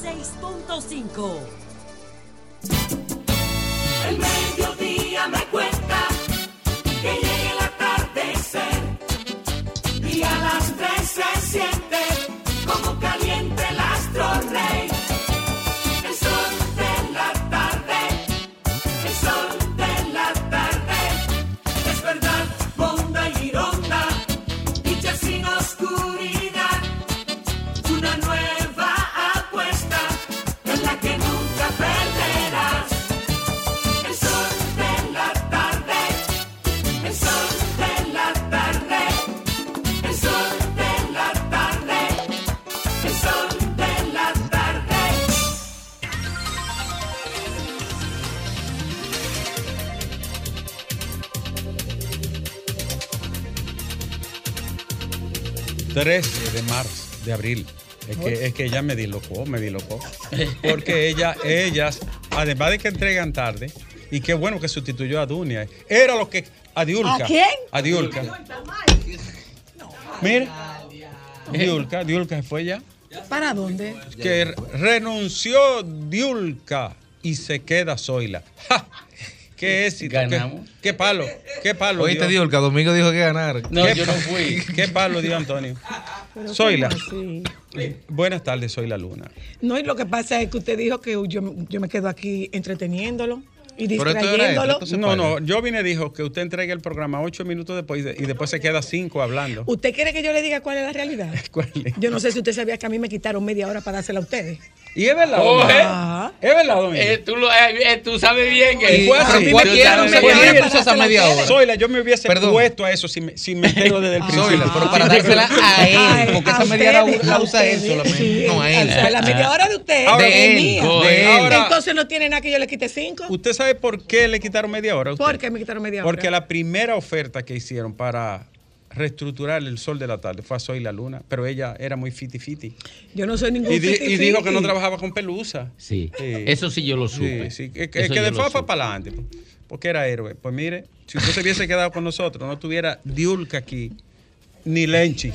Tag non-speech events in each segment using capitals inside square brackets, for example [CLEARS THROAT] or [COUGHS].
106.5. El mediodía me cuenta que llegue el atardecer y a las tres se siente ...13 de marzo, de abril. Es que, es que ella me dilocó, me dilocó. Porque ella, ellas, además de que entregan tarde, y qué bueno que sustituyó a Dunia, era lo que. A Diulca. ¿A quién? A Diulca. Mira. Diulca, Diulca se fue ya. ¿Para dónde? Que renunció Diulca y se queda Zoila. ¡Ja! ¿Qué éxito? Ganamos. ¿Qué, qué palo? ¿Qué palo? Oíste, dio? Diolca, Domingo dijo que ganar. No, ¿Qué yo no fui. [LAUGHS] ¿Qué palo dio Antonio? [LAUGHS] Pero Zoila. ¿cómo así? Buenas tardes, soy la luna. No, y lo que pasa es que usted dijo que yo, yo me quedo aquí entreteniéndolo y distrayéndolo. esto, No, no, yo vine y dijo que usted entregue el programa ocho minutos después y, de- y después se queda cinco hablando. ¿Usted quiere que yo le diga cuál es la realidad? [LAUGHS] ¿Cuál es? Yo no sé si usted sabía que a mí me quitaron media hora para dársela a ustedes. Y es verdad, Oh? ¿eh? Es verdad, Domingo. Eh, tú, lo- eh, tú sabes bien que Y fue así. Tú ¿Por sabes qué no bien. me ¿Por qué quiere puso esa media hora? Zoila, yo me hubiese Perdón. puesto a eso si me, si me entero desde el principio. Zoila, pero para Ah, dársela a él, porque esa media hora la usa él solamente. No, a él. la media hora de usted de él, mía. de él. Ahora- Entonces no tiene nada que yo le quite cinco. ¿Usted sabe por qué le quitaron media hora? a usted? ¿Por qué me quitaron media hora? Porque la primera oferta que hicieron para reestructurar el sol de la tarde fue a Soy la Luna, pero ella era muy fiti fiti. Yo no soy ningún Y, di- y fiti-fiti. dijo que no trabajaba con pelusa. Sí, Sí. eso sí yo lo supe. Sí, sí, que, que, de supe. para adelante, pues, porque era héroe. Pues mire, si usted se hubiese quedado con nosotros, no tuviera Diulca aquí, ni Lenchi.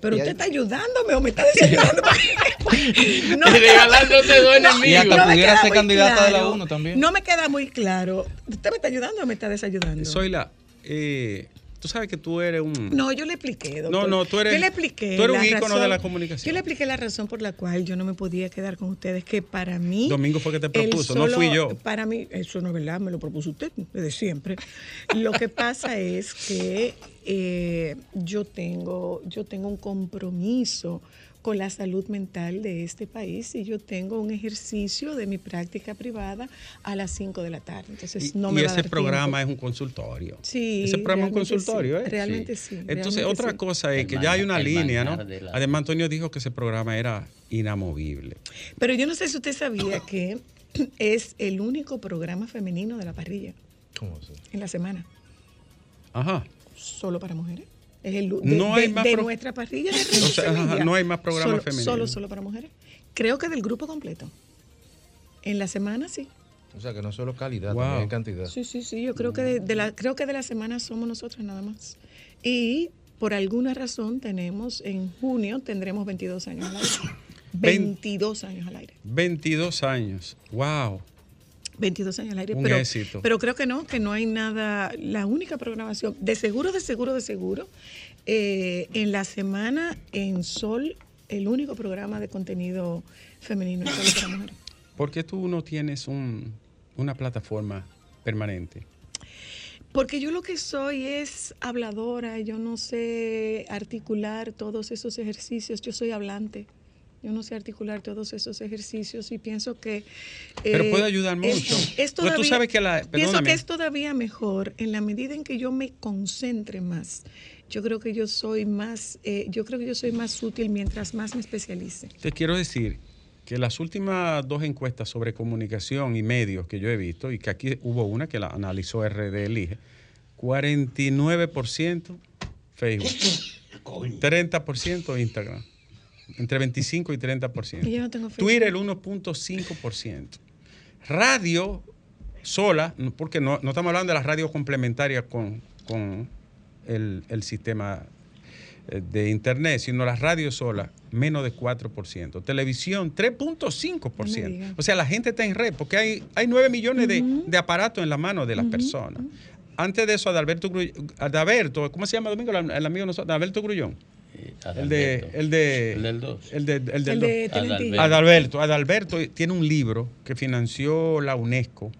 Pero usted está ayudándome o me está desayudando. [LAUGHS] no, Regalándote dos no, Y hasta no me pudiera queda ser muy candidata de la claro. uno también. No me queda muy claro. ¿Usted me está ayudando o me está desayudando? Soy la. eh, tú sabes que tú eres un. No, yo le expliqué, doctor. No, no, tú eres- Yo le expliqué. tú eres un ícono razón- de la comunicación. Yo le expliqué la razón por la cual yo no me podía quedar con ustedes, que para mí. Domingo fue que te propuso, no fui yo. Para mí, eso no es verdad, me lo propuso usted desde siempre. Lo que pasa es que eh, yo, tengo, yo tengo un compromiso con la salud mental de este país y yo tengo un ejercicio de mi práctica privada a las 5 de la tarde. Entonces, Y, no y me va a ese dar programa tiempo. es un consultorio. Sí, Ese programa es un consultorio, sí, ¿eh? realmente sí, Entonces, realmente otra sí. cosa es El que man- ya hay una línea, ¿no? la- Además, Antonio dijo que ese programa era inamovible. Pero yo no sé si usted sabía [COUGHS] que es el único programa femenino de la parrilla ¿Cómo así? en la semana, Ajá. solo para mujeres. Es el de, No hay de- más de pro- nuestra parrilla de [LAUGHS] O sea, Red ajá, Semilla. no hay más programas Solo- femeninos. Solo, solo para mujeres. Creo que del grupo completo. En la semana sí. O sea, que no solo calidad, Wow. también cantidad. Sí, sí, sí. Yo creo que de, de la, creo que de la semana somos nosotras nada más. Y por alguna razón tenemos, en junio tendremos 22 años al aire. [LAUGHS] Vein- 22 años al aire. 22 años. ¡Wow! 22 años al aire, Un pero, éxito. pero creo que no, que no hay nada, la única programación, de seguro, de seguro, de seguro, eh, en la semana en Sol, el único programa de contenido femenino en Sol para mujeres. ¿Por qué tú no tienes un- una plataforma permanente? Porque yo lo que soy es habladora, yo no sé articular todos esos ejercicios, yo soy hablante. Yo no sé articular todos esos ejercicios y pienso que... Pero eh, puede ayudar es- mucho. es Porque tú sabes que la- Pienso que es todavía mejor en la medida en que yo me concentre más. Yo creo que yo soy más, eh, yo creo que yo soy más útil mientras más me especialice. Te quiero decir que las últimas dos encuestas sobre comunicación y medios que yo he visto, y que aquí hubo una que la analizó RD Elige, 49% Facebook, [COUGHS] 30% Instagram, entre 25 y 30%. Y yo no tengo Facebook. Twitter el 1.5%. Radio sola, no- porque no, no estamos hablando de las radios complementarias con, con el, el sistema eh, de internet, sino las radios solas, menos de 4%. Televisión, No me 3.5%. diga. O sea, la gente está en red, porque hay, hay 9 millones de, de aparatos en la mano de las personas. Antes de eso, Adalberto, Adalberto, ¿cómo se llama Domingo? El, amigo nosotros, Adalberto Grullón. El de, el de, El del dos. El, de- el del El dos. de Telentino. Adalberto. Adalberto. Adalberto tiene un libro que financió la UNESCO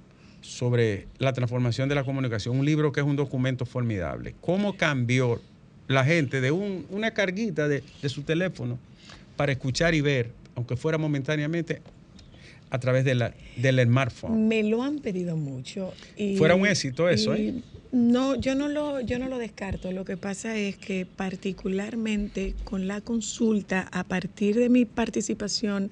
sobre la transformación de la comunicación, un libro que es un documento formidable. ¿Cómo cambió la gente de un- una carguita de, de su teléfono para escuchar y ver, aunque fuera momentáneamente, a través de la, del smartphone? Me lo han pedido mucho. Y, Fuera un éxito eso, y ¿eh? No, yo no lo, yo no lo descarto. Lo que pasa es que particularmente con la consulta, a partir de mi participación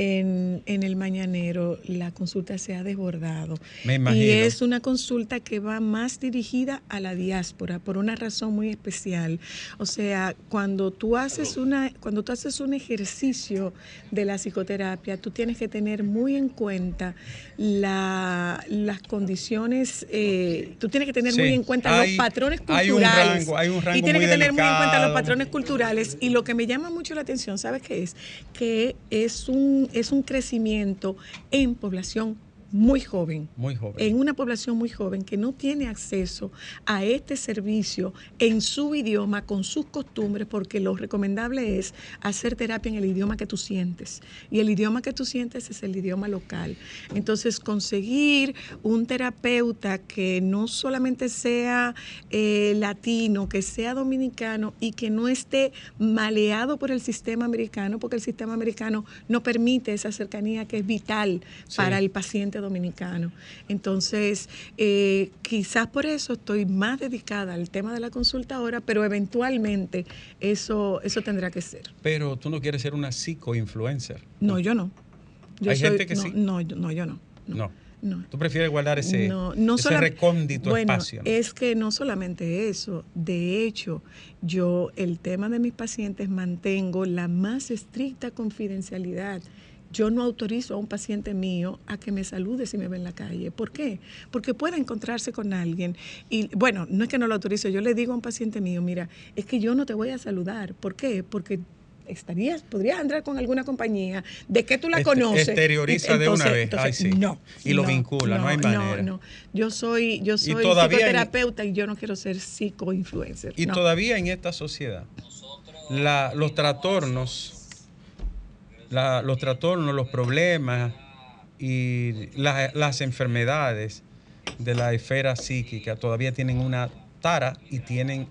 en, en el mañanero, la consulta se ha desbordado. Me imagino. Y es una consulta que va más dirigida a la diáspora por una razón muy especial. O sea, cuando tú haces una, cuando tú haces un ejercicio de la psicoterapia, tú tienes que tener muy en cuenta la- las condiciones, eh, tú tienes que tener Sí, muy en cuenta hay- los patrones hay un culturales. rango- hay un rango y tienes que tener muy en cuenta los patrones culturales. Y lo que me llama mucho la atención, ¿sabes qué es? Que es un, es un crecimiento en población muy joven Muy joven. en una población muy joven que no tiene acceso a este servicio en su idioma, con sus costumbres, porque lo recomendable es hacer terapia en el idioma que tú sientes. Y el idioma que tú sientes es el idioma local. Entonces, conseguir un terapeuta que no solamente sea eh, latino, que sea dominicano y que no esté maleado por el sistema americano, porque el sistema americano no permite esa cercanía que es vital Sí. para el paciente dominicano. Entonces, eh, quizás por eso estoy más dedicada al tema de la consulta ahora, pero eventualmente eso, eso tendrá que ser. Pero tú no quieres ser una psico-influencer. No, yo no. Yo Hay gente que no, sí. No, yo- no, yo no. No. No. Tú prefieres guardar ese, no, no ese recóndito bueno, espacio. ¿no? Es que no solamente eso, de hecho, yo el tema de mis pacientes mantengo la más estricta confidencialidad. Yo no autorizo a un paciente mío a que me salude si me ve en la calle. ¿Por qué? Porque puede encontrarse con alguien. Y bueno, no es que no lo autorizo, yo le digo a un paciente mío, mira, es que yo no te voy a saludar. ¿Por qué? Porque estarías, podrías andar con alguna compañía de que tú la Este- conoces. exterioriza de una vez. Ay, sí. No. Y lo vincula, no hay manera. No, Yo soy, yo soy psicoterapeuta y yo no quiero ser psicoinfluencer. Y no. todavía en esta sociedad, la- los trastornos, la- los trastornos, los problemas y la- las enfermedades de la esfera psíquica todavía tienen una tara y tienen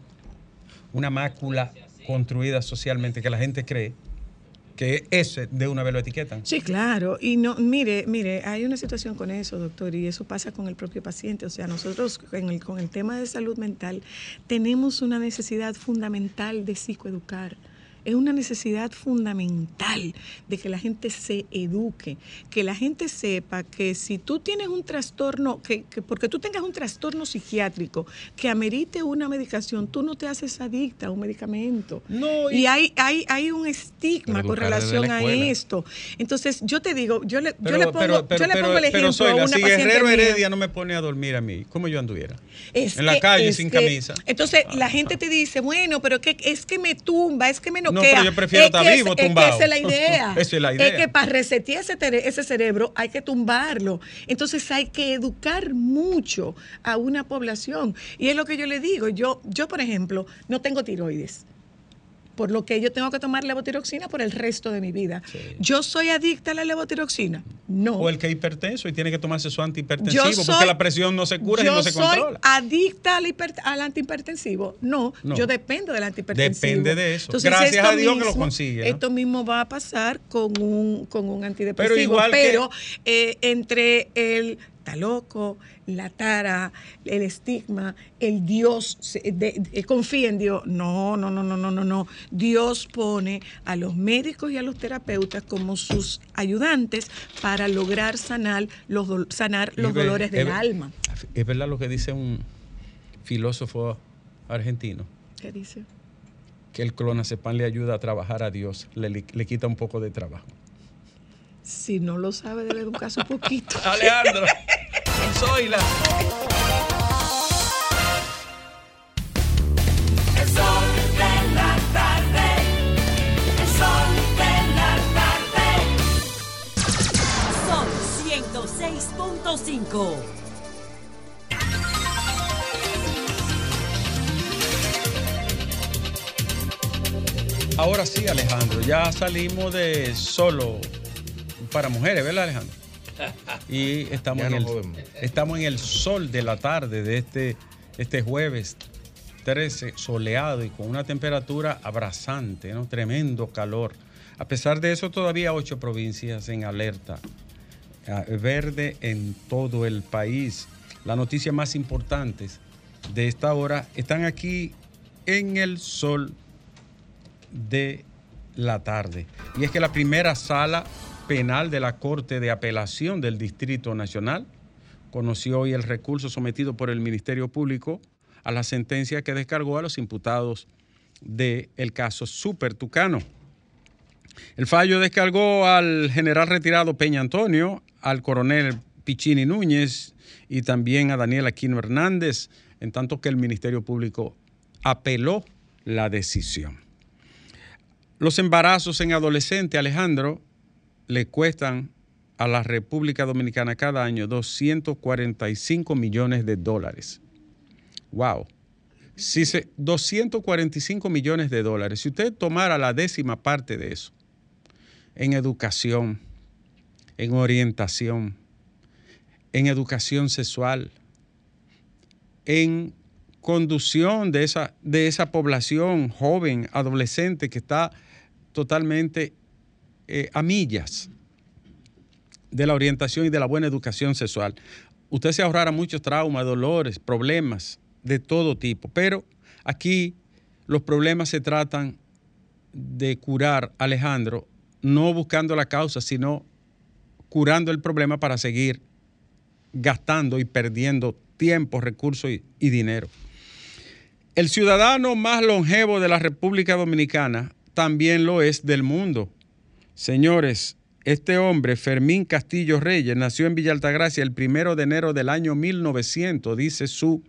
una mácula construida socialmente que la gente cree que ese de una vez lo etiquetan. Sí, claro. Y no, mire, mire, hay una situación con eso, doctor, y eso pasa con el propio paciente. O sea, nosotros en el- con el tema de salud mental tenemos una necesidad fundamental de psicoeducar. Es una necesidad fundamental de que la gente se eduque, que la gente sepa que si tú tienes un trastorno, que, que porque tú tengas un trastorno psiquiátrico que amerite una medicación, tú no te haces adicta a un medicamento. No, y hay, hay, hay un estigma con relación la a esto. Entonces, yo te digo, yo le, yo le pongo, pero, pero, yo le pero- pongo el pero, ejemplo a una si paciente Guerrero mía. Heredia no me pone a dormir a mí, ¿cómo yo anduviera? Es en la calle sin que- camisa. Entonces la gente te dice, bueno, pero que, es que me tumba, es que me No, noquea. pero yo prefiero Es estar que vivo es, es que tumbado. esa es la idea. [LAUGHS] Esa es la idea. Es que para resetear ese, ese cerebro hay que tumbarlo. Entonces hay que educar mucho a una población. Y es lo que yo le digo. Yo, yo por ejemplo, no tengo tiroides. Por lo que yo tengo que tomar levotiroxina por el resto de mi vida. ¿Yo soy adicta a la levotiroxina? No. O el que es hipertenso y tiene que tomarse su antihipertensivo Yo porque soy- la presión no se cura y no se soy controla. adicta al, hiper- al antihipertensivo. No, No. yo dependo del antihipertensivo. Depende de eso. Gracias a Dios que lo consigue, ¿no? Esto mismo va a pasar con un, con un antidepresivo. Pero igual que- pero, eh, entre el está loco, la tara, el estigma, el Dios, se- de- de- confía en Dios. No, no, no, no, no, no, no. Dios pone a los médicos y a los terapeutas como sus ayudantes para lograr sanar los, sanar los dolores del es- alma. Es verdad lo que dice un filósofo argentino, ¿Qué dice? que el clonazepam le ayuda a trabajar a Dios, le- le quita un poco de trabajo. Si no lo sabe, debe de ver un caso poquito. [LAUGHS] Alejandro, soy la. El sol de la tarde. El sol de la tarde. Son ciento seis puntos cinco. Ahora sí, Alejandro, ya salimos de solo para mujeres, ¿verdad, Alejandro? [LAUGHS] Y estamos, en el, estamos en el sol de la tarde de este, este jueves 13, soleado y con una temperatura abrasante, ¿no? tremendo calor. A pesar de eso, todavía ocho provincias en alerta verde en todo el país. Las noticias más importantes de esta hora están aquí en el sol de la tarde. Y es que la primera sala penal de la Corte de Apelación del Distrito Nacional conoció hoy el recurso sometido por el Ministerio Público a la sentencia que descargó a los imputados del caso Super Tucano. El fallo descargó al general retirado Peña Antonio, al coronel Pichini Núñez y también a Daniel Aquino Hernández, en tanto que el Ministerio Público apeló la decisión. Los embarazos en adolescente, Alejandro, le cuestan a la República Dominicana cada año 245 millones de dólares. Wow. Si se, 245 millones de dólares. Si usted tomara la décima parte de eso en educación, en orientación, en educación sexual, en conducción de esa, de esa población joven, adolescente que está totalmente eh, a millas de la orientación y de la buena educación sexual. Usted se ahorrará muchos traumas, dolores, problemas de todo tipo, pero aquí los problemas se tratan de curar, Alejandro, no buscando la causa, sino curando el problema para seguir gastando y perdiendo tiempo, recursos y, y dinero. El ciudadano más longevo de la República Dominicana también lo es del mundo. Señores, este hombre, Fermín Castillo Reyes, nació en Villa Altagracia el primero de enero del año 1900, dice su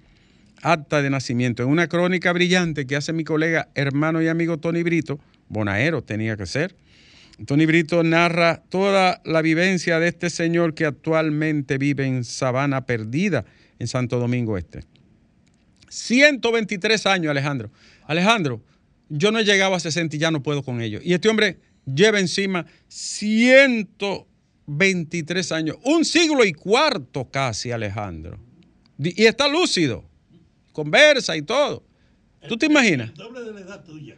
acta de nacimiento. En una crónica brillante que hace mi colega, hermano y amigo Tony Brito, Bonaero tenía que ser. Tony Brito narra toda la vivencia de este señor que actualmente vive en Sabana Perdida, en Santo Domingo Este. 123 años, Alejandro. Alejandro, yo no he llegado a 60 y ya no puedo con ello. Y este hombre lleva encima 123 años, un siglo y cuarto casi, Alejandro. Y está lúcido, conversa y todo. ¿Tú te imaginas? doble de la edad tuya.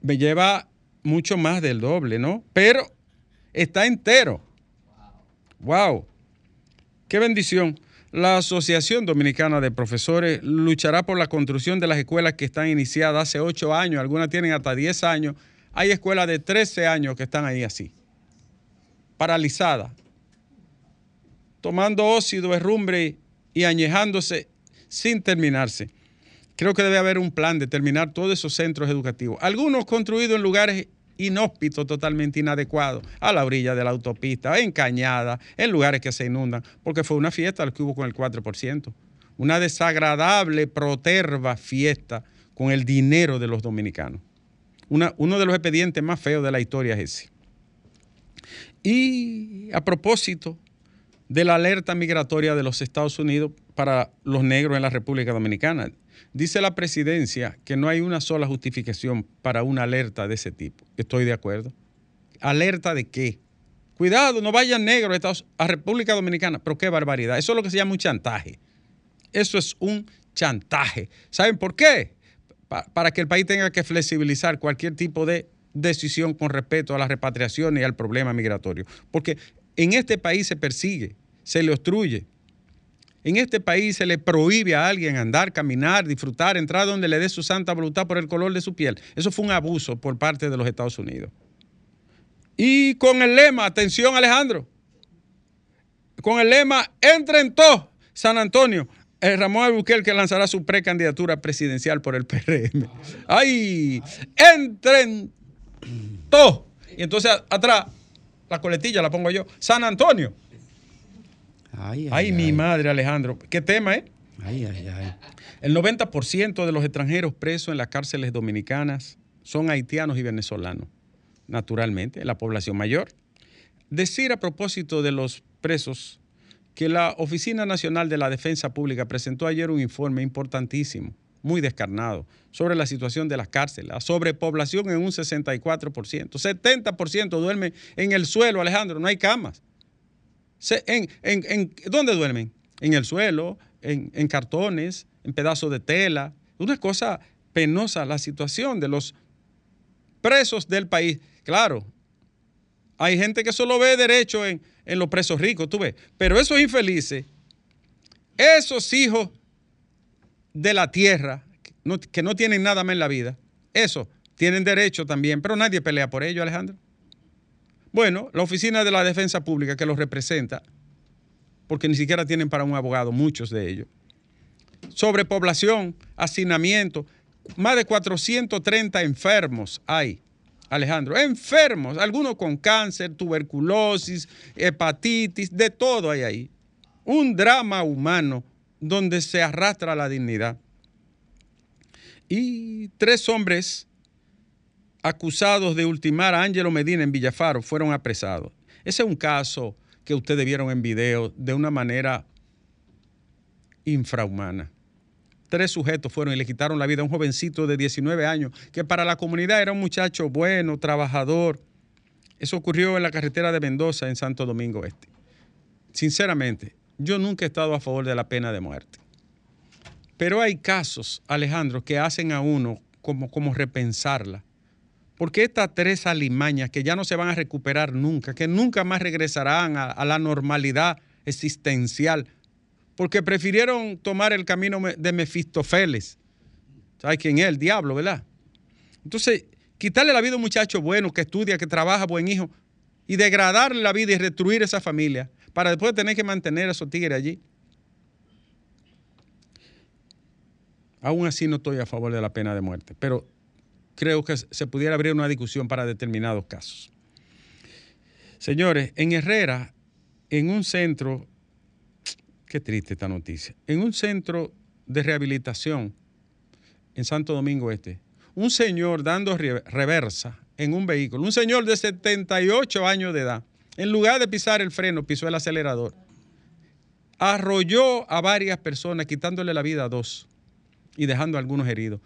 Me lleva mucho más del doble, ¿no? Pero está entero. Wow. Qué bendición. La Asociación Dominicana de Profesores luchará por la construcción de las escuelas que están iniciadas hace ocho años, algunas tienen hasta 10 años. Hay escuelas de 13 años que están ahí así, paralizadas, tomando óxido, herrumbre y añejándose sin terminarse. Creo que debe haber un plan de terminar todos esos centros educativos. Algunos construidos en lugares inhóspitos, totalmente inadecuados, a la orilla de la autopista, en cañada, en lugares que se inundan, porque fue una fiesta lo que hubo con el 4%. Una desagradable, proterva fiesta con el dinero de los dominicanos. Uno de los expedientes más feos de la historia es ese. Y a propósito de la alerta migratoria de los Estados Unidos para los negros en la República Dominicana, dice la presidencia que no hay una sola justificación para una alerta de ese tipo. Estoy de acuerdo. ¿Alerta de qué? Cuidado, no vayan negros a Estados- a República Dominicana. Pero qué barbaridad. Eso es lo que se llama un chantaje. Eso es un chantaje. ¿Saben por qué? Pa- para que el país tenga que flexibilizar cualquier tipo de decisión con respecto a la repatriación y al problema migratorio. Porque en este país se persigue, se le obstruye. En este país se le prohíbe a alguien andar, caminar, disfrutar, entrar donde le dé su santa voluntad por el color de su piel. Eso fue un abuso por parte de los Estados Unidos. Y con el lema, atención Alejandro, con el lema, entren todos, San Antonio, Ramón Albuquerque lanzará su precandidatura presidencial por el PRM. ¡Ay! ¡Entren todos! Y entonces atrás, la coletilla la pongo yo, San Antonio. Ay, Ay, mi madre, Alejandro. ¿Qué tema es? Ay, ay, ay. El 90% de los extranjeros presos en las cárceles dominicanas son haitianos y venezolanos, naturalmente, la población mayor. Decir a propósito de los presos que la Oficina Nacional de la Defensa Pública presentó ayer un informe importantísimo, muy descarnado, sobre la situación de las cárceles, la sobrepoblación en un 64%, 70% duermen en el suelo, Alejandro, no hay camas. En- en- en- ¿Dónde duermen? En el suelo, en, en cartones, en pedazos de tela. Una cosa penosa la situación de los presos del país. Claro, hay gente que solo ve derecho en, en los presos ricos, tú ves. Pero esos infelices, esos hijos de la tierra, que no, tienen nada más en la vida, esos tienen derecho también, pero nadie pelea por ello, Alejandro. Bueno, la Oficina de la Defensa Pública que los representa, porque ni siquiera tienen para un abogado, muchos de ellos. Sobrepoblación, hacinamiento, más de 430 enfermos hay, Alejandro, enfermos, algunos con cáncer, tuberculosis, hepatitis, de todo hay ahí. Un drama humano donde se arrastra la dignidad. Y tres hombres acusados de ultimar a Ángelo Medina en Villafaro fueron apresados. Ese es un caso que ustedes vieron en video de una manera infrahumana. Tres sujetos fueron y le quitaron la vida a un jovencito de 19 años, que para la comunidad era un muchacho bueno, trabajador. Eso ocurrió en la carretera de Mendoza, en Santo Domingo Este. Sinceramente, yo nunca he estado a favor de la pena de muerte. Pero hay casos, Alejandro, que hacen a uno como, como repensarla. Porque estas tres alimañas que ya no se van a recuperar nunca, que nunca más regresarán a, a la normalidad existencial, porque prefirieron tomar el camino de Mefistofeles. ¿Sabes quién es? El diablo, ¿verdad? Entonces, quitarle la vida a un muchacho bueno, que estudia, que trabaja, buen hijo, y degradarle la vida y destruir esa familia, para después tener que mantener a esos tigres allí. Aún así no estoy a favor de la pena de muerte, pero creo que se pudiera abrir una discusión para determinados casos. Señores, en Herrera, en un centro, qué triste esta noticia, en un centro de rehabilitación en Santo Domingo Este, un señor dando re- reversa en un vehículo, un señor de 78 años de edad, en lugar de pisar el freno, pisó el acelerador, arrolló a varias personas, quitándole la vida a dos y dejando a algunos heridos.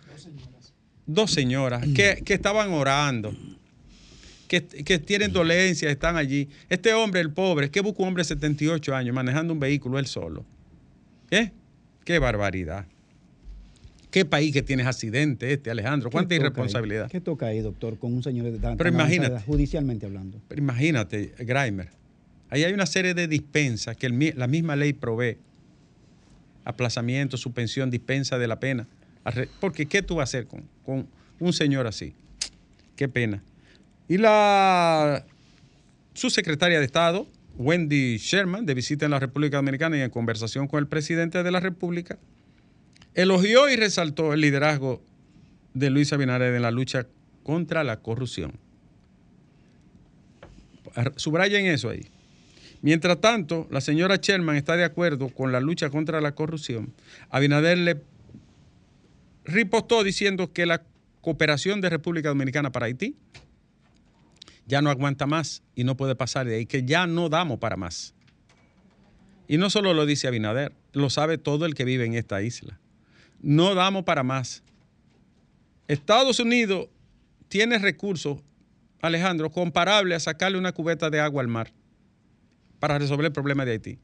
Dos señoras que, que estaban orando, que, que tienen dolencias, están allí. Este hombre, el pobre, que busca un hombre de 78 años manejando un vehículo él solo. ¿Eh? Qué barbaridad. Qué país que tienes accidente este, Alejandro. Cuánta ¿Qué irresponsabilidad. ahí? ¿Qué toca ahí, doctor, con un señor de tan Pero imagínate. edad, judicialmente hablando? Pero imagínate, Grimer, ahí hay una serie de dispensas que el la misma ley provee. Aplazamiento, suspensión, dispensa de la pena. Porque ¿qué tú vas a hacer con, con un señor así? Qué pena. Y la subsecretaria de Estado, Wendy Sherman, de visita en la República Dominicana y en conversación con el presidente de la República, elogió y resaltó el liderazgo de Luis Abinader en la lucha contra la corrupción. Subrayen eso ahí. Mientras tanto, la señora Sherman está de acuerdo con la lucha contra la corrupción. Abinader le ripostó diciendo que la cooperación de República Dominicana para Haití ya no aguanta más y no puede pasar de ahí, que ya no damos para más. Y no solo lo dice Abinader, lo sabe todo el que vive en esta isla. No damos para más. Estados Unidos tiene recursos, Alejandro, comparables a sacarle una cubeta de agua al mar para resolver el problema de Haití.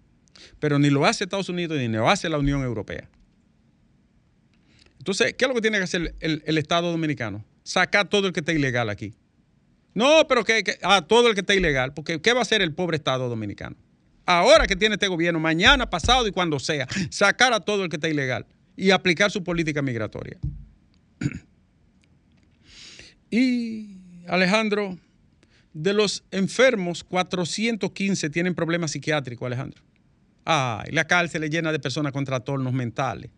Pero ni lo hace Estados Unidos ni lo hace la Unión Europea. Entonces, ¿qué es lo que tiene que hacer el, el Estado dominicano? Sacar todo el que esté ilegal aquí. No, pero que, a todo el que esté ilegal, porque ¿qué va a hacer el pobre Estado dominicano? Ahora que tiene este gobierno, mañana, pasado y cuando sea, sacar a todo el que esté ilegal y aplicar su política migratoria. Y Alejandro, de los enfermos, 415 tienen problemas psiquiátricos, Alejandro. Ay, la cárcel es llena de personas con trastornos mentales.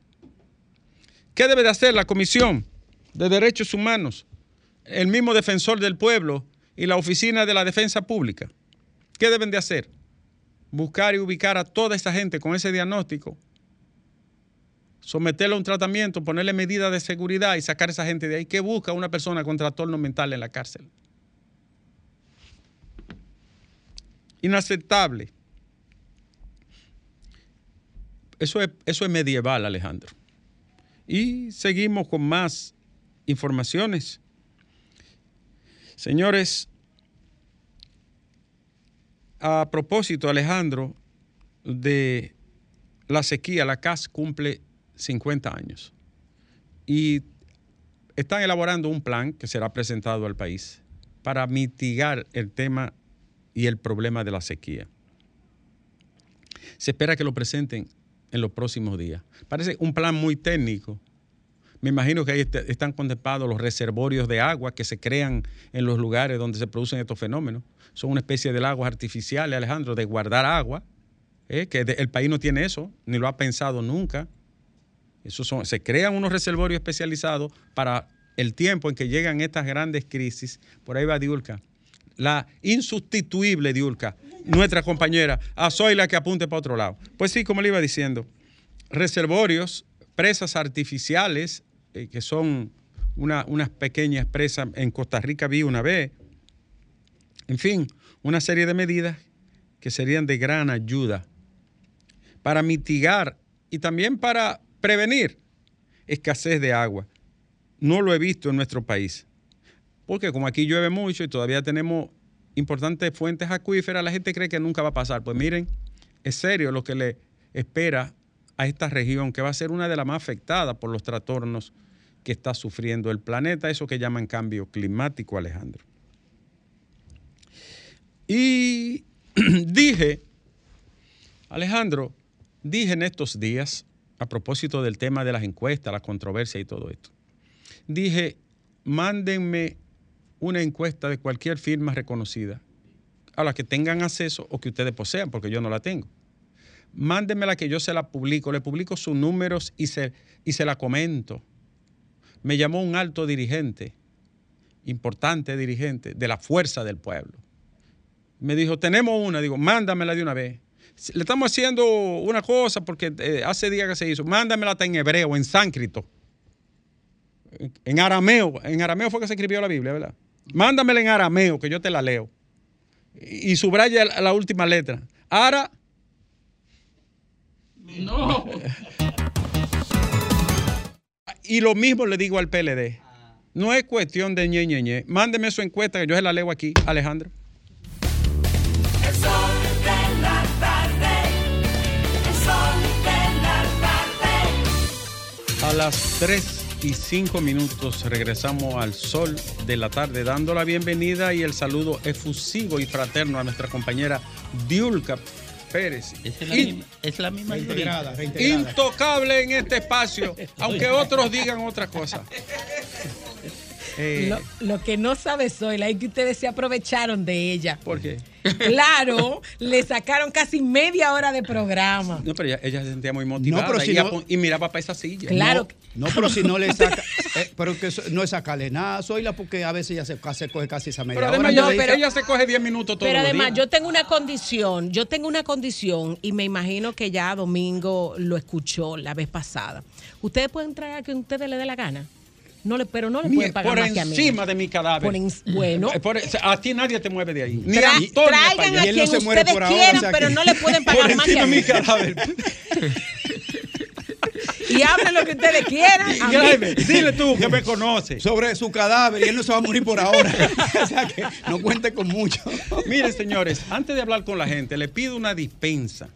¿Qué debe de hacer la Comisión de Derechos Humanos, el mismo defensor del pueblo y la Oficina de la Defensa Pública? ¿Qué deben de hacer? Buscar y ubicar a toda esa gente con ese diagnóstico, someterlo a un tratamiento, ponerle medidas de seguridad y sacar a esa gente de ahí. ¿Qué busca una persona con trastorno mental en la cárcel? Inaceptable. eso es, eso es medieval, Alejandro. Y seguimos con más informaciones. Señores, a propósito, Alejandro, de la sequía, la CAS cumple 50 años y están elaborando un plan que será presentado al país para mitigar el tema y el problema de la sequía. Se espera que lo presenten en los próximos días. Parece un plan muy técnico. Me imagino que ahí est- están contemplados los reservorios de agua que se crean en los lugares donde se producen estos fenómenos. Son una especie de lagos artificiales, Alejandro, de guardar agua, ¿eh? que el país no tiene eso, ni lo ha pensado nunca. Esos son, se crean unos reservorios especializados para el tiempo en que llegan estas grandes crisis. Por ahí va Diulca. La insustituible Diulca, nuestra compañera. Ah, soy la que apunte para otro lado. Pues sí, como le iba diciendo, reservorios, presas artificiales, eh, que son una- unas pequeñas presas. En Costa Rica vi una vez. En fin, una serie de medidas que serían de gran ayuda para mitigar y también para prevenir escasez de agua. No lo he visto en nuestro país. Porque como aquí llueve mucho y todavía tenemos importantes fuentes acuíferas, la gente cree que nunca va a pasar. Pues miren, es serio lo que le espera a esta región, que va a ser una de las más afectadas por los trastornos que está sufriendo el planeta, eso que llaman cambio climático, Alejandro. Y [CLEARS THROAT] dije, Alejandro, dije en estos días, a propósito del tema de las encuestas, la controversia y todo esto, dije, mándenme una encuesta de cualquier firma reconocida a la que tengan acceso o que ustedes posean, porque yo no la tengo. Mándenmela que yo se la publico, le publico sus números y se, y se la comento. Me llamó un alto dirigente, importante dirigente de la fuerza del pueblo. Me dijo, tenemos una, digo, mándamela de una vez. Le estamos haciendo una cosa porque eh, hace días que se hizo, mándamela hasta en hebreo, en sánscrito, en, en arameo, en arameo fue que se escribió la Biblia, ¿verdad? Mándamela en arameo, que yo te la leo. Y, y subraya la, la última letra. Ara, No. [LAUGHS] y lo mismo le digo al PLD. No es cuestión de ñe, ñe, ñe. Mándeme su encuesta que yo se la leo aquí, Alejandro. A las 3 y 5 minutos regresamos al sol de la tarde, dando la bienvenida y el saludo efusivo y fraterno a nuestra compañera Diulca Pérez. Es la In- misma, es la misma Reintegrada, reintegrada. intocable en este espacio, aunque otros digan otra cosa. [LAUGHS] Eh, Lo, lo que no sabe Zoila es que ustedes se aprovecharon de ella. ¿Por qué? Claro, le sacaron casi media hora de programa. No, pero ella, ella se sentía muy motivada No, pero si y, no- y miraba para esa silla. Claro. No, pero si no le [LAUGHS] saca. eh, pero que no es sacarle nada, Zoila, porque a veces ya se, se coge casi esa media Pero hora. además, No, yo pero- ella se coge 10 minutos todos Pero los además, días. yo tengo una condición, yo tengo una condición y me imagino que ya Domingo lo escuchó la vez pasada. Ustedes pueden traer a quien ustedes le dé la gana. No le, pero no le pueden pagar por más que a mí. encima de mi cadáver. Por en- bueno. Eh, por- a ti nadie te mueve de ahí. Ni Tra- Antonio para traigan allá. a Y él quien no se muere ustedes por ahora, quieran, o sea pero no le pueden [LAUGHS] Por pagar más que encima a de mí. mi cadáver. [LAUGHS] Y hablen lo que ustedes quieran. a mí- Jaime, dile tú que me conoces. Sobre su cadáver y él no se va a morir por ahora. [LAUGHS] o sea que no cuente con mucho. Miren, señores, antes de hablar con la gente, le pido una dispensa.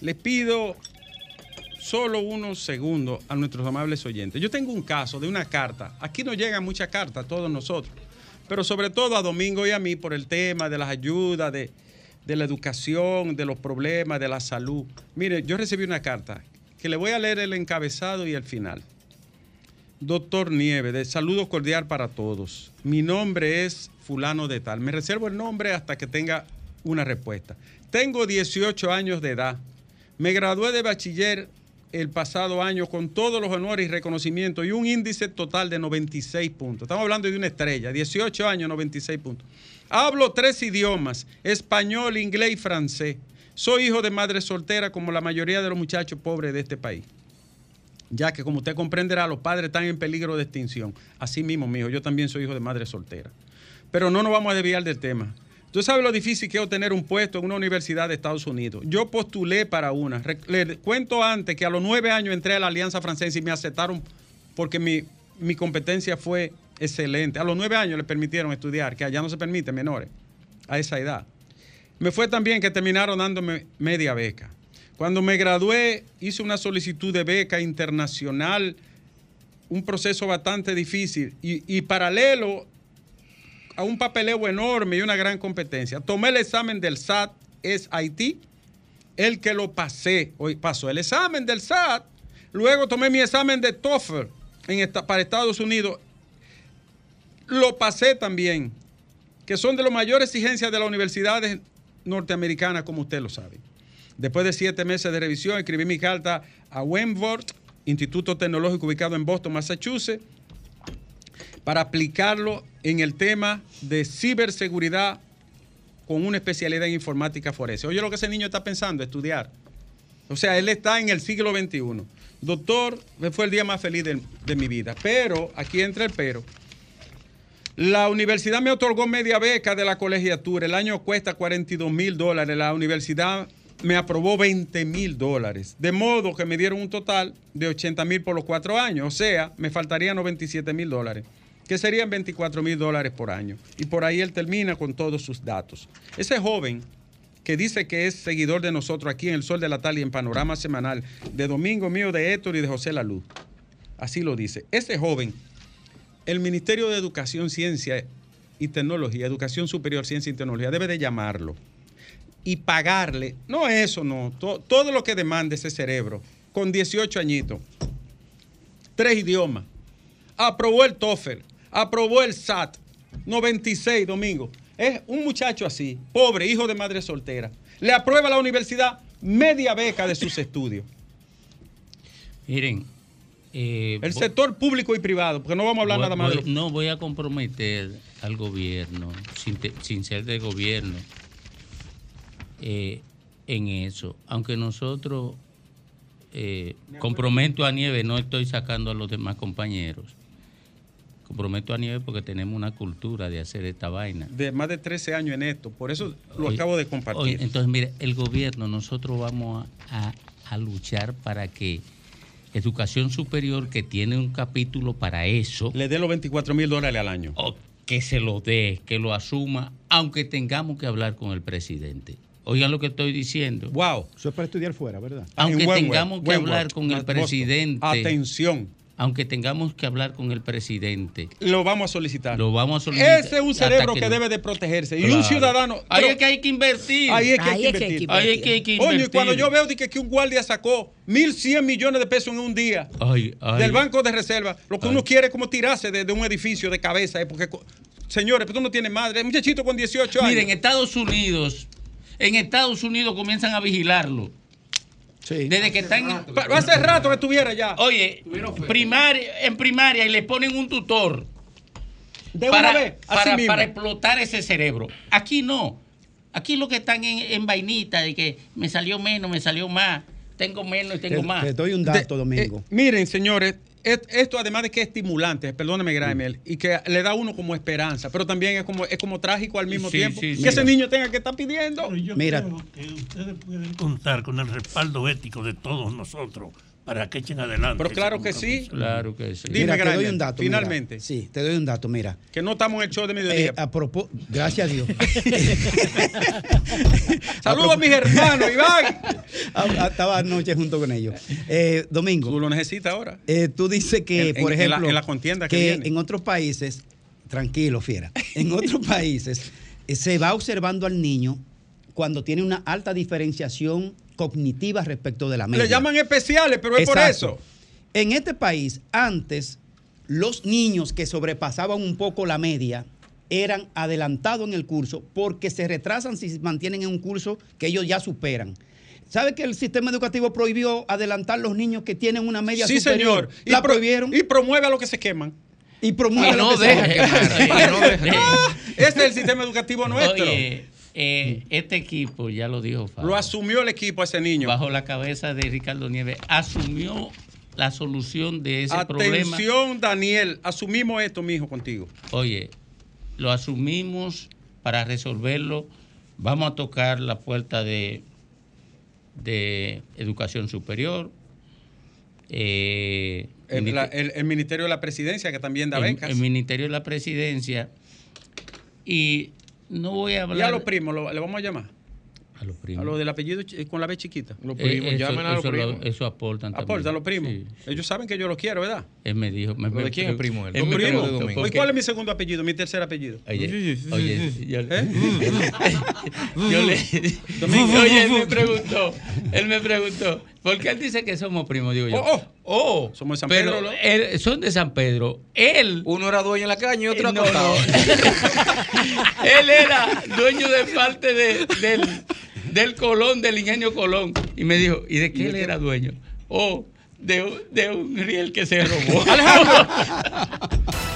Le pido solo unos segundos a nuestros amables oyentes. Yo tengo un caso de una carta. Aquí nos llegan muchas cartas todos nosotros, pero sobre todo a Domingo y a mí por el tema de las ayudas, de, de la educación, de los problemas, de la salud. Mire, yo recibí una carta que le voy a leer el encabezado y el final. Doctor Nieve, de saludo cordial para todos. Mi nombre es fulano de tal. Me reservo el nombre hasta que tenga una respuesta. Tengo 18 años de edad. Me gradué de bachiller el pasado año con todos los honores y reconocimientos y un índice total de 96 puntos. Estamos hablando de una estrella, 18 años, 96 puntos. Hablo tres idiomas, español, inglés y francés. Soy hijo de madre soltera como la mayoría de los muchachos pobres de este país ya que como usted comprenderá, los padres están en peligro de extinción. Así mismo, mijo, yo también soy hijo de madre soltera. Pero no nos vamos a desviar del tema. Tú sabes lo difícil que es obtener un puesto en una universidad de Estados Unidos. Yo postulé para una. Le cuento antes que a los nueve años entré a la Alianza Francesa y me aceptaron porque mi, mi competencia fue excelente. A los nueve años le permitieron estudiar, que allá no se permite menores a esa edad. Me fue también que terminaron dándome media beca. Cuando me gradué, hice una solicitud de beca internacional, un proceso bastante difícil y, y paralelo a un papeleo enorme y una gran competencia. Tomé el examen del SAT, es Haití, el que lo pasé, hoy pasó el examen del SAT, luego tomé mi examen de TOEFL en esta- para Estados Unidos, lo pasé también, que son de las mayores exigencias de las universidades norteamericanas, como usted lo sabe. Después de siete meses de revisión, escribí mi carta a Wentworth, Instituto Tecnológico ubicado en Boston, Massachusetts, para aplicarlo en el tema de ciberseguridad con una especialidad en informática forense. Oye lo que ese niño está pensando, estudiar. O sea, él está en el siglo XXI. Doctor, fue el día más feliz de, de mi vida. Pero, aquí entra el pero. La universidad me otorgó media beca de la colegiatura. El año cuesta 42 mil dólares. La universidad me aprobó 20 mil dólares. De modo que me dieron un total de 80 mil por los cuatro años. O sea, me faltarían 97 mil dólares, que serían 24 mil dólares por año. Y por ahí él termina con todos sus datos. Ese joven que dice que es seguidor de nosotros aquí en El Sol de la Tarde y en Panorama Semanal, de Domingo Mío, de Héctor y de José Laluz. Así lo dice. Ese joven el Ministerio de Educación, Ciencia y Tecnología, Educación Superior, Ciencia y Tecnología, debe de llamarlo y pagarle, no eso, no, to- todo lo que demande ese cerebro, con 18 añitos, tres idiomas, aprobó el TOEFL, aprobó el SAT, 96, domingo. Es un muchacho así, pobre, hijo de madre soltera. Le aprueba la universidad media beca de sus estudios. Miren, eh, El sector público y privado, porque no vamos a hablar voy- nada más de voy- No voy a comprometer al gobierno, sin, te- sin ser de gobierno, eh, en eso. Aunque nosotros, eh, comprometo a Nieve, no estoy sacando a los demás compañeros. Comprometo a Nieve porque tenemos una cultura de hacer esta vaina. de más de 13 años en esto. Por eso lo acabo de compartir. entonces, mire, el gobierno, nosotros vamos a, a- a luchar para que educación superior, que tiene un capítulo para eso, Le dé los 24 mil dólares al año. o que se lo dé, que lo asuma, aunque tengamos que hablar con el presidente. Oigan lo que estoy diciendo. Wow. Eso es para estudiar fuera, ¿verdad? Aunque tengamos que hablar con el presidente, Atención. Aunque tengamos que hablar con el presidente, Lo vamos a solicitar. lo vamos a solicitar. Ese es un cerebro que, debe de protegerse. Y un ciudadano. Ahí es que hay que invertir. ahí es que hay que invertir. Ahí es que hay que Oye, y invertir. cuando yo veo que, que un guardia sacó 1.100 millones de pesos en un día Ay, ay. del Banco de Reserva, lo que Ay. uno quiere es como tirarse de, de un edificio de cabeza. eh, porque, señores, pero tú no tienes madre. Un muchachito con 18 años. Miren, en Estados Unidos, en Estados Unidos comienzan a vigilarlo. Sí. Desde que en- Pa- hace rato que estuviera ya. Oye, primaria, en primaria y le ponen un tutor de para, una vez. Así para, mismo. para explotar ese cerebro. Aquí no. Aquí lo que están en, en vainita de que me salió menos, me salió más, tengo menos y tengo Te, más. te doy un De- dato, Domingo. eh, miren, señores, esto además de que es estimulante, perdóneme, Graemel, y que le da a uno como esperanza, pero también es como, es como trágico al mismo Sí, tiempo. sí, que ese niño tenga que estar pidiendo. Pero yo Mira. creo que ustedes pueden contar con el respaldo ético de todos nosotros para que echen adelante. Pero claro que sí. Claro que sí. Dime, mira, te doy un dato. mira. finalmente. Sí, te doy un dato, mira. Que no estamos en el show de mediodía. Eh, a propó- gracias a Dios. [LAUGHS] Saludos a mis hermanos, Iván. [LAUGHS] Estaba anoche junto con ellos. Eh, Domingo. Tú lo necesitas ahora. Eh, tú dices que, En- en- por en la- ejemplo, en la contienda que viene. en otros países, tranquilo, fiera, en otros países eh, se va observando al niño cuando tiene una alta diferenciación cognitiva respecto de la media. Le llaman especiales, pero es por eso. En este país, antes, los niños que sobrepasaban un poco la media eran adelantados en el curso porque se retrasan si se mantienen en un curso que ellos ya superan. ¿Sabe que el sistema educativo prohibió adelantar los niños que tienen una media Sí, superior? señor. Y La pro- prohibieron Y promueve a los que se queman. y promueve Y lo no que se deja hace. quemar. no [LAUGHS] deja. Ah, es el sistema educativo nuestro. Oye, eh, este equipo, ya lo dijo Fabio, Lo asumió el equipo a ese niño. bajo la cabeza de Ricardo Nieves, asumió la solución de ese problema. Atención, Daniel. Asumimos esto, mijo, contigo. Oye, lo asumimos para resolverlo, vamos a tocar la puerta de, de educación superior. eh, El, la- el- el Ministerio de la Presidencia, que también da el, becas. el Ministerio de la Presidencia. Y no voy a hablar. y a los primos, lo- le vamos a llamar. A los primos. A los del apellido con la B chiquita. Los Eh, primos, eso, llamen a los eso lo- primos. eso aportan también. Aporta a los primos. Sí. Ellos saben que yo los quiero, ¿verdad? Él me dijo. Me, ¿Pero de quién es primo él? porque- ¿cuál es mi segundo apellido? Mi tercer apellido. Oye, oye, yo, ¿Eh? [LAUGHS] yo le, oye, él me preguntó, él me preguntó, porque él dice que somos primos, digo yo. Oh, Oh, Somos de San pero Pedro, ¿no? él- son de San Pedro. Él, Uno era dueño en la caña y otro no, acostado. no. [LAUGHS] él era dueño de parte de- del, del Colón, del ingenio Colón. Y me dijo, ¿y de qué él era dueño? Oh, de, un- de un riel que se robó. El [LAUGHS]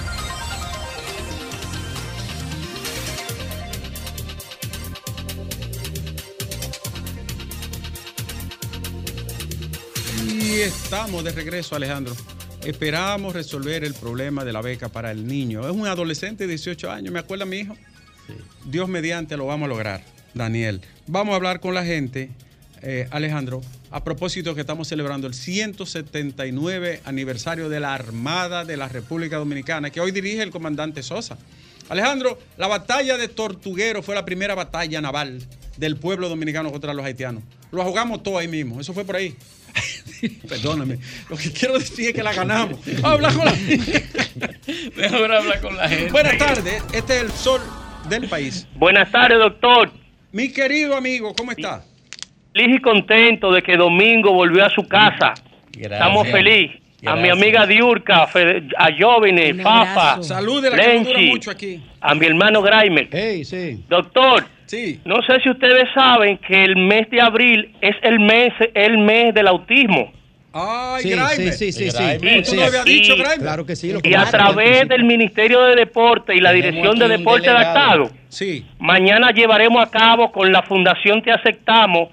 Y estamos de regreso, Alejandro. Esperamos resolver el problema de la beca para el niño. Es un adolescente de 18 años, me acuerda mi hijo. Dios mediante lo vamos a lograr, Daniel. Vamos a hablar con la gente, eh, Alejandro, a propósito que estamos celebrando el 179 aniversario de la Armada de la República Dominicana, que hoy dirige el comandante Sosa. Alejandro, la batalla de Tortuguero fue la primera batalla naval del pueblo dominicano contra los haitianos. Lo jugamos todo ahí mismo, eso fue por ahí. [LAUGHS] Perdóname, lo que quiero decir es que la ganamos. Habla con la [LAUGHS] Mejor hablar con la gente. Buenas tardes, este es el sol del país. Buenas tardes, doctor. Mi querido amigo, ¿cómo está? Feliz y contento de que Domingo volvió a su casa. Estamos felices. A mi Gracias. amiga Diurka, Fede- a Jóvenes, abrazo. Salud de la que no dura Lenchi, mucho aquí. a mi hermano Graimer. Hey, sí. Doctor, Sí. no sé si ustedes saben que el mes de abril es el mes, el mes del autismo. Ay, Sí, sí, sí, sí, sí. Tú habías dicho. Claro que sí. Lo Y a través del Ministerio de Deporte y la Tenemos Dirección de Deporte. Estado, Sí. Mañana llevaremos a cabo con la Fundación Te Aceptamos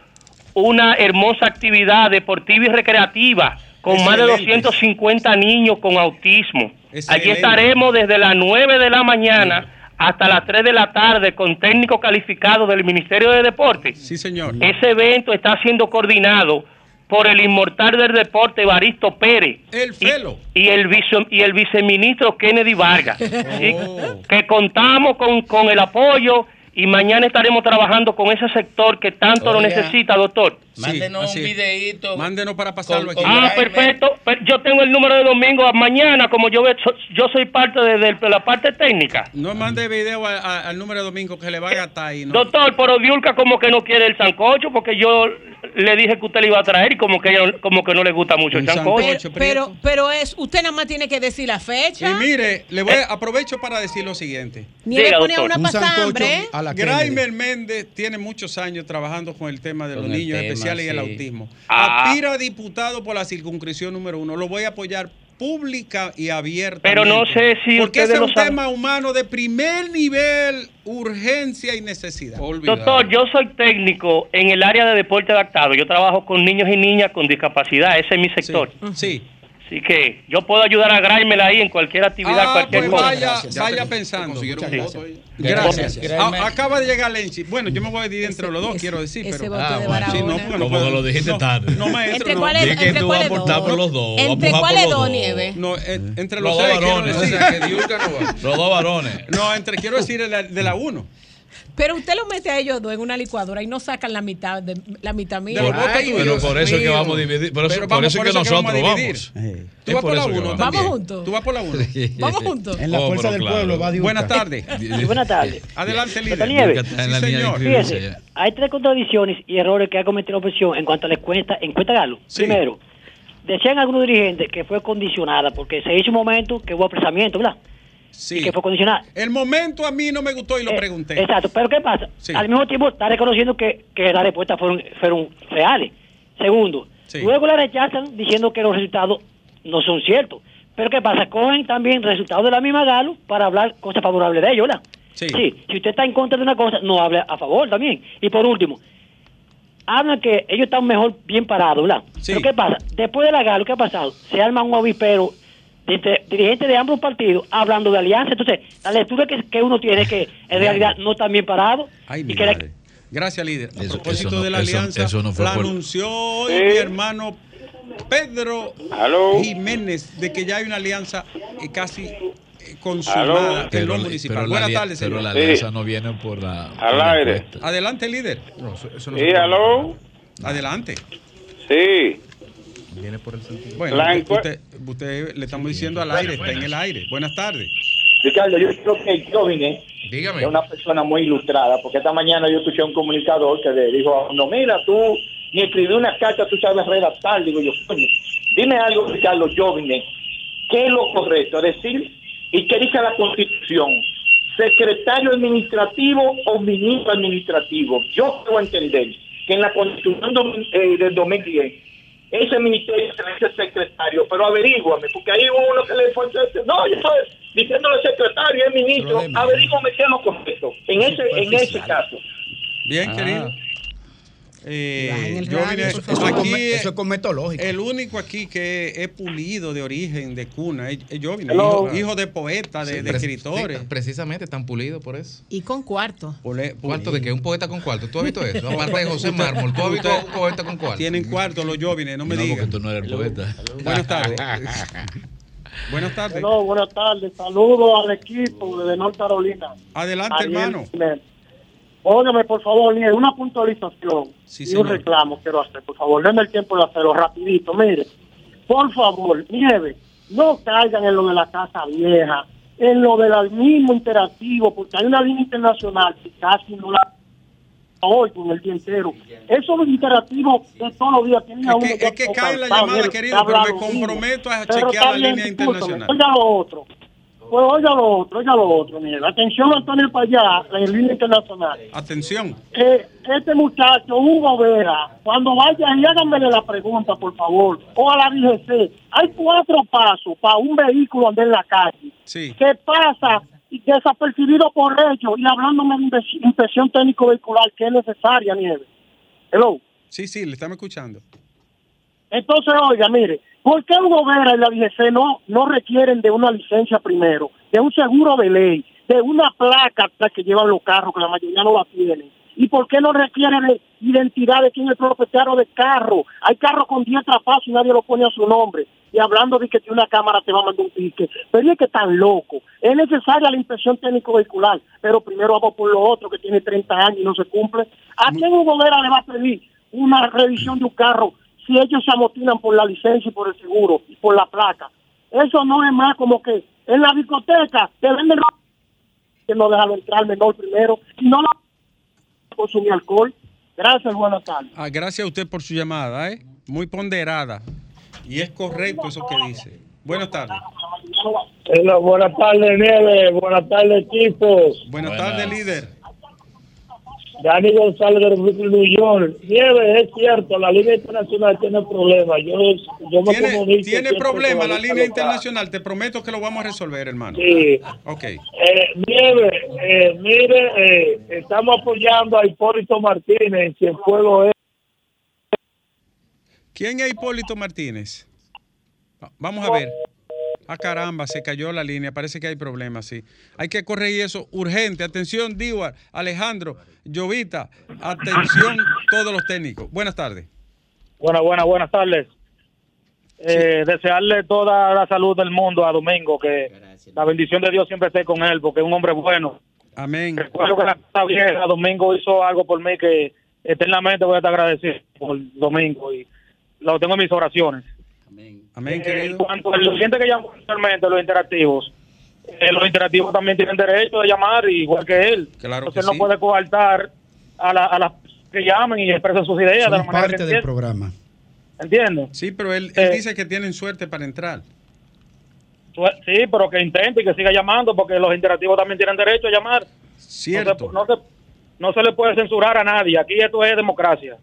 una hermosa actividad deportiva y recreativa con más de Excelente. 250 niños con autismo. Excelente. Allí estaremos desde las 9 de la mañana hasta las 3 de la tarde con técnicos calificados del Ministerio de Deporte. Sí, señor. Ese evento está siendo coordinado por el inmortal del deporte Evaristo Pérez El Felo. y, y el vice, y el viceministro Kennedy Vargas. [LAUGHS] ¿sí? Que contamos con, con el apoyo y mañana estaremos trabajando con ese sector que tanto lo Oiga. necesita, doctor. Sí, Mándenos un videíto. Mándenos para pasarlo Con- aquí. con- Ah, perfecto. Pero Yo tengo el número de domingo mañana, como yo, ve- so- yo soy parte de, de la parte técnica. No mande video a- a- al número de domingo que le va a gastar ahí. ¿no? Doctor, pero Diulca como que no quiere el sancocho porque yo le dije que usted le iba a traer y como que ella- como que no le gusta mucho el sancocho. sancocho. Pero, pero, pero es, usted nada más tiene que decir la Y fecha. mire, le voy a, aprovecho para decir lo siguiente. Nieve Diga, ponía una Un Kennedy. Graimer Méndez tiene muchos años trabajando con el tema de Con los niños tema, especiales y el autismo. Ah. Aspira a diputado por la circunscripción número uno. Lo voy a apoyar pública y abierta. Pero no sé si Porque es un saben. tema humano de primer nivel, urgencia y necesidad. Doctor, yo soy técnico en el área de deporte adaptado. Yo trabajo con niños y niñas con discapacidad. Ese es mi Sí, sector. sí. Así que yo puedo ayudar a Graimel ahí en cualquier actividad, Ah, cualquier pues cosa. vaya, Gracias. vaya pensando. un gracias. Gracias. Gracias. A- acaba de llegar Lenchi. Bueno, yo me voy a dividir entre Ese- los dos, ese- quiero decir. pero, Ah, bueno. Sí, no, porque no Como puedo- que lo dijiste no, tarde. No, maestro, ¿Entre no. cuáles Dije que entre tú vas a cuáles aportar dos? por los dos. ¿Entre cuáles dos, dos. Nieve? No, eh, entre Los dos varones. No. [LAUGHS] Los dos varones. No, entre quiero decir de la uno. Pero usted lo mete a ellos dos en una licuadora y no sacan la mitad de la mitad mía. Ay. Pero por eso es que vamos a dividir. Por eso, por vamos, eso por es que vamos a nosotros dividir. vamos. Tú vas por la eso que uno vamos. también. Vamos juntos. Tú vas por la uno. Vamos juntos. En la Oh, fuerza del claro. pueblo va Diurka. Buenas tardes. [LAUGHS] Sí, buenas tardes. Adelante, líder. Nieves. Sí, señor. Fíjese, hay tres contradicciones y errores que ha cometido la oposición en cuanto a la encuesta, encuesta Galo. Sí. Primero, decían algunos dirigentes que fue condicionada porque se hizo un momento que hubo apresamiento, ¿verdad? Sí. y que fue condicionada. El momento a mí no me gustó y lo Eh, pregunté. Exacto, pero ¿qué pasa? Sí. Al mismo tiempo está reconociendo que, que las respuestas fueron, fueron reales. Segundo, Sí. luego la rechazan diciendo que los resultados no son ciertos. Pero ¿qué pasa? Cogen también resultados de la misma Galo para hablar cosas favorables de ellos, ¿verdad? Sí. si usted está en contra de una cosa, no hable a favor también. Y por último, hablan que ellos están mejor bien parados, ¿verdad? Pero ¿qué pasa? Después de la Galo, ¿qué ha pasado? Se arma un avispero dirigentes de ambos partidos hablando de alianza. Entonces, la lectura que, que uno tiene es que en realidad no están bien parados. Ay, mi y que la- madre. Gracias, líder. A Eso- propósito eso no- de la eso- alianza, eso no fue la por- anunció hoy mi hermano Pedro Jiménez de que ya hay una alianza eh, casi eh, consumada en Pero, lo municipal. pero Buenas tardes, pero la alianza no viene por la. Al aire. Adelante, líder. Sí, aló. Adelante. Sí. Viene por el sentido. Bueno, La usted, le estamos diciendo al aire, está en el aire. Buenas tardes. Ricardo, yo creo que yo vine Dígame. de una persona muy ilustrada, porque esta mañana yo escuché a un comunicador que le dijo, no, mira, tú ni escribí una carta, tú sabes redactar. Digo yo, coño, dime algo, Ricardo, yo vine. ¿Qué es lo correcto? Es decir, ¿y qué dice la Constitución? ¿Secretario administrativo o ministro administrativo? Yo puedo entender que en la Constitución eh, del 2010 ese ministerio se le dice secretario, pero averíguame, porque ahí hubo uno que le fue no, yo estoy diciéndole secretario, es ministro, averíguame qué es lo correcto, en ese, en ese caso. Bien, Ah. querido. Eh, yo radio, vine- eso- eso aquí, eso es cometológico. El único aquí que es pulido de origen, de cuna, es, es yo vine, Hello. hijo, hijo de poeta, de, Sí, de pre- escritores. sí, precisamente, tan pulido por eso. Y con cuarto. ¿Cuarto de qué? ¿Un poeta con cuarto? ¿Tú has visto eso? Aparte de José Mármol, ¿tú has visto un poeta con cuarto? Tienen cuarto los jóvenes, no me No, porque tú no eres poeta. Buenas tardes. [LAUGHS] Buenas tardes. Hello, buenas tardes. Saludos al equipo de North Carolina. Adelante, Ariel hermano. Jiménez. Óigame, por favor, Nieves, una puntualización Sí, y señor. un reclamo quiero hacer. Por favor, denme el tiempo de hacerlo rapidito. Mire, por favor, Nieves, no caigan en lo de la casa vieja, en lo del mismo interactivo, porque hay una línea internacional que casi no la oigo en el día entero. Eso de interactivo de todos los días tiene a uno Es que, es que cae la llamada, mire, querido, pero me comprometo a chequear la línea internacional. Oiga lo otro. Pues oiga lo otro, oiga lo otro. Mire, atención, Antonio Payá, en línea internacional. Atención. Eh, este muchacho, Hugo Vera, cuando vaya y háganmele la pregunta, por favor, o a la DGC, hay cuatro pasos para un vehículo andar en la calle. Sí. ¿Qué pasa? Y desapercibido por ellos y hablándome de inspección técnico vehicular que es necesaria, Nieve. Hello. Sí, sí, le estamos escuchando. Entonces, oiga, mire, ¿por qué Hugo Vera y la DGC no, no requieren de una licencia primero, de un seguro de ley, de una placa la que llevan los carros, que la mayoría no la tienen? ¿Y por qué no requieren de identidad de quién es el propietario del carro? Hay carros con 10 trapazos y nadie lo pone a su nombre. Y hablando de que tiene una cámara te va a mandar un pique. Pero es que tan loco. Es necesaria la inspección técnico vehicular, pero primero vamos por lo otro que tiene 30 años y no se cumple. ¿A quién Hugo Vera le va a pedir una revisión de un carro si ellos se amotinan por la licencia y por el seguro y por la placa. Eso no es más como que en la discoteca te venden que no dejan entrar menor primero y no la consumir alcohol. Gracias, buenas tardes. Ah, gracias a usted por su llamada, ¿eh? Muy ponderada. Y es correcto eso que dice. Buenas tardes. Hello, buenas tardes, Nieve. Buenas tardes, equipos. Buenas tardes, líder. Dani González de Brooklyn, New York. Nieve, es cierto, la línea internacional tiene problemas. Yo, yo me Tiene, comunico tiene siempre problema con la línea internacional. Te prometo que lo vamos a resolver, hermano. Sí. Ok. Eh, Nieve, eh, mire, eh, estamos apoyando a Hipólito Martínez en Cienfuegos es ¿Quién es Hipólito Martínez? Va- Vamos a ver. Ah, caramba, se cayó la línea. Parece que hay problemas, sí. Hay que corregir eso urgente. Atención, Diwar, Alejandro, Llovita. Atención, todos los técnicos. Buenas tardes. Buenas, buenas, buenas tardes. Eh, Desearle toda la salud del mundo a Domingo, que la bendición de Dios siempre esté con él, porque es un hombre bueno. Amén. Recuerdo que la casa vieja, Domingo hizo algo por mí que eternamente voy a estar agradecido por Domingo y lo tengo en mis oraciones. Amén, Eh, querido. En cuanto al oyente que llamó anteriormente, los interactivos, eh, los interactivos también tienen derecho de llamar, igual que él. Claro Entonces que él sí. no puede coartar a, la- a las que llamen y expresen sus ideas de la Son manera parte que del programa. ¿Entiendes? Sí, pero él, él Eh. dice que tienen suerte para entrar. Sí, pero que intente y que siga llamando porque los interactivos también tienen derecho a llamar. Cierto. No se, no se, no se le puede censurar a nadie. Aquí esto es democracia.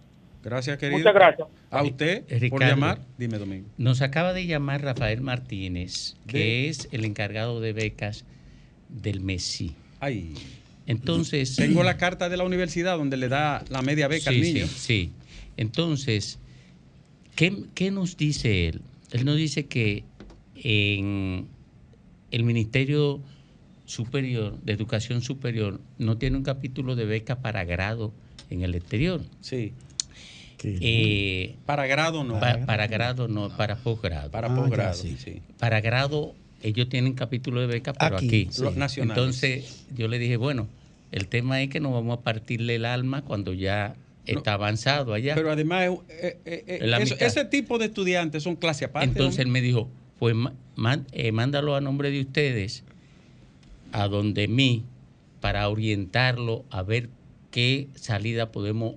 Gracias, querido. Muchas gracias. A usted por Ricardo. llamar. Dime, Domingo. Nos acaba de llamar Rafael Martínez, que es el encargado de becas del MESI. Ay. Entonces. Tengo la carta de la universidad donde le da la media beca sí, al niño. Sí, sí. Entonces, ¿qué, qué nos dice él? Él nos dice que en el Ministerio Superior de Educación Superior no tiene un capítulo de beca para grado en el exterior. Sí. Eh, para grado no. pa- para grado no, para posgrado. Para Ah, posgrado, ya, sí. sí. Para grado ellos tienen capítulo de beca, pero Aquí, aquí. sí. Los nacionales. Entonces yo le dije, bueno, el tema es que nos vamos a partirle el alma cuando ya está avanzado allá. Pero además, eh, eh, eh, eso- ese tipo de estudiantes son clase aparte. Entonces él me dijo, pues man- eh, mándalo a nombre de ustedes a donde mí para orientarlo a ver qué salida podemos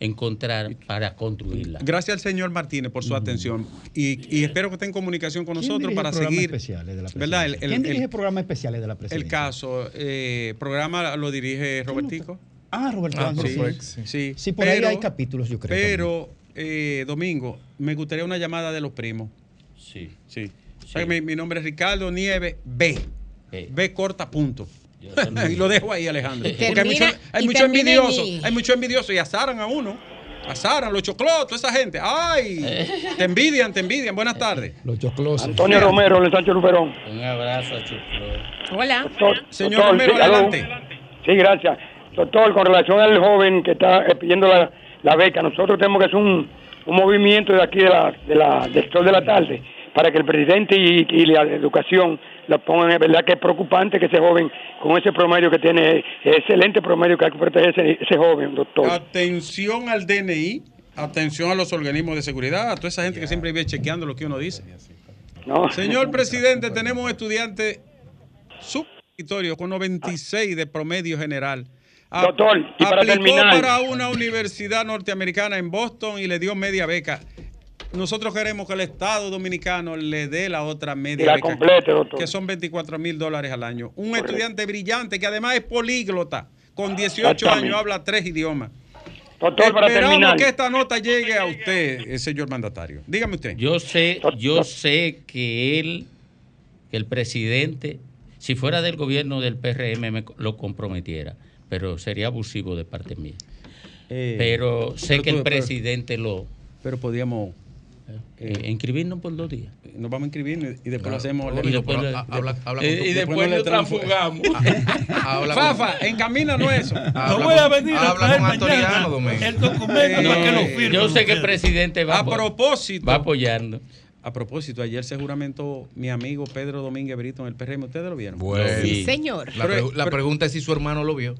encontrar para construirla. Gracias al señor Martínez por su atención y, y espero que esté en comunicación con ¿Quién nosotros para seguir. especiales de la ¿Verdad? El, el- ¿Quién dirige el- programas especiales de la el presidencia? caso, eh, programa lo dirige Robertico. Ah, Roberto Ah, sí, sí. sí. Sí, por ahí hay capítulos, yo creo, Pero, eh, Domingo, me gustaría una llamada de los primos. Sí. Sí. O sea, Mi, mi nombre es Ricardo Nieves B. B corta punto. [LAUGHS] y lo dejo ahí, Alejandro. Porque hay mucho, hay mucho en envidioso. Hay mucho envidioso y azaran a uno. Azaran, los choclos, toda esa gente. ¡Ay! [LAUGHS] Te envidian, te envidian. Buenas tardes. Los choclos. Antonio Romero, de Sánchez Luperón. Un abrazo a Chuclo. Hola. Señor Romero, sí, adelante. Sí, gracias. Doctor, con relación al joven que está eh, pidiendo la, la beca, nosotros tenemos que hacer un, un movimiento de aquí de la, de la, del sol de la tarde para que el presidente y, y la educación lo pongan. Es verdad que es preocupante que ese joven, con ese promedio que tiene, excelente promedio que hay que proteger ese, ese joven, doctor. Atención al DNI, atención a los organismos de seguridad, a toda esa gente que siempre vive chequeando lo que uno dice. Señor [LAUGHS] presidente, tenemos un estudiante subvictorio con 96 de promedio general. A- Doctor, y para aplicó terminar. para una universidad norteamericana en Boston y le dio media beca. Nosotros queremos que el Estado dominicano le dé la otra media Y la beca, complete, doctor. que son 24 mil dólares al año. Un estudiante brillante que además es políglota, con 18 Exactamente. años habla tres idiomas. Doctor, para Esperamos terminar. que esta nota llegue a usted, eh, señor mandatario. Dígame usted. Yo sé, yo sé que él, que el presidente, si fuera del gobierno del PRM, me lo comprometiera, pero sería abusivo de parte mía. Eh, pero sé pero que el pero- presidente lo... Pero podíamos... eh, inscribirnos por dos días. Nos vamos a inscribir y después lo hacemos. Y después lo- habla- habla eh, con- y después [LAUGHS] no le lo transfu- transfugamos. Fafa, encamínanos eso. [LAUGHS] No voy a venir a traer mañana el documento para que lo firme. Yo sé que el presidente va A propósito. va apoyando. A propósito, ayer se juramentó mi amigo Pedro Domínguez Brito en el PRM. ¿Ustedes lo vieron? Bueno. Sí, señor. La, pregunta es si su hermano lo vio.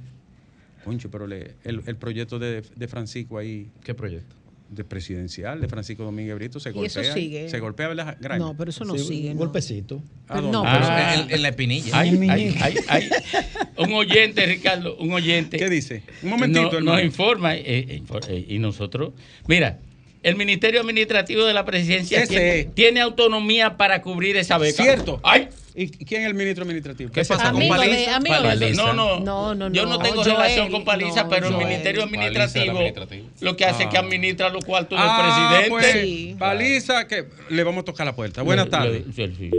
Concho, pero le- el, el proyecto de, de Francisco ahí. ¿Qué proyecto? De presidencial de Francisco Domínguez Brito se Y eso golpea. sigue. Se golpea, ¿verdad? Graña? No, pero eso no Sí, sigue. un no. golpecito. ¿A Pero dónde? no, Ah, en, en la espinilla. Hay, [LAUGHS] un oyente, Ricardo, un oyente. ¿Qué dice? Un momentito, No- hermano. Nos informa eh, eh, infor- eh, y nosotros. Mira, el Ministerio Administrativo de la Presidencia tiene, tiene autonomía para cubrir esa beca. Cierto. ¡Ay! ¿Y quién es el ministro administrativo? ¿Qué pasa con Amigo Paliza? de- Paliza. No, no, No, no, Yo no. tengo Joel, relación con Paliza, no, pero el. Ministerio Administrativo, lo que hace es que Ah. administra los cuartos Ah, del pues, presidente. Sí. Paliza, que le vamos a tocar la puerta. Buenas tardes. sí,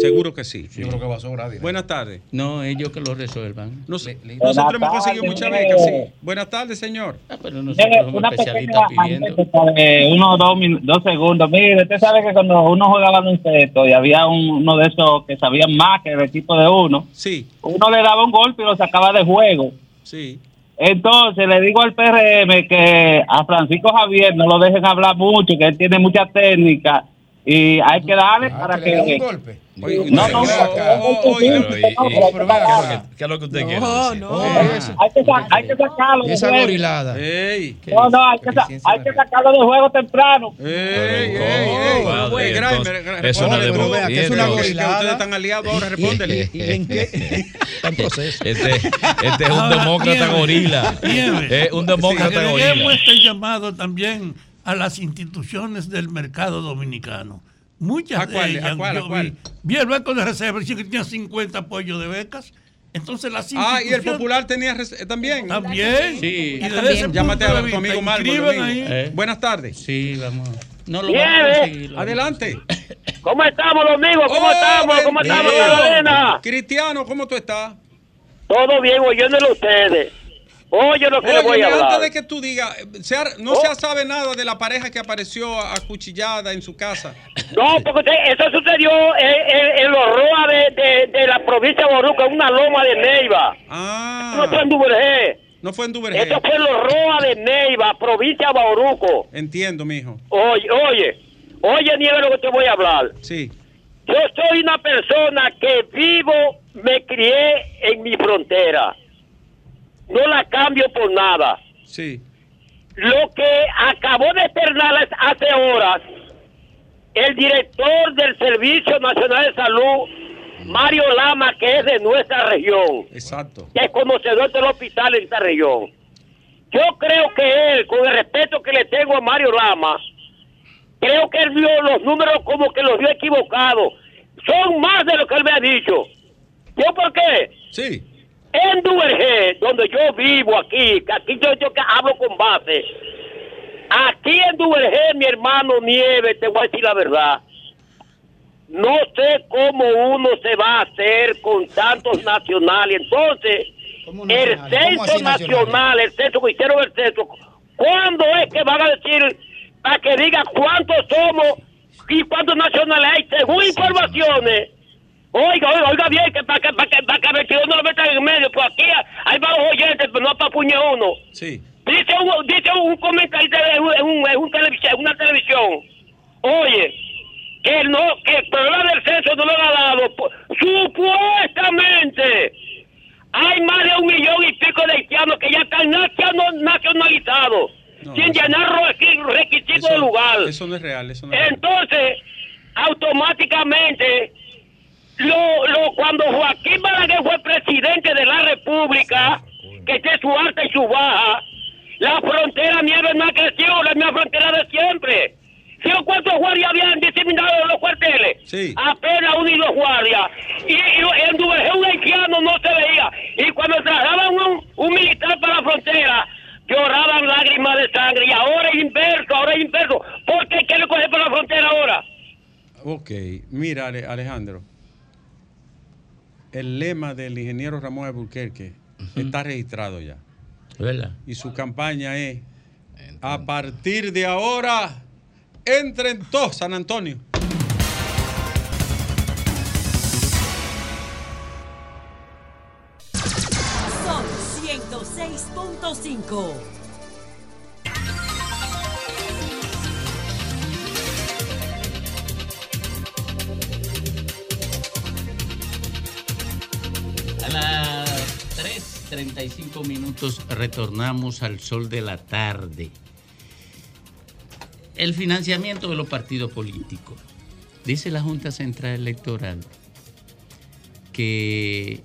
seguro que sí. Yo creo que va a sobrar. direct. Buenas tardes. No, ellos que lo resuelvan. Nos- Le- le- nosotros hemos conseguido muchas becas, sí. Buenas tardes, señor. Ah, pero nosotros somos una especialistas pequeña pidiendo. de uno o dos, dos segundos. Mire, usted sabe que cuando uno juega baloncesto y había un- uno de esos que sabían más que el equipo de uno, Sí, uno le daba un golpe y lo sacaba de juego. sí. Entonces le digo al PRM que a Francisco Javier no lo dejen hablar mucho, que él tiene mucha técnica y hay que darle Ah, para que le da un que... golpe. Oye, No, no, ¿qué es lo que usted quiere No, decir? no. Hay que, sa- hay que sacarlo de esa gorilada. Ey, No, no, hay que, sa- hay que sacarlo de juego temprano. ey, ey, entonces, eso no tú. es Pero vea que es una gorilada. ustedes están aliados ahora, respóndele. ¿Y en qué? Está en proceso. Este, este es un Ahora, demócrata gorila. Es un demócrata gorila. este llamado también a las instituciones del mercado dominicano. Muchas ¿A cuál, de a cuál, a cuál? vi. Vi el banco de reserva, que tenía 50 apoyos de becas. Entonces las Ah, y el Popular tenía eh, también. También. Sí. Y desde ese Llámate a tu amigo Marco. Eh. Buenas tardes. Sí, vamos. No lo Nieve. vamos a conseguir, lo Adelante. ¿Cómo estamos, Domingo? ¿Cómo Oh, estamos? ¿Cómo estamos. Carolina? Cristiano, ¿cómo tú estás? Todo bien, oyéndolo a ustedes. Oye lo que le voy Oye, a hablar. antes de que tú digas, eh, no Oh. se sabe nada de la pareja que apareció acuchillada en su casa. No, porque eso sucedió en, en- en los ROA de, de- de la provincia de Boruca, en una loma de Neiva. Ah. No fue en Duvergé. No fue en Duvergé. Esto fue en los ROA de Neiva, provincia de Bauruco. Entiendo, mijo. Oye, oye, oye, Nieve, lo que te voy a hablar. Sí. Yo soy una persona que vivo, me crié en mi frontera. No la cambio por nada. Sí. Lo que acabó de externar hace horas el director del Servicio Nacional de Salud, Mario Lama, que es de nuestra región, Exacto. que es conocedor del hospital en esta región. Yo creo que él, con el respeto que le tengo a Mario Lama, creo que él vio los números como que los vio equivocados. Son más de lo que él me ha dicho. ¿Yo por qué? Sí. En Duvergé, donde yo vivo aquí, que aquí yo, yo que hablo con base, aquí en Duvergé, mi hermano Nieve, te voy a decir la verdad. No sé cómo uno se va a hacer con tantos nacionales. Entonces, el así nacional, el censo que hicieron el censo, ¿cuándo es que van a decir para que diga cuántos somos y cuántos nacionales hay? Según informaciones. Oiga, oiga, oiga bien, que para que, para que, para que, uno lo meta en medio, pues aquí hay varios oyentes, pero no para puñe uno. Sí. Dice un, dice un comentarista en, un, en, un- televisión, en una televisión, oye, que no, que el problema del censo no lo ha dado, po- supuestamente hay más de un millón y pico de haitianos que ya están nacional- nacionalizados, sin llenar requi- requisitos de lugar. Eso no es real, eso no es real. Entonces, automáticamente, lo, lo, cuando Joaquín Balaguer fue presidente de la República, que esté su alta y su baja, la frontera nieve no ha crecido, la misma frontera de siempre. ¿Sí o cuántos guardias habían diseminado en los cuarteles? Sí. Apenas uno y dos guardias. Y, y en Duvergé un haitiano no se veía. Y cuando trasladaban un, un militar para la frontera, lloraban lágrimas de sangre. Y ahora es inverso, ahora es inverso. ¿Por qué quiere coger por la frontera ahora? Ok, mira Ale- Alejandro, el lema del ingeniero Ramón Alburquerque está registrado ya. ¿Verdad? Y su campaña es, a partir de ahora, entren todos San Antonio. Son 106.5. las 3.35 minutos retornamos al sol de la tarde. El financiamiento de los partidos políticos. Dice la Junta Central Electoral que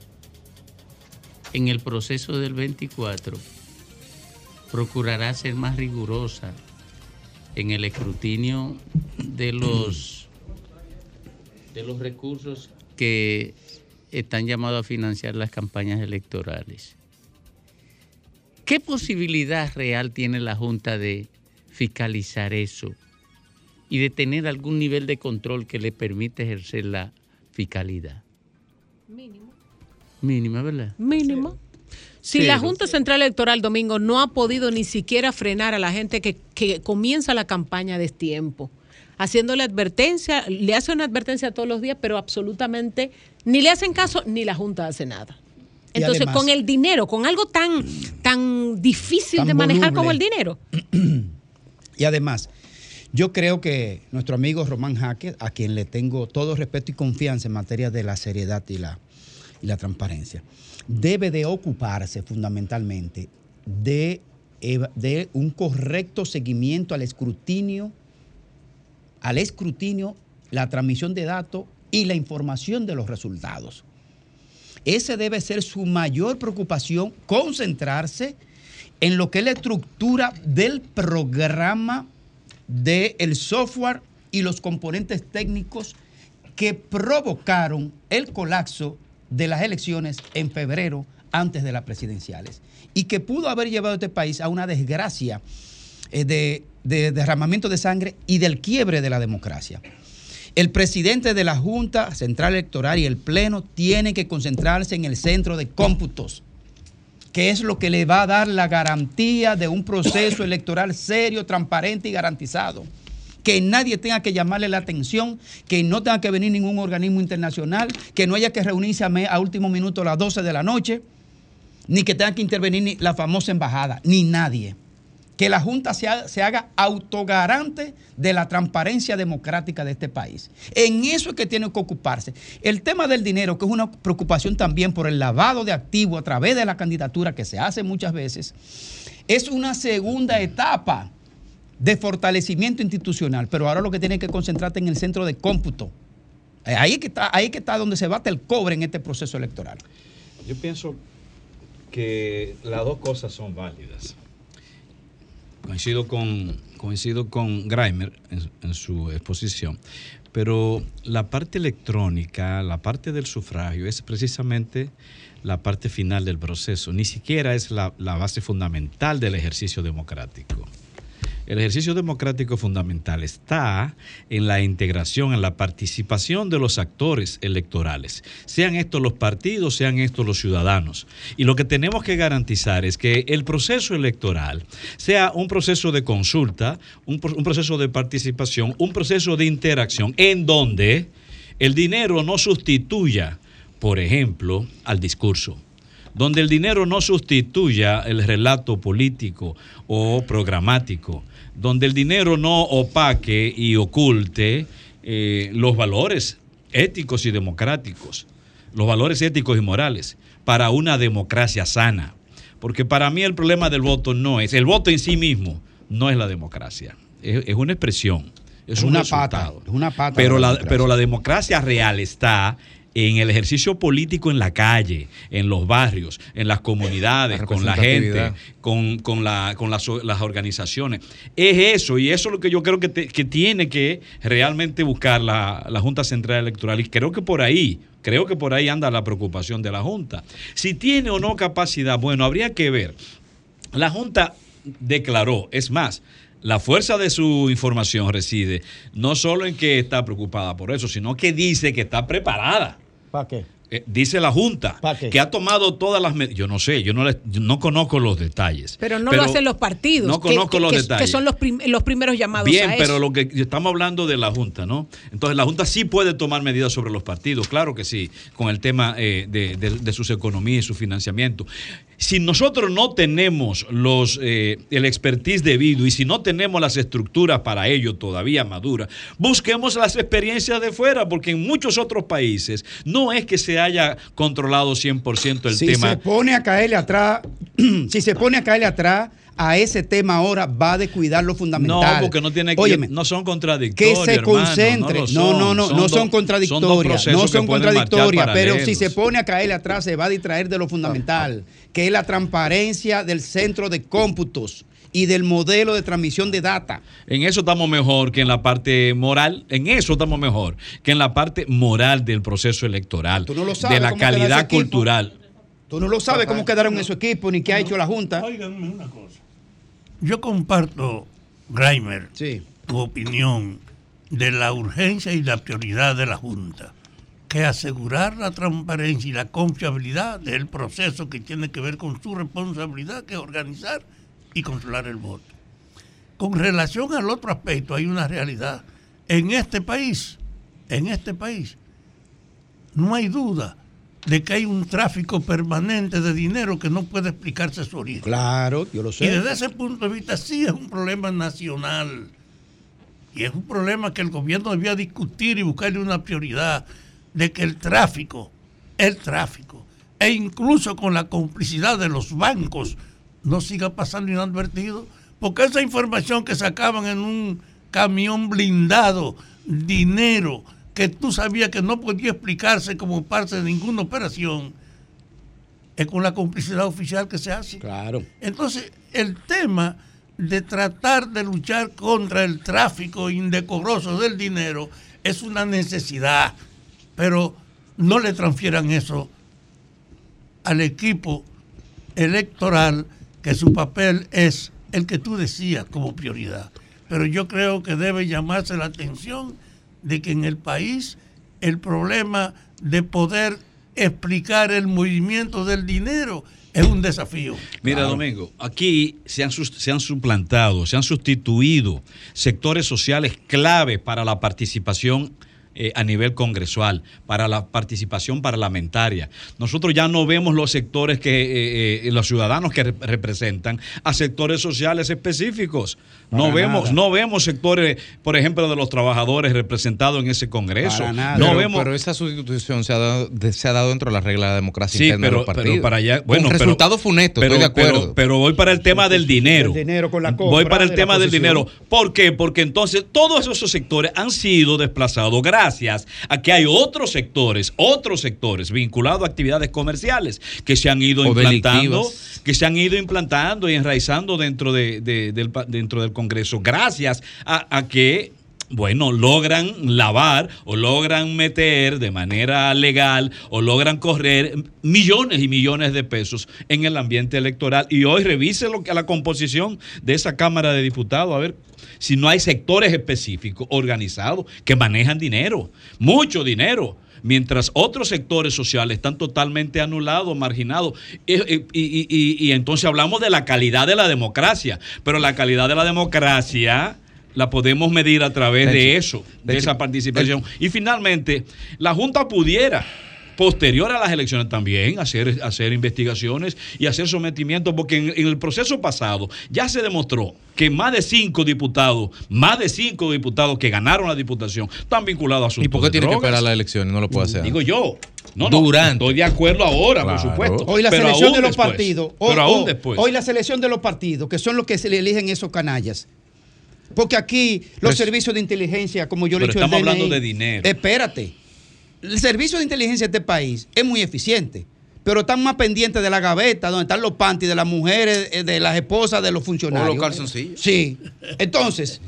en el proceso del 24 procurará ser más rigurosa en el escrutinio de los de los recursos que están llamados a financiar las campañas electorales. ¿Qué posibilidad real tiene la Junta de fiscalizar eso y de tener algún nivel de control que le permita ejercer la fiscalidad? Mínimo. Mínima, ¿verdad? Mínimo. Si Sí, la Junta Central Electoral Domingo no ha podido ni siquiera frenar a la gente que, que comienza la campaña de tiempo, haciéndole advertencia, le hace una advertencia todos los días, pero absolutamente ni le hacen caso ni la Junta hace nada. Entonces, además- con el dinero, con algo tan, tan difícil Tan de manejar voluble. como el dinero, [CLEARS THROAT] Y además, yo creo que nuestro amigo Román Jaque, a quien le tengo todo respeto y confianza en materia de la seriedad y la, y la transparencia, debe de ocuparse fundamentalmente de, de un correcto seguimiento al escrutinio, al escrutinio, la transmisión de datos y la información de los resultados. Ese debe ser su mayor preocupación, concentrarse en lo que es la estructura del programa del software y los componentes técnicos que provocaron el colapso de las elecciones en febrero antes de las presidenciales y que pudo haber llevado a este país a una desgracia de, de derramamiento de sangre y del quiebre de la democracia. El presidente de la Junta Central Electoral y el Pleno tienen que concentrarse en el centro de cómputos, que es lo que le va a dar la garantía de un proceso electoral serio, transparente y garantizado. Que nadie tenga que llamarle la atención, que no tenga que venir ningún organismo internacional, que no haya que reunirse a último minuto a las 12 de la noche, ni que tenga que intervenir ni la famosa embajada, ni nadie. Que la Junta se, se haga autogarante de la transparencia democrática de este país. En eso es que tiene que ocuparse. El tema del dinero, que es una preocupación también por el lavado de activos a través de la candidatura que se hace muchas veces, es una segunda etapa de fortalecimiento institucional, pero ahora lo que tiene que concentrarte en el centro de cómputo. Eh, Ahí que está, ahí que está donde se bate el cobre en este proceso electoral. Yo pienso que las dos cosas son válidas. Coincido con, coincido con Grimer en, en su exposición, pero la parte electrónica, la parte del sufragio, es precisamente la parte final del proceso, ni siquiera es la, la base fundamental del ejercicio democrático. El ejercicio democrático fundamental está en la integración, en la participación de los actores electorales, sean estos los partidos, sean estos los ciudadanos. Y lo que tenemos que garantizar es que el proceso electoral sea un proceso de consulta, un, pro- un proceso de participación, un proceso de interacción en donde el dinero no sustituya, por ejemplo, al discurso donde el dinero no sustituya el relato político o programático, donde el dinero no opaque y oculte eh, los valores éticos y democráticos, los valores éticos y morales para una democracia sana. Porque para mí el problema del voto no es, el voto en sí mismo no es la democracia, es, es una expresión, es, Es un una resultado. pata, es una pata Pero de la la, democracia. pero la democracia real está en el ejercicio político en la calle, en los barrios, en las comunidades, La con la gente, con, con la- con las, organizaciones. Es eso, y eso es lo que yo creo que, te- que tiene que realmente buscar la, la Junta Central Electoral. Y creo que por ahí, creo que por ahí anda la preocupación de la Junta. Si tiene o no capacidad, bueno, habría que ver. La Junta declaró, es más, la fuerza de su información reside no solo en que está preocupada por eso, sino que dice que está preparada. ¿Para qué? Eh, dice la Junta que ha tomado todas las medidas. Yo no sé, yo no, le- yo no conozco los detalles. Pero no lo hacen los partidos. No que- conozco que, los que- detalles. Que son los, prim- los primeros llamados Bien, a pero eso. lo que estamos hablando de la Junta, ¿no? Entonces la Junta sí puede tomar medidas sobre los partidos, claro que sí, con el tema eh, de, de- de sus economías y su financiamiento. Si nosotros no tenemos los eh, el expertise debido y si no tenemos las estructuras para ello todavía maduras, busquemos las experiencias de fuera, porque en muchos otros países no es que se haya controlado 100% el si tema. se pone a caerle atrás, [CLEARS THROAT] si se pone a caerle atrás a ese tema ahora, va a descuidar lo No, fundamental. porque no tiene que, Óyeme, no son que contradictorios. se hermano, concentre. No, no, no, no, son contradictorias. no que son contradictorias, pero si se pone a caerle atrás, se va a distraer de lo fundamental, que es la transparencia del centro de cómputos y del modelo de transmisión de data. En eso estamos mejor que en la parte moral. En eso estamos mejor que en la parte moral del proceso electoral. Tú no lo sabes de la calidad cultural. Tú no lo sabes cómo quedaron esos equipos ni qué ha hecho la Junta. Óiganme una cosa. Yo comparto, Grimer, tu opinión de la urgencia y la prioridad de la Junta, que asegurar la transparencia y la confiabilidad del proceso que tiene que ver con su responsabilidad, que es organizar y controlar el voto. Con relación al otro aspecto, hay una realidad. En este país, en este país, no hay duda de que hay un tráfico permanente de dinero que no puede explicarse su origen. Claro, yo lo sé. Y desde ese punto de vista sí es un problema nacional. Y es un problema que el gobierno debía discutir y buscarle una prioridad de que el tráfico, el tráfico, e incluso con la complicidad de los bancos, no siga pasando inadvertido. Porque esa información que sacaban en un camión blindado, dinero, que tú sabías que no podía explicarse como parte de ninguna operación, es con la complicidad oficial que se hace. Claro. Entonces, el tema de tratar de luchar contra el tráfico indecoroso del dinero es una necesidad, pero no le transfieran eso al equipo electoral, que su papel es el que tú decías como prioridad. Pero yo creo que debe llamarse la atención de que en el país el problema de poder explicar el movimiento del dinero es un desafío. Mira, Domingo, aquí se han, se han suplantado, se han sustituido sectores sociales clave para la participación eh, a nivel congresual, para la participación parlamentaria. Nosotros ya no vemos los sectores que, eh, eh, los ciudadanos que rep- representan a sectores sociales específicos. No vemos, no vemos sectores, por ejemplo, de los trabajadores representados en ese Congreso. No pero, vemos pero esa sustitución se ha, dado, se ha dado dentro de la regla de la democracia Sí, interna de pero, los partidos. pero para allá. Con Bueno, pero- resultado funesto, pero, estoy de acuerdo. Pero, pero voy para el tema del dinero. dinero con la Voy para el de tema del dinero. ¿Por qué? Porque entonces todos esos sectores han sido desplazados gracias a que hay otros sectores, otros sectores vinculados a actividades comerciales que se han ido O implantando, delictivas. que se han ido implantando y enraizando dentro, de, de- del, dentro del Congreso, gracias a, a que bueno, logran lavar o logran meter de manera legal o logran correr millones y millones de pesos en el ambiente electoral. Y hoy revise lo que la composición de esa Cámara de Diputados, a ver si no hay sectores específicos organizados que manejan dinero, mucho dinero. Mientras otros sectores sociales están totalmente anulados, marginados. Y, y- entonces hablamos de la calidad de la democracia. Pero la calidad de la democracia la podemos medir a través De eso, de esa participación. Y finalmente, la Junta pudiera, posterior a las elecciones también, hacer, hacer investigaciones y hacer sometimientos, porque en, en el proceso pasado ya se demostró que más de cinco diputados, más de cinco diputados que ganaron la diputación, están vinculados a asuntos ¿Y por qué tiene que esperar las elecciones? No lo puede hacer. Digo yo. No, no, Durante. estoy de acuerdo ahora, Claro. por supuesto. Hoy la pero selección aún de los después. partidos. Hoy, pero aún hoy- después. hoy la selección de los partidos, que son los que se le eligen esos canallas. Porque aquí los Pero- servicios de inteligencia, como yo le he dicho estamos el hablando de dinero. Espérate. El servicio de inteligencia de este país es muy eficiente. Pero están más pendientes de la gaveta, donde están los panties de las mujeres, eh, de las esposas, de los funcionarios. O los calzoncillos. Sí. Entonces,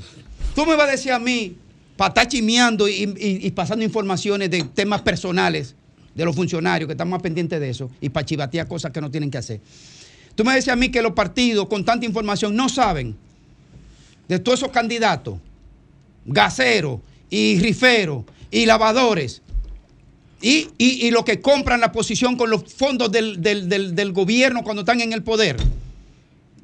tú me vas a decir a mí, para estar chimeando y, y- y pasando informaciones de temas personales de los funcionarios que están más pendientes de eso y para chivatear cosas que no tienen que hacer. Tú me decías a mí que los partidos con tanta información no saben de todos esos candidatos, gaseros y riferos y lavadores. Y, y, y los que compran la posición con los fondos del, del- del- del gobierno cuando están en el poder.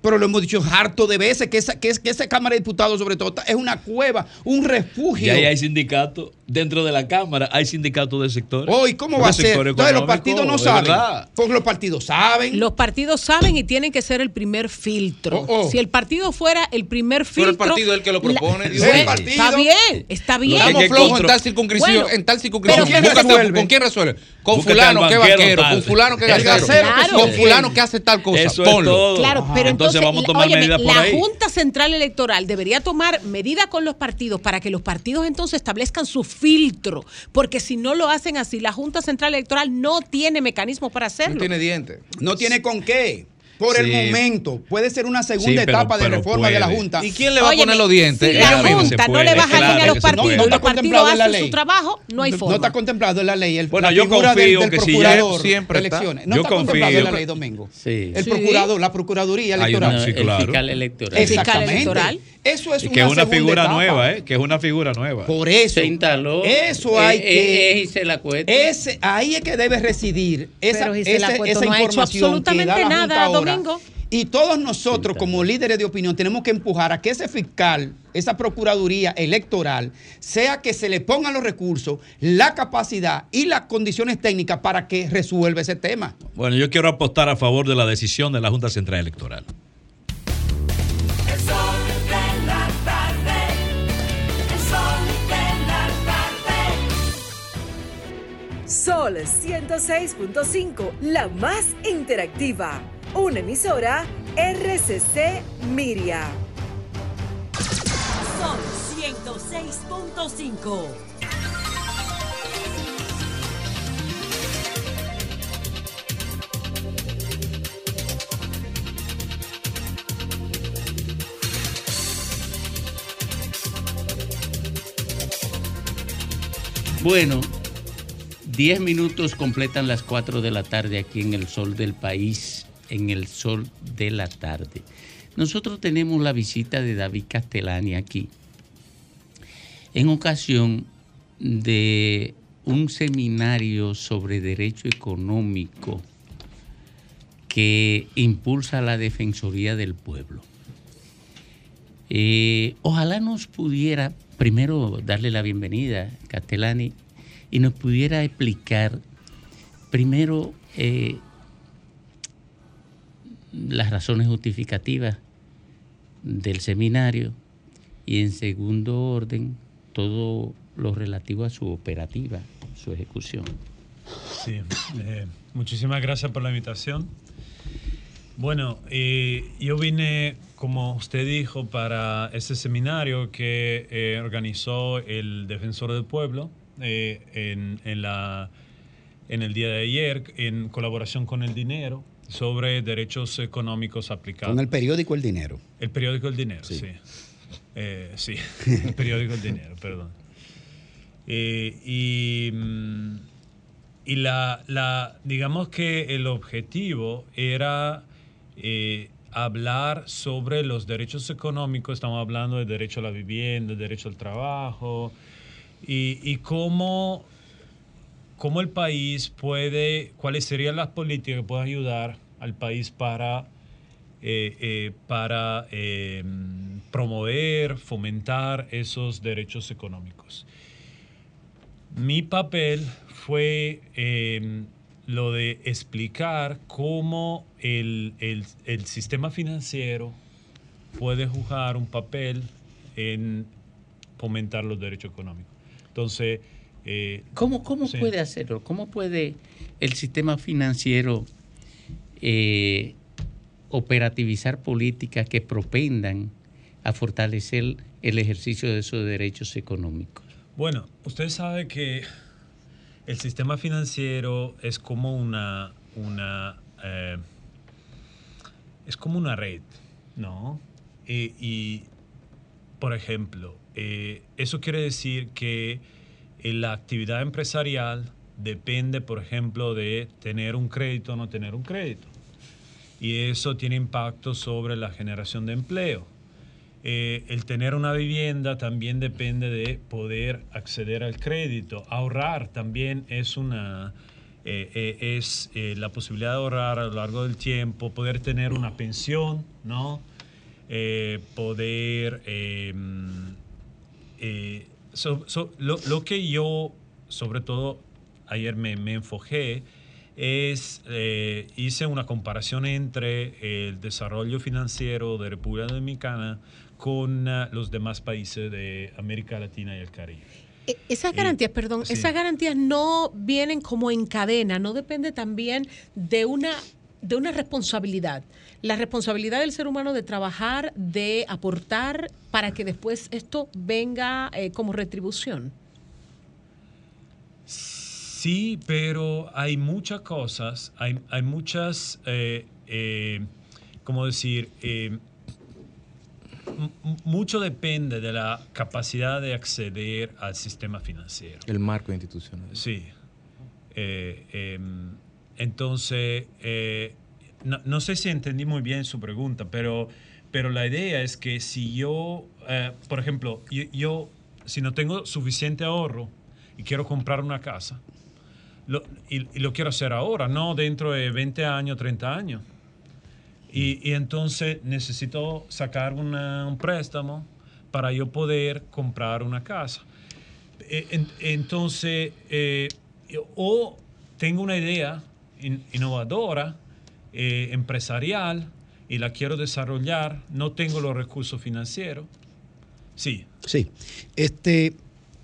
Pero lo hemos dicho harto de veces que esa, que es, que esa Cámara de Diputados, sobre todo, es una cueva, un refugio. Y ahí hay sindicatos, dentro de la Cámara hay sindicatos de sectores. Hoy, ¿cómo De va a ser? Entonces los partidos no saben. verdad. Porque los partidos saben. Los partidos saben y tienen que ser el primer filtro. Oh, oh. Si el partido fuera el primer Pero filtro. el partido es el que lo propone. la- Dios partido. Está bien, está bien. Estamos flojos en tal circunscripción. Bueno, en tal circunscripción. pero ¿quién resuelve? ¿Con quién resuelve? Con Búscate fulano que es banquero con fulano que es gasero que con fulano que hace tal cosa. Eso es Ponlo. todo. Claro, pero Entonces entonces, vamos a la- tomar óyeme, medidas por la ahí. Junta Central Electoral debería tomar medidas con los partidos para que los partidos entonces establezcan su filtro, porque si no lo hacen así, la Junta Central Electoral no tiene mecanismos para hacerlo. No tiene dientes. No tiene con qué. Por el Sí. momento. Puede ser una segunda Sí, pero- etapa de reforma de la puede. Junta. ¿Y quién le va a Óyeme, poner los dientes? Si la. Junta se no le puede, baja claro línea a los que partidos puede. y No los está partidos contemplado en la hacen ley. su trabajo, no hay No forma. está contemplado en la ley. El, Bueno, la yo figura del- confío del, que si ya- procurador siempre de está. elecciones. No Yo está contemplado en la confío. ley, Domingo. Sí. El Sí. procurador, la procuraduría Hay una- electoral. sí, el claro. fiscal electoral. El fiscal electoral. Eso es Y una, que es una figura etapa. nueva, ¿eh? Que es una figura nueva. Por eso. Se instaló. Eso hay eh, que. eh, se la cuesta. ese, ahí es que debe residir esa, esa- no ha hecho información absolutamente que da la Junta nada, ahora. Domingo. Y todos nosotros, como líderes de opinión, tenemos que empujar a que ese fiscal, esa procuraduría electoral, sea que se le pongan los recursos, la capacidad y las condiciones técnicas para que resuelva ese tema. Bueno, yo quiero apostar a favor de la decisión de la Junta Central Electoral. El sol de la tarde. El sol de la tarde. Sol 106.5, la más interactiva. Una emisora RCC Miria. Son 106.5. Bueno, 10 minutos completan las 4 de la tarde aquí en el sol del país en el sol de la tarde. Nosotros tenemos la visita de David Castellani aquí, en ocasión de un seminario sobre derecho económico que impulsa la Defensoría del Pueblo. Eh, ojalá nos pudiera primero darle la bienvenida, Castellani, y nos pudiera explicar primero eh, las razones justificativas del seminario y en segundo orden todo lo relativo a su operativa, su ejecución. Sí, eh, muchísimas gracias por la invitación. Bueno, eh, yo vine, como usted dijo, para ese seminario que eh, organizó el Defensor del Pueblo en, en la, en el día de ayer, en colaboración con el Dinero, sobre derechos económicos aplicados. Con el periódico El Dinero. El periódico El Dinero, sí. Eh, sí, el periódico El Dinero, [LAUGHS] perdón. Eh, y mm, y la, la, digamos que el objetivo era eh, hablar sobre los derechos económicos, estamos hablando del derecho a la vivienda, el derecho al trabajo, y, y cómo, cómo el país puede, cuáles serían las políticas que pueden ayudar al país para eh, eh, para eh, promover, fomentar esos derechos económicos. Mi papel fue eh, lo de explicar cómo el, el- el sistema financiero puede jugar un papel en fomentar los derechos económicos. Entonces, eh, ¿Cómo, cómo sí. puede hacerlo? ¿Cómo puede el sistema financiero eh, operativizar políticas que propendan a fortalecer el ejercicio de esos derechos económicos? Bueno, usted sabe que el sistema financiero es como una, una eh, es como una red, ¿no? Y, y, por ejemplo, eh, eso quiere decir que la actividad empresarial depende, por ejemplo, de tener un crédito o no tener un crédito. Y eso tiene impacto sobre la generación de empleo. Eh, el tener una vivienda también depende de poder acceder al crédito. Ahorrar también es una eh, eh, es la posibilidad de ahorrar a lo largo del tiempo, poder tener una pensión, ¿no? Poder so- so- lo, lo que yo sobre todo ayer me, me enfoqué es, eh, hice una comparación entre el desarrollo financiero de República Dominicana con ah, los demás países de América Latina y el Caribe. E- Esas garantías, perdón, sí. esas garantías no vienen como en cadena, no depende también de una de una responsabilidad. La responsabilidad del ser humano de trabajar, de aportar para que después esto venga eh, como retribución. Sí, pero hay muchas cosas, hay, hay muchas, eh, eh, ¿cómo decir? Eh, mucho depende de la capacidad de acceder al sistema financiero. El marco institucional. Sí. Eh, em, entonces, eh, no, no sé si entendí muy bien su pregunta, pero, pero la idea es que si yo, eh, por ejemplo, yo, si no tengo suficiente ahorro y quiero comprar una casa, lo- y, lo quiero hacer ahora, no dentro de 20 años, 30 años. Y, entonces necesito sacar un préstamo para yo poder comprar una casa. En- entonces, eh, o tengo una idea in- innovadora, eh, empresarial, y la quiero desarrollar, no tengo los recursos financieros. Sí, Sí. Este,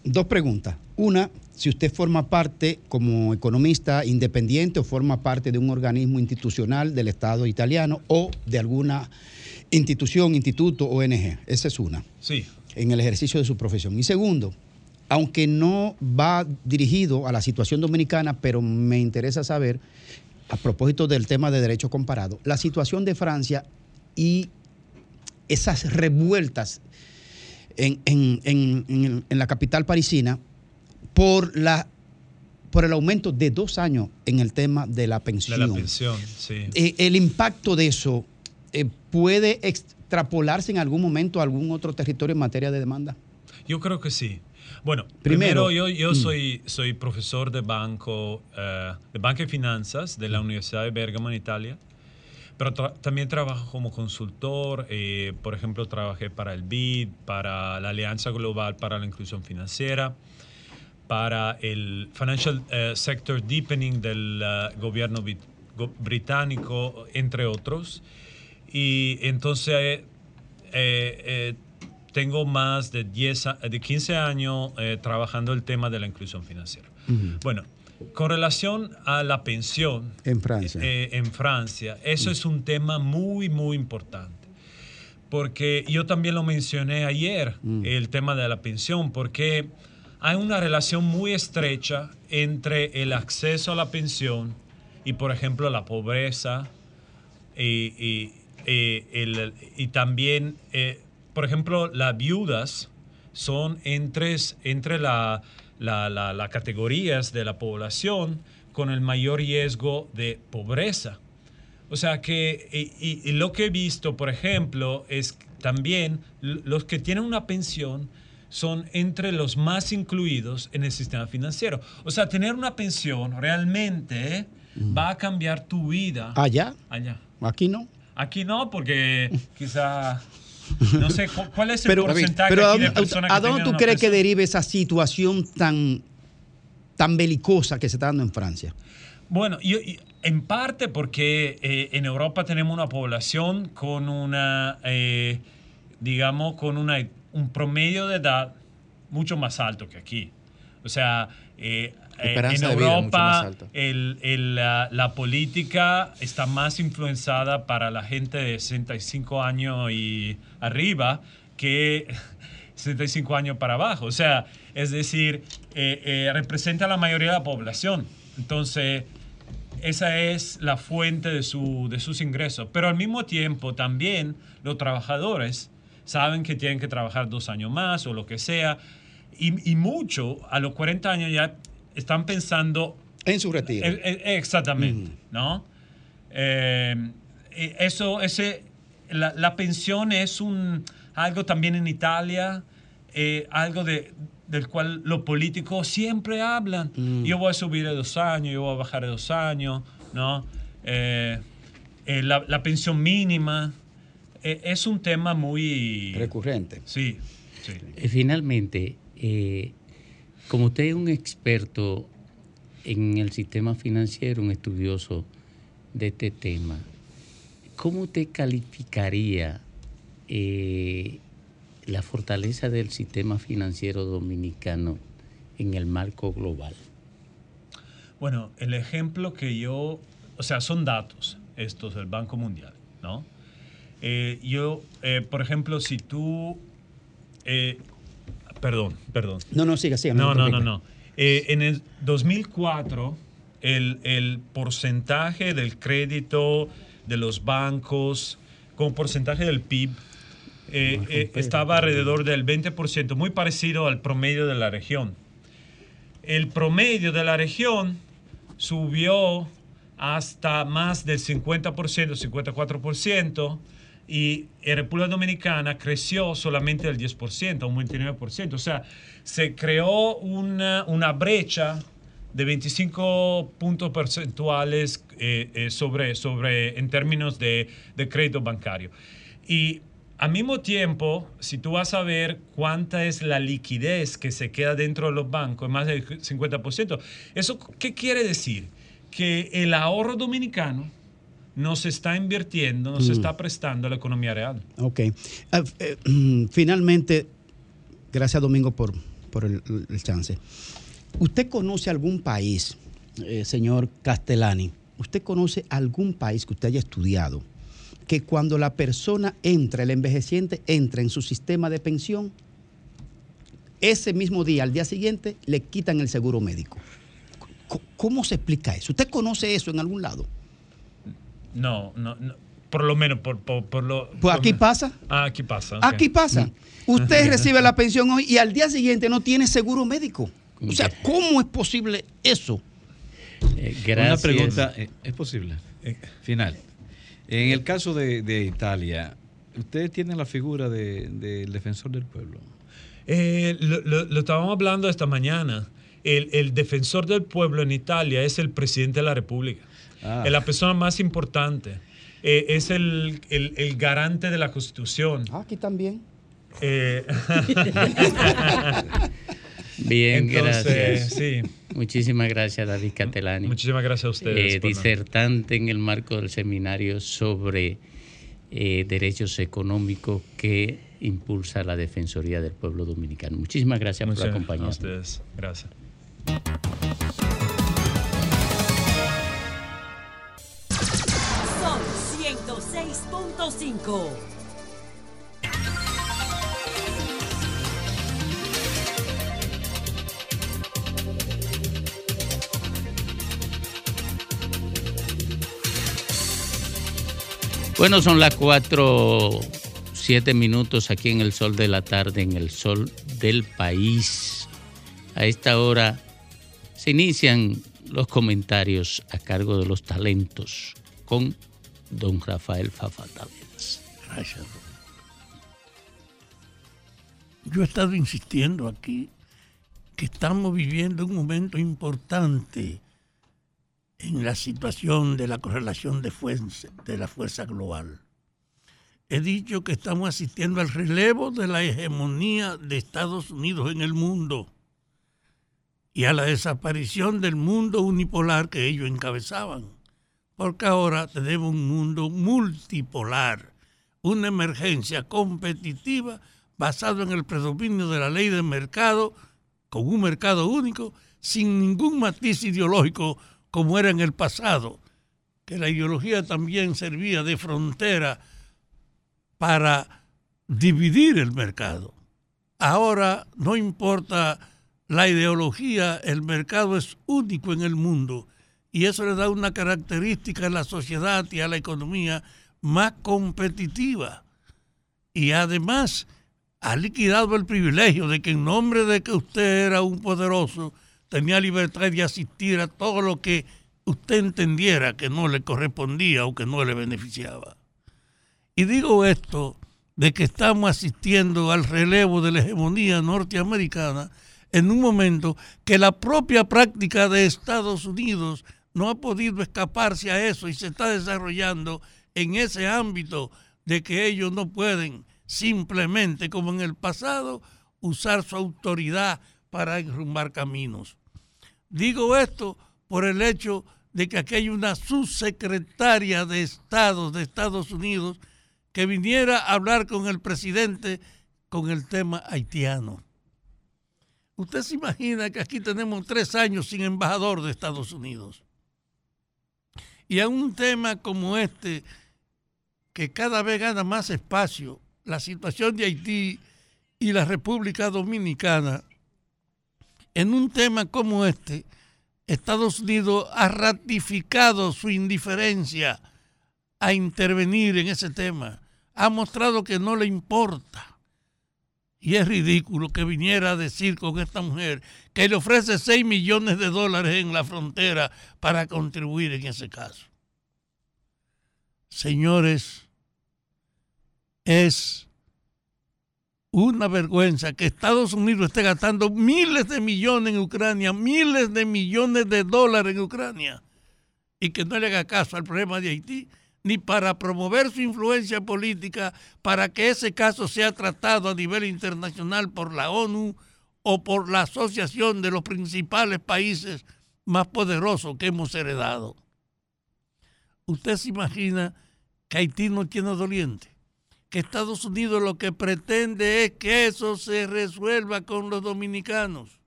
dos preguntas. Una, si usted forma parte como economista independiente o forma parte de un organismo institucional del Estado italiano o de alguna institución, instituto, ONG. Esa es una. sí. en el ejercicio de su profesión. Y segundo, aunque no va dirigido a la situación dominicana, pero me interesa saber, a propósito del tema de derecho comparado, la situación de Francia y esas revueltas en, en- en- en- la capital parisina por la por el aumento de dos años en el tema de la De pensión. la pensión, sí. Eh, el impacto de eso eh, puede extrapolarse en algún momento a algún otro territorio en materia de demanda. Yo creo que sí. Bueno, Primero, primero, yo, yo mm. soy, soy profesor de banco, eh, de banca y finanzas de la Universidad de Bergamo en Italia, pero tra- también trabajo como consultor. eh, por ejemplo, trabajé para el BID, para la Alianza Global para la Inclusión Financiera, para el Financial eh, Sector Deepening del eh, gobierno británico, entre otros. Y entonces eh, eh, tengo más de, 10, a- de 15 años eh, trabajando el tema de la inclusión financiera. Bueno, con relación a la pensión En Francia. eh, en Francia, eso es un tema muy, muy importante. Porque yo también lo mencioné ayer, el tema de la pensión, porque hay una relación muy estrecha entre el acceso a la pensión y, por ejemplo, la pobreza y, y- y el- y también, eh, por ejemplo, las viudas son entre, entre la, la- la- las categorías de la población con el mayor riesgo de pobreza. O sea que, y, y- y lo que he visto, por ejemplo, es también los que tienen una pensión son entre los más incluidos en el sistema financiero. O sea, tener una pensión realmente va a cambiar tu vida. Allá, Allá. aquí no. Aquí no, porque quizá, no sé, cu- ¿cuál es el Pero, porcentaje pero ¿a aquí de dónde, personas a que dónde tienen tú crees que derive esa situación tan, tan belicosa que se está dando en Francia? Bueno, yo- en parte porque eh, en Europa tenemos una población con una, eh, digamos, con una, un promedio de edad mucho más alto que aquí. O sea, eh, eh, Esperanza en de vida mucho más Europa alta. el- el, la, la política está más influenciada para la gente de 65 años y arriba que [LAUGHS] 65 años para abajo. O sea, es decir, eh, eh, representa la mayoría de la población. Entonces, esa es la fuente de, su, de sus ingresos. Pero al mismo tiempo, también los trabajadores saben que tienen que trabajar dos años más o lo que sea. Y, y mucho, a los 40 años ya están pensando... En su retiro. Eh, eh, exactamente, ¿no? Eh, eso, ese, la, la pensión es un, algo también en Italia, eh, algo de, del cual los políticos siempre hablan. Yo voy a subir de dos años, yo voy a bajar de dos años, ¿no? Eh, eh, la, la pensión mínima eh, es un tema muy... Recurrente. Sí, sí. Finalmente, eh, como usted es un experto en el sistema financiero, un estudioso de este tema, ¿cómo usted calificaría eh, la fortaleza del sistema financiero dominicano en el marco global? Bueno, el ejemplo que yo, o sea, son datos estos del Banco Mundial, ¿no? Eh, yo, eh, por ejemplo, si tú, perdón, perdón. No, no, siga, siga. No, no, no, no. Eh, en el 2004, el, el porcentaje del crédito de los bancos como porcentaje del PIB eh, eh, estaba alrededor del 20%, muy parecido al promedio de la región. El promedio de la región subió hasta más del 50%, 54%, y en República Dominicana creció solamente el 10%, un 29%. O sea, se creó una, una brecha de 25 puntos porcentuales eh, eh, sobre, sobre, en términos de, de crédito bancario. Y al mismo tiempo, si tú vas a ver cuánta es la liquidez que se queda dentro de los bancos, más del 50%, ¿eso qué quiere decir? Que el ahorro dominicano no se está invirtiendo, no se Mm. está prestando a la economía real. Ok. Ah, eh, [CLEARS THROAT] finalmente, gracias Domingo por, por el, el chance. ¿Usted conoce algún país, eh, señor Castellani? ¿Usted conoce algún país que usted haya estudiado que cuando la persona entra, el envejeciente entra en su sistema de pensión, ese mismo día, al día siguiente, le quitan el seguro médico? ¿Cómo se explica eso? ¿Usted conoce eso en algún lado? No, no, no, por lo menos por, por, por lo... Pues por- aquí pasa. Ah, aquí pasa. Aquí pasa. Usted recibe la pensión hoy y al día siguiente no tiene seguro médico. O sea, ¿cómo es posible eso? Eh, Una pregunta, eh, ¿es posible? Final. En el caso de, de Italia, ¿ustedes tienen la figura de- del defensor del pueblo? Eh, lo, lo- lo estábamos hablando esta mañana. El, el defensor del pueblo en Italia es el presidente de la República. Ah. Es la persona más importante. Eh, es el, el- el garante de la Constitución. Ah, aquí también. Eh, [LAUGHS] Bien, Entonces, gracias. sí. Muchísimas gracias, David Catelani. Muchísimas gracias a ustedes. Eh, disertante en el marco del seminario sobre eh, derechos económicos que impulsa la Defensoría del Pueblo Dominicano. Muchísimas gracias por Muchas- a acompañarnos. ustedes. Gracias. 106.5. Bueno, son las cuatro, siete minutos aquí en el sol de la tarde, en el sol del país. A esta hora se inician los comentarios a cargo de los talentos con don Rafael Fafa Taveras. Gracias. Yo he estado insistiendo aquí que estamos viviendo un momento importante en la situación de la correlación de, fuerza, de la fuerza global. He dicho que estamos asistiendo al relevo de la hegemonía de Estados Unidos en el mundo y a la desaparición del mundo unipolar que ellos encabezaban. Porque ahora tenemos un mundo multipolar, una emergencia competitiva basada en el predominio de la ley del mercado, con un mercado único, sin ningún matiz ideológico como era en el pasado, que la ideología también servía de frontera para dividir el mercado. Ahora no importa la ideología, el mercado es único en el mundo y eso le da una característica a la sociedad y a la economía más competitiva. Y además ha liquidado el privilegio de que en nombre de que usted era un poderoso, tenía libertad de asistir a todo lo que usted entendiera que no le correspondía o que no le beneficiaba. Y digo esto de que estamos asistiendo al relevo de la hegemonía norteamericana en un momento que la propia práctica de Estados Unidos no ha podido escaparse a eso y se está desarrollando en ese ámbito de que ellos no pueden simplemente, como en el pasado, usar su autoridad para enrumbar caminos. Digo esto por el hecho de que aquí hay una subsecretaria de Estado de Estados Unidos que viniera a hablar con el presidente con el tema haitiano. Usted se imagina que aquí tenemos tres años sin embajador de Estados Unidos. Y a un tema como este, que cada vez gana más espacio, la situación de Haití y la República Dominicana, en un tema como este, Estados Unidos ha ratificado su indiferencia a intervenir en ese tema. Ha mostrado que no le importa. Y es ridículo que viniera a decir con esta mujer que le ofrece 6 millones de dólares en la frontera para contribuir en ese caso. Señores, es una vergüenza que Estados Unidos esté gastando miles de millones en Ucrania, miles de millones de dólares en Ucrania, y que no le haga caso al problema de Haití, ni para promover su influencia política para que ese caso sea tratado a nivel internacional por la ONU o por la asociación de los principales países más poderosos que hemos heredado. ¿Usted se imagina que Haití no tiene doliente? que Estados Unidos lo que pretende es que eso se resuelva con los dominicanos.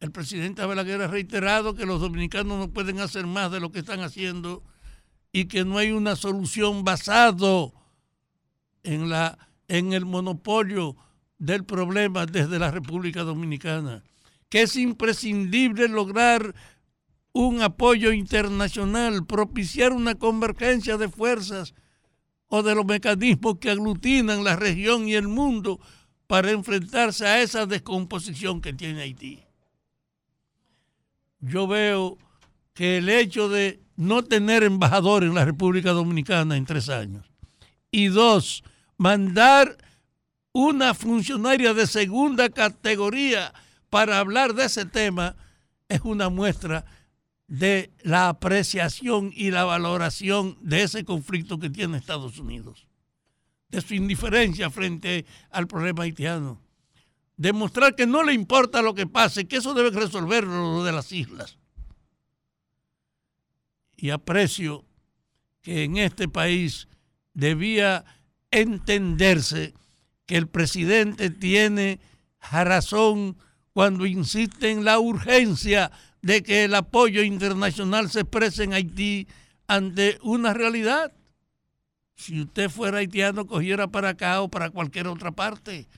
El presidente Abelaguer ha reiterado que los dominicanos no pueden hacer más de lo que están haciendo y que no hay una solución basado en, en el monopolio del problema desde la República Dominicana, que es imprescindible lograr un apoyo internacional, propiciar una convergencia de fuerzas o de los mecanismos que aglutinan la región y el mundo para enfrentarse a esa descomposición que tiene Haití. yo veo que el hecho de no tener embajador en la República Dominicana en tres años y dos, mandar una funcionaria de segunda categoría para hablar de ese tema es una muestra de la apreciación y la valoración de ese conflicto que tiene Estados Unidos, de su indiferencia frente al problema haitiano. Demostrar que no le importa lo que pase, que eso debe resolverlo lo de las islas. Y aprecio que en este país debía entenderse que el presidente tiene razón cuando insiste en la urgencia de que el apoyo internacional se exprese en Haití ante una realidad. Si usted fuera haitiano, cogiera para acá o para cualquier otra parte.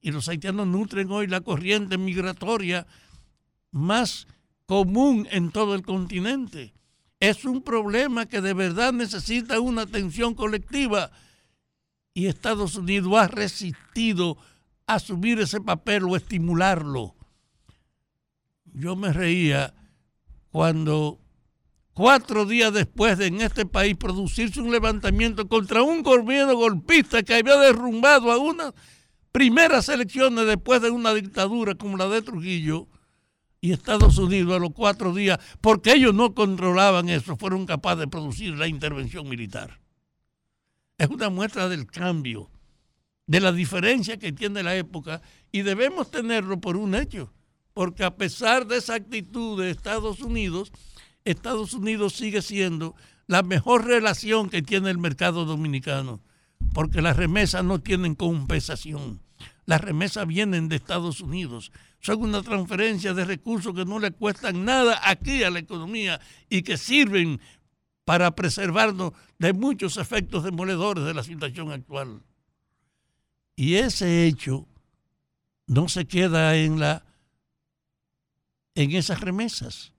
Y los haitianos nutren hoy la corriente migratoria más común en todo el continente. Es un problema que de verdad necesita una atención colectiva y Estados Unidos ha resistido asumir ese papel o estimularlo. Yo me reía cuando cuatro días después de en este país producirse un levantamiento contra un gobierno golpista que había derrumbado a unas primeras elecciones después de una dictadura como la de Trujillo, y Estados Unidos a los cuatro días, porque ellos no controlaban eso, fueron capaces de producir la intervención militar. Es una muestra del cambio, de la diferencia que tiene la época, y debemos tenerlo por un hecho, porque a pesar de esa actitud de Estados Unidos, Estados Unidos sigue siendo la mejor relación que tiene el mercado dominicano, porque las remesas no tienen compensación. Las remesas vienen de Estados Unidos. Son una transferencia de recursos que no le cuestan nada aquí a la economía y que sirven para preservarnos de muchos efectos demoledores de la situación actual. Y ese hecho no se queda en la en esas remesas.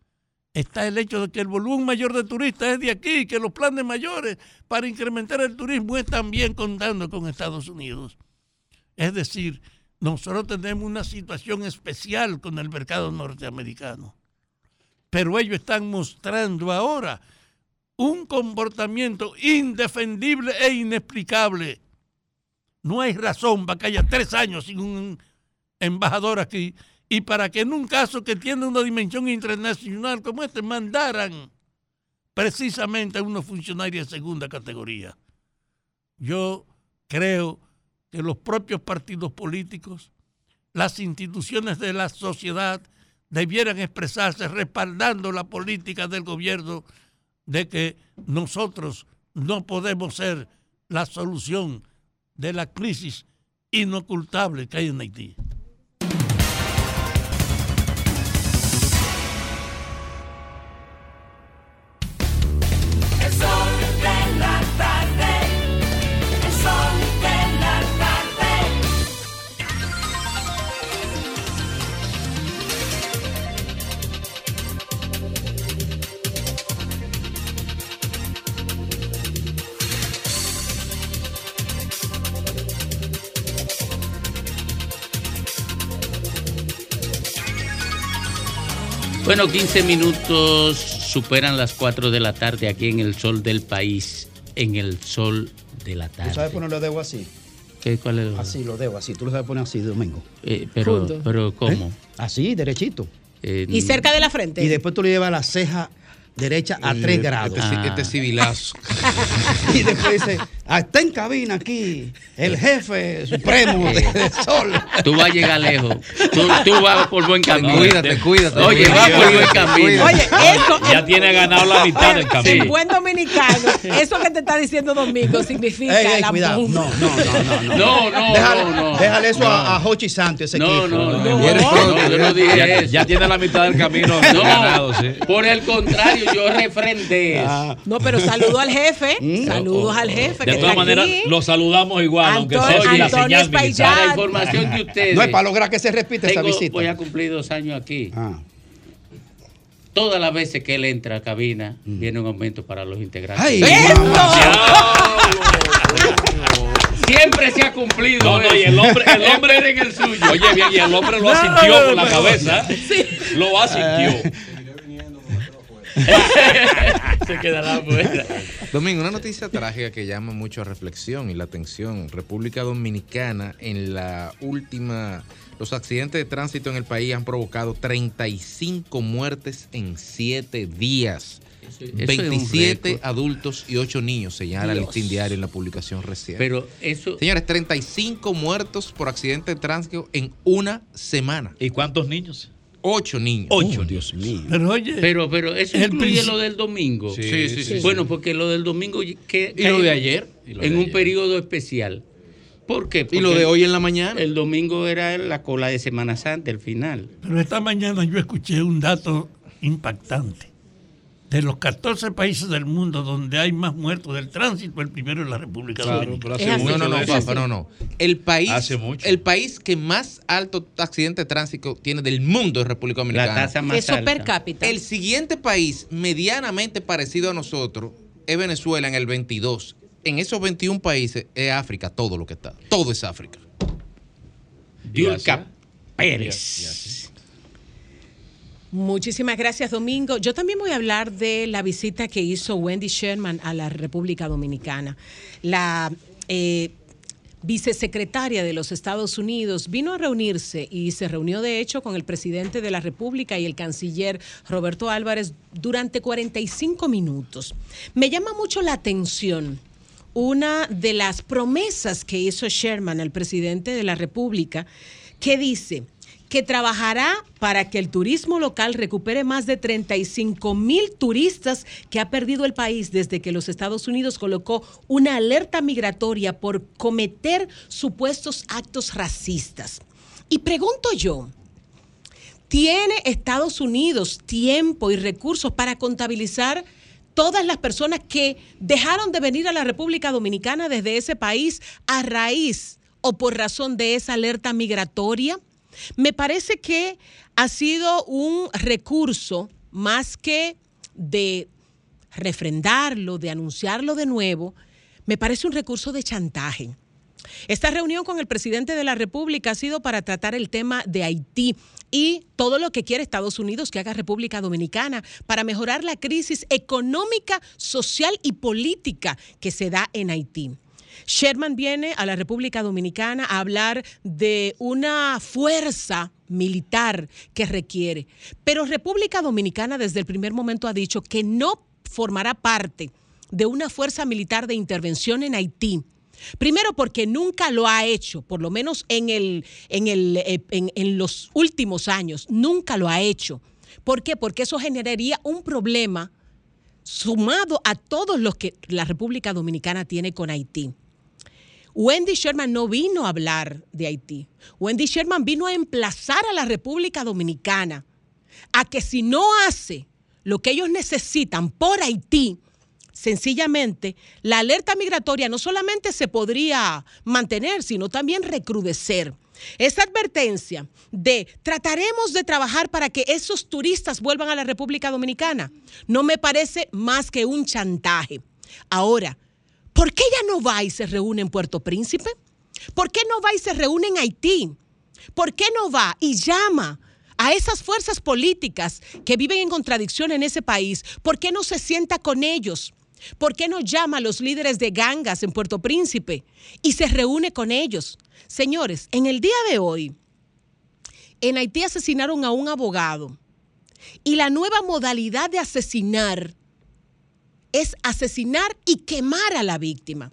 Está el hecho de que el volumen mayor de turistas es de aquí, que los planes mayores para incrementar el turismo están bien contando con Estados Unidos. Es decir, nosotros tenemos una situación especial con el mercado norteamericano. Pero ellos están mostrando ahora un comportamiento indefendible e inexplicable. No hay razón para que haya tres años sin un embajador aquí y para que en un caso que tiene una dimensión internacional como este mandaran precisamente a unos funcionarios de segunda categoría. Yo creo que los propios partidos políticos, las instituciones de la sociedad debieran expresarse respaldando la política del gobierno de que nosotros no podemos ser la solución de la crisis inocultable que hay en Haití. Bueno, 15 minutos superan las 4 de la tarde aquí en el sol del país, en el sol de la ¿Tú tarde. sabes ponerlo de dedo así? ¿Qué, ¿Cuál es? Así, lo dedo así. Tú lo sabes poner así, Domingo. Eh, pero, Junto. pero ¿cómo? ¿Eh? Así, derechito. Eh, Y cerca de la frente. Y después tú le llevas la ceja derecha a 3 grados. Este, ci- este civilazo. [LAUGHS] Y después dice, "Ah, está en cabina aquí el jefe supremo [LAUGHS] de, de Sol. Tú vas a llegar lejos. Tú, tú vas por buen camino. Cuídate, cuídate. Oye, vas por buen camino. Oye, eso. Ya tiene ganado la mitad del camino. buen dominicano, eso que te está diciendo Domingo significa Ey, ey, la cuidado. No, no, no, no, no. No, no, déjale, no, no. déjale eso No. a, a Hochi Santos, ese No, equipo. no, no, no, no, yo no dije Ya, eso. ya tiene la mitad del camino No, ganado, sí. por el contrario, yo refrendé eso. Ah, No, pero saludo al jefe. Mm. Saludos al jefe. De todas maneras, lo saludamos igual, aunque Antonio- sea la señal militar. Para información de ustedes. no es para lograr que se repita esa visita. Voy a cumplir dos años aquí. Ah. Todas las veces que él entra a cabina, viene un aumento para los integrantes. ¡Ay, ¡Eso! Siempre se ha cumplido. No, no, eso. y el hombre- el hombre- Esperen el suyo. Oye, bien, y el hombre lo asintió con la cabeza. Lo asintió. [LAUGHS] Se quedará afuera. Domingo, una noticia trágica que llama mucho a reflexión y la atención. República Dominicana, en la última. Los accidentes de tránsito en el país han provocado 35 muertes en 7 días. Eso- eso es un 27 récord. adultos y 8 niños, señala el Dios. listín diario en la publicación reciente. Pero eso. Señores, 35 muertos por accidente de tránsito en una semana. ¿Y cuántos niños? Ocho niños. Ocho. Dios mío. Pero oye, Pero, pero eso el incluye lo del domingo. Sí, sí, sí, sí. Bueno, porque lo del domingo que ¿Y lo de ayer? Y lo en de un ayer. periodo especial. ¿Por qué? Y lo Porque de hoy en la mañana. El domingo era la cola de Semana Santa, el final. pero esta mañana yo escuché un dato impactante. De los 14 países del mundo donde hay más muertos del tránsito, el primero es la República Claro, Dominicana. pero hace No, mucho no, no, papá, no, no. El país, Hace mucho. el país que más alto accidente de tránsito tiene del mundo es República La Dominicana. tasa más Eso alta. per cápita. El siguiente país medianamente parecido a nosotros es Venezuela en el 22. En esos 21 países es África, todo lo que está. Todo es África. Diulca Y Pérez. así. Muchísimas gracias, Domingo. Yo también voy a hablar de la visita que hizo Wendy Sherman a la República Dominicana. La eh, vicesecretaria de los Estados Unidos vino a reunirse y se reunió, de hecho, con el presidente de la República y el canciller Roberto Álvarez durante 45 minutos. Me llama mucho la atención una de las promesas que hizo Sherman, el presidente de la República, que dice que trabajará para que el turismo local recupere más de 35 mil turistas que ha perdido el país desde que los Estados Unidos colocó una alerta migratoria por cometer supuestos actos racistas. Y pregunto yo, ¿tiene Estados Unidos tiempo y recursos para contabilizar todas las personas que dejaron de venir a la República Dominicana desde ese país a raíz o por razón de esa alerta migratoria? Me parece que ha sido un recurso más que de refrendarlo, de anunciarlo de nuevo, me parece un recurso de chantaje. Esta reunión con el presidente de la República ha sido para tratar el tema de Haití y todo lo que quiere Estados Unidos que haga República Dominicana para mejorar la crisis económica, social y política que se da en Haití. Sherman viene a la República Dominicana a hablar de una fuerza militar que requiere, pero República Dominicana desde el primer momento ha dicho que no formará parte de una fuerza militar de intervención en Haití. Primero porque nunca lo ha hecho, por lo menos en, el, en, el, eh, en, en los últimos años, nunca lo ha hecho. ¿Por qué? Porque eso generaría un problema sumado a todos los que la República Dominicana tiene con Haití. Wendy Sherman no vino a hablar de Haití. Wendy Sherman vino a emplazar a la República Dominicana a que si no hace lo que ellos necesitan por Haití, sencillamente la alerta migratoria no solamente se podría mantener, sino también recrudecer. Esa advertencia de trataremos de trabajar para que esos turistas vuelvan a la República Dominicana no me parece más que un chantaje. Ahora, ¿por qué ella no va y se reúne en Puerto Príncipe? ¿Por qué no va y se reúne en Haití? ¿Por qué no va y llama a esas fuerzas políticas que viven en contradicción en ese país? ¿Por qué no se sienta con ellos? ¿Por qué no llama a los líderes de gangas en Puerto Príncipe y se reúne con ellos? Señores, en el día de hoy, en Haití asesinaron a un abogado y la nueva modalidad de asesinar es asesinar y quemar a la víctima,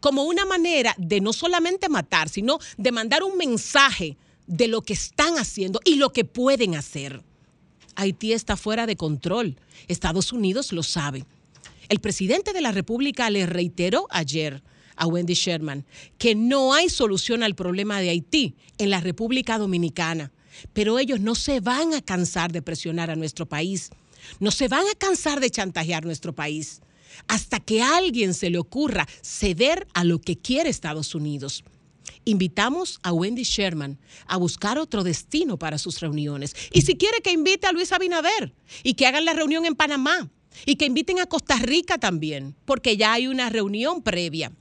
como una manera de no solamente matar, sino de mandar un mensaje de lo que están haciendo y lo que pueden hacer. Haití está fuera de control. Estados Unidos lo sabe. El presidente de la República le reiteró ayer a Wendy Sherman que no hay solución al problema de Haití en la República Dominicana, pero ellos no se van a cansar de presionar a nuestro país, no se van a cansar de chantajear nuestro país, hasta que a alguien se le ocurra ceder a lo que quiere Estados Unidos. Invitamos a Wendy Sherman a buscar otro destino para sus reuniones. Y si quiere que invite a Luis Abinader y que hagan la reunión en Panamá y que inviten a Costa Rica también, porque ya hay una reunión previa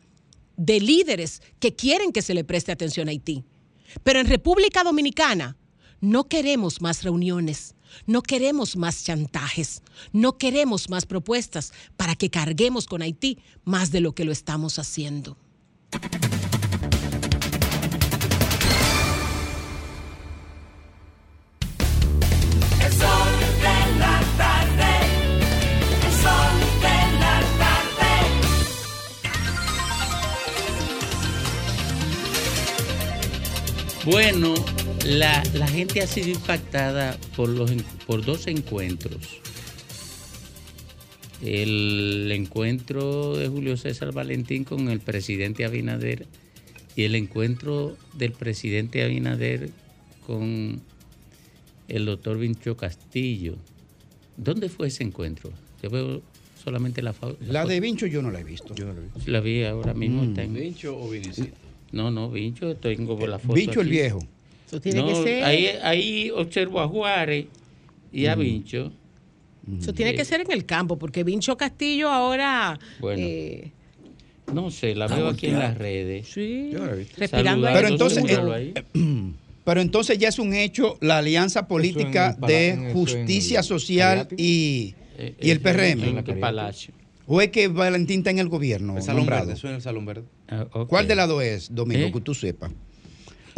de líderes que quieren que se le preste atención a Haití. Pero en República Dominicana no queremos más reuniones, No queremos más chantajes. No queremos más propuestas para que carguemos con Haití más de lo que lo estamos haciendo. Bueno, la, la gente ha sido impactada por, los, por dos encuentros. El encuentro de Julio César Valentín con el presidente Abinader y el encuentro del presidente Abinader con el doctor Vincho Castillo. ¿Dónde fue ese encuentro? Yo veo solamente la fa- La de Vincho yo no la he visto. La vi ahora mismo. Mm. está en- ¿Vincho o Vinicito? No, no, Vincho, tengo la foto. Vincho el viejo. Eso tiene No, que ser. Ahí, ahí observo a Juárez y a Ujú. Vincho. Eso tiene que ser en el campo, porque Vincho Castillo ahora. Bueno. eh, No sé, la veo aquí en las redes. Sí. Respirando Pero entonces, eh, ahí. [CLEARS THROAT] pero entonces ya es un hecho la alianza política en de en justicia social y, Eh, y el eh, PRM. en el Palacio. ¿O es que Valentín está en el gobierno? El Salón nombrado? Verde, eso en el Salón Verde. ¿Cuál de las dos es, Domingo, ¿Eh? que tú sepas?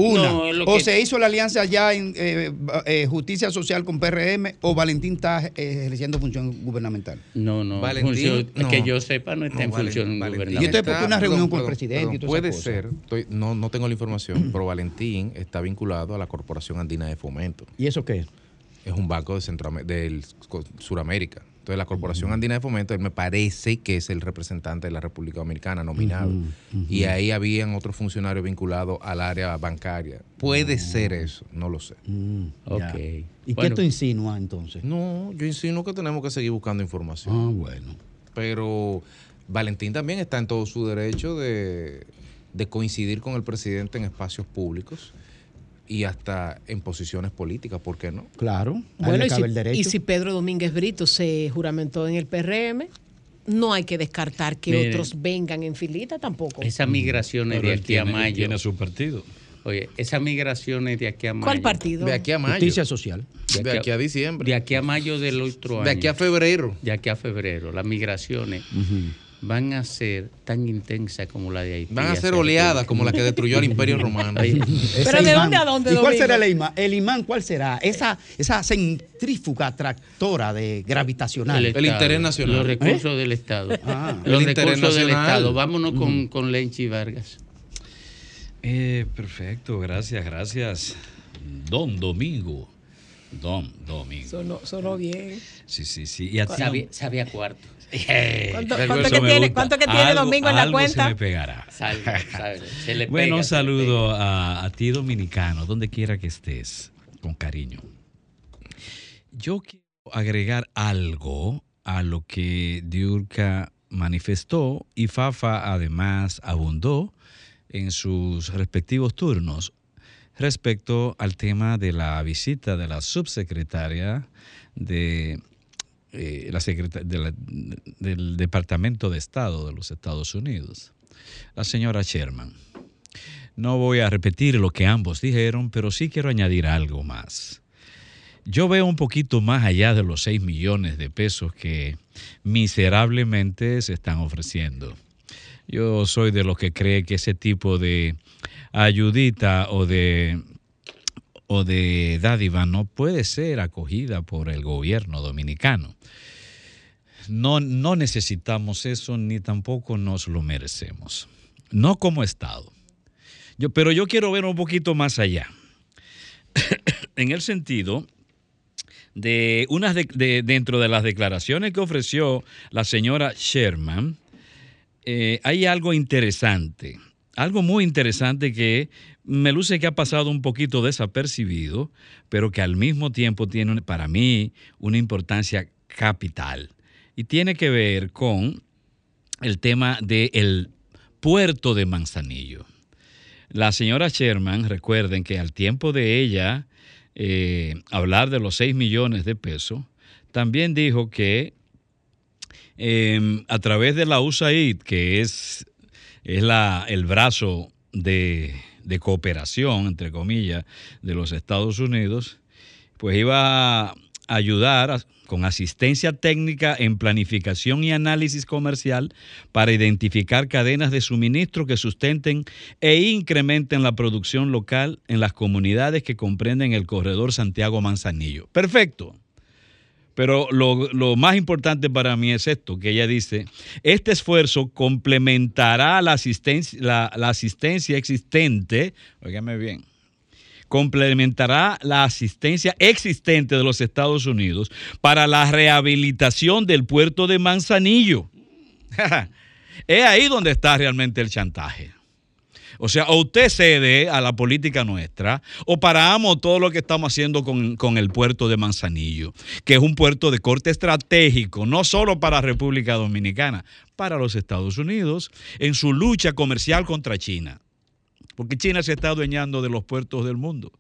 Una, No, es lo o que- se hizo la alianza ya en eh, eh, justicia social con PRM o Valentín está eh, ejerciendo función gubernamental. No, no. Valentín, función- no. que yo sepa, no está No, en función Valentín gubernamental. Y usted, ¿por qué una reunión perdón, con el presidente y todas Puede esas ser, estoy- no, no tengo la información, pero Valentín está vinculado a la Corporación Andina de Fomento. ¿Y eso qué es? Es un banco de Centroam- del co- Entonces, la Corporación Andina de Fomento, él me parece que es el representante de la República Dominicana nominado. Y ahí habían otros funcionarios vinculados al área bancaria. Puede ser eso, no lo sé. Ok. Ya. ¿Y Bueno. qué tú insinúas entonces? No, yo insinuo que tenemos que seguir buscando información. Ah, bueno. Pero Valentín también está en todo su derecho de, de coincidir con el presidente en espacios públicos y hasta en posiciones políticas, ¿por qué no? Claro, bueno, y si, y si Pedro Domínguez Brito se juramentó en el PRM, no hay que descartar que otros vengan en filita tampoco. Esas migraciones de aquí a tiene- mayo. tiene su partido. Oye, esas migraciones de aquí a mayo. ¿Cuál partido? De aquí a mayo. Justicia social. De aquí a diciembre. De aquí a mayo del otro año. De aquí a febrero. De aquí a febrero. Las migraciones van a ser tan intensas como la de Haití. Van a ser oleadas como la que destruyó al Imperio Romano. Ese de imán. dónde a dónde, ¿Y cuál será el imán? ¿El imán cuál será? Esa, esa centrífuga tractora de gravitacional. El, Estado, Los recursos ¿Eh? del Estado. Ah. los El interés recursos del nacional. Estado. Vámonos con, Ujú. con Lenchi Vargas. Eh, perfecto, gracias, gracias. Don Domingo. Don Domingo. Sonó, sonó bien. Sí, sí, sí. Y a Sabía, sabía cuarto. ¿Cuánto, que tiene, cuánto que tiene Algo- Domingo en la algo cuenta? Se me pegará. [LAUGHS] Se le bueno, un saludo a, a ti, dominicano, donde quiera que estés, con cariño. Yo quiero agregar algo a lo que Diurka manifestó y Fafa además abundó en sus respectivos turnos respecto al tema de la visita de la subsecretaria de, eh, la de la- del Departamento de Estado de los Estados Unidos, la señora Sherman. No voy a repetir lo que ambos dijeron, pero sí quiero añadir algo más. Yo veo un poquito más allá de los 6 millones de pesos que miserablemente se están ofreciendo. Yo soy de los que cree que ese tipo de ayudita o de o de dádiva no puede ser acogida por el gobierno dominicano. No, no necesitamos eso ni tampoco nos lo merecemos. No como Estado. Yo, pero yo quiero ver un poquito más allá. [COUGHS] en el sentido de unas de- de- dentro de las declaraciones que ofreció la señora Sherman, eh, hay algo interesante, algo muy interesante que me luce que ha pasado un poquito desapercibido, pero que al mismo tiempo tiene para mí una importancia capital. Y tiene que ver con el tema del puerto de Manzanillo. La señora Sherman, recuerden que al tiempo de ella eh, hablar de los 6 millones de pesos, también dijo que eh, a través de la USAID, que es, es la, el brazo de, de cooperación, entre comillas, de los Estados Unidos, pues iba ayudar a- con asistencia técnica en planificación y análisis comercial para identificar cadenas de suministro que sustenten e incrementen la producción local en las comunidades que comprenden el corredor Santiago-Manzanillo. Perfecto. Pero lo, más importante para mí es esto, que ella dice, este esfuerzo complementará la asistencia, la, la asistencia existente, óigame bien, complementará la asistencia existente de los Estados Unidos para la rehabilitación del puerto de Manzanillo. [LAUGHS] es ahí donde está realmente el chantaje. O sea, o usted cede a la política nuestra o paramos todo lo que estamos haciendo con, con el puerto de Manzanillo, que es un puerto de corte estratégico, no solo para República Dominicana, para los Estados Unidos, en su lucha comercial contra China. Porque China se está adueñando de los puertos del mundo.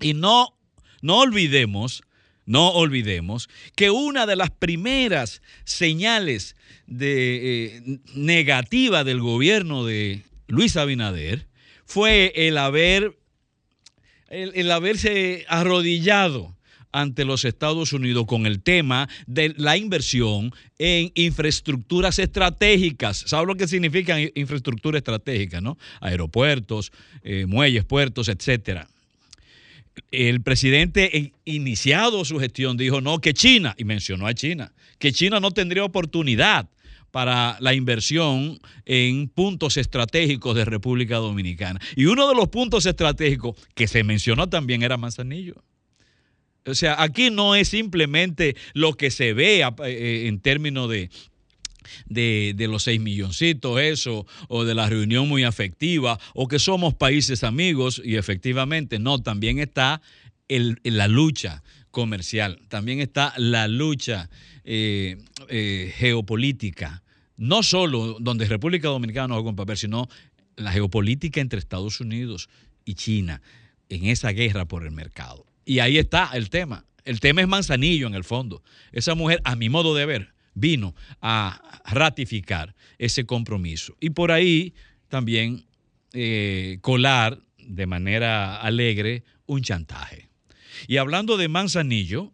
Y no, no olvidemos, no olvidemos que una de las primeras señales de, eh, negativa del gobierno de Luis Abinader fue el haber el, haberse arrodillado ante los Estados Unidos con el tema de la inversión en infraestructuras estratégicas. ¿Sabe lo que significa infraestructura estratégica? ¿no? Aeropuertos, eh, muelles, puertos, etcétera. El presidente, en- iniciado su gestión, dijo no, que China, y mencionó a China, que China no tendría oportunidad para la inversión en puntos estratégicos de República Dominicana. Y uno de los puntos estratégicos que se mencionó también era Manzanillo. O sea, aquí no es simplemente lo que se ve a- eh, en términos de, de, los seis milloncitos, eso, o de la reunión muy afectiva, o que somos países amigos, y efectivamente, no, también está la lucha comercial, también está la lucha eh, eh, geopolítica, no solo donde República Dominicana no juega un papel, sino la geopolítica entre Estados Unidos y China en esa guerra por el mercado. Y ahí está el tema. El tema es Manzanillo en el fondo. Esa mujer, a mi modo de ver, vino a ratificar ese compromiso. Y por ahí también eh, colar de manera alegre un chantaje. Y hablando de Manzanillo,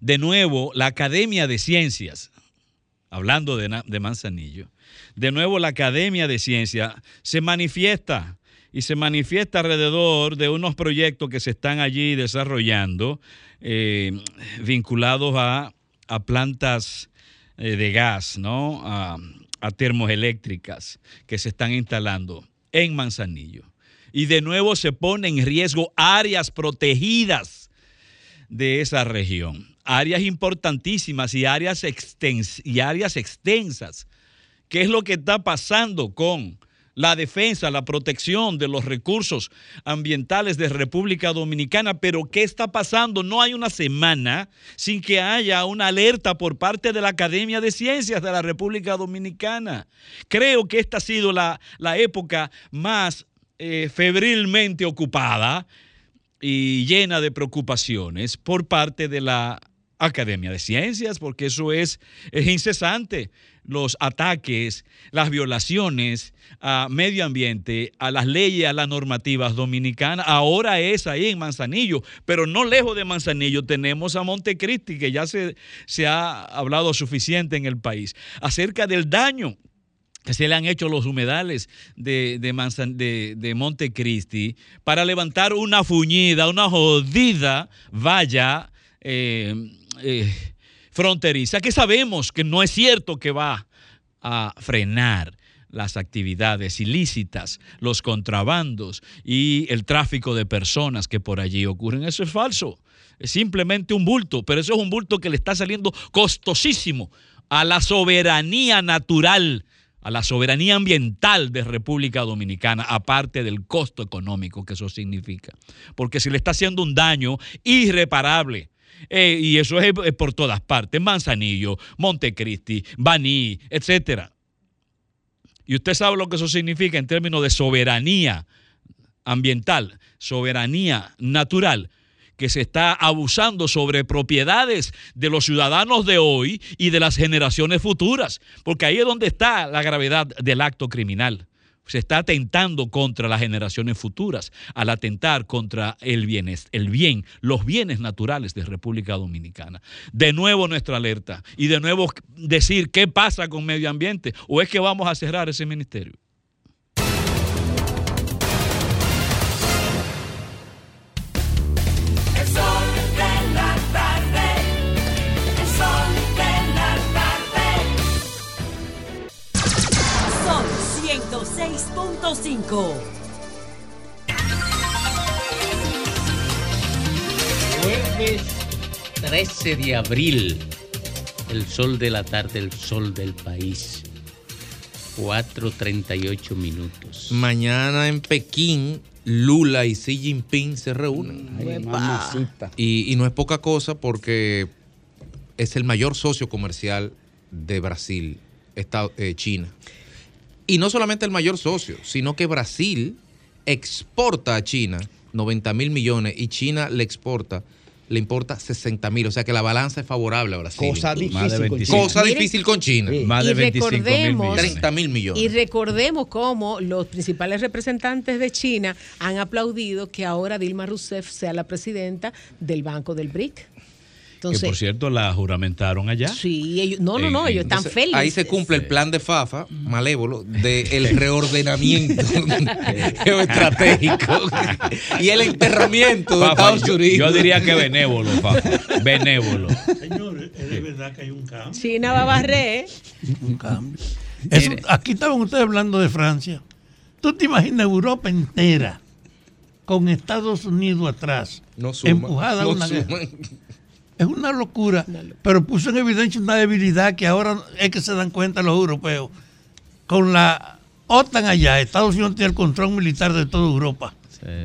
de nuevo, la Academia de Ciencias, hablando de, Manzanillo, de nuevo la Academia de Ciencias se manifiesta y se manifiesta alrededor de unos proyectos que se están allí desarrollando eh, vinculados a, a plantas eh, de gas, ¿no? A, a termoeléctricas que se están instalando en Manzanillo. Y de nuevo se ponen en riesgo áreas protegidas de esa región. Áreas importantísimas y áreas, extens- y áreas extensas. ¿Qué es lo que está pasando con la defensa, la protección de los recursos ambientales de República Dominicana? Pero ¿qué está pasando? No hay una semana sin que haya una alerta por parte de la Academia de Ciencias de la República Dominicana. Creo que esta ha sido la, la época más eh, febrilmente ocupada y llena de preocupaciones por parte de la Academia de Ciencias, porque eso es, es incesante. Los ataques, las violaciones a medio ambiente, a las leyes, a las normativas dominicanas, ahora es ahí en Manzanillo, pero no lejos de Manzanillo tenemos a Montecristi, que ya se, se ha hablado suficiente en el país, acerca del daño que se le han hecho los humedales de, de, Montecristi para levantar una fuñida, una jodida valla eh, eh, fronteriza, que sabemos que no es cierto que va a frenar las actividades ilícitas, los contrabandos y el tráfico de personas que por allí ocurren. Eso es falso. Es simplemente un bulto, pero eso es un bulto que le está saliendo costosísimo a la soberanía natural, a la soberanía ambiental de República Dominicana, aparte del costo económico que eso significa. Porque si le está haciendo un daño irreparable, eh, y eso es eh, por todas partes, Manzanillo, Montecristi, Baní, etcétera. Y usted sabe lo que eso significa en términos de soberanía ambiental, soberanía natural, que se está abusando sobre propiedades de los ciudadanos de hoy y de las generaciones futuras, porque ahí es donde está la gravedad del acto criminal. se está atentando contra las generaciones futuras, al atentar contra el bien, el bien, los bienes naturales de República Dominicana. De nuevo nuestra alerta y de nuevo decir qué pasa con medio ambiente o es que vamos a cerrar ese ministerio. 105. Jueves 13 de abril, el sol de la tarde, el sol del país. 4.38 minutos. Mañana en Pekín, Lula y Xi Jinping se reúnen. Mm, y, no es poca cosa porque es el mayor socio comercial de Brasil, Estado, eh, China. Y no solamente el mayor socio, sino que Brasil exporta a China 90 mil millones y China le exporta, le importa 60 mil. O sea que la balanza es favorable a Brasil. Cosa difícil Más de con 25. China. Cosa difícil con China. Más de Y 25 mil millones. 30 mil millones. Y recordemos cómo los principales representantes de China han aplaudido que ahora Dilma Rousseff sea la presidenta del Banco del BRIC. Entonces, que por cierto la juramentaron allá. sí, ellos, no, no, no, ellos están Entonces, felices. Ahí se cumple el plan de FAFA, malévolo, del reordenamiento [LAUGHS] geoestratégico y el enterramiento de Fafa, Estados yo- Unidos. Yo diría que benévolo, Fafa. Benévolo. Señores, es de verdad que hay un cambio. China va a barrer. Un cambio. Eso- aquí estaban ustedes hablando de Francia. ¿Tú te imaginas Europa entera con Estados Unidos atrás, No suma, empujada no a una suma. guerra? [LAUGHS] Es una locura, pero puso en evidencia una debilidad que ahora es que se dan cuenta los europeos. Con la OTAN allá, Estados Unidos tiene el control militar de toda Europa.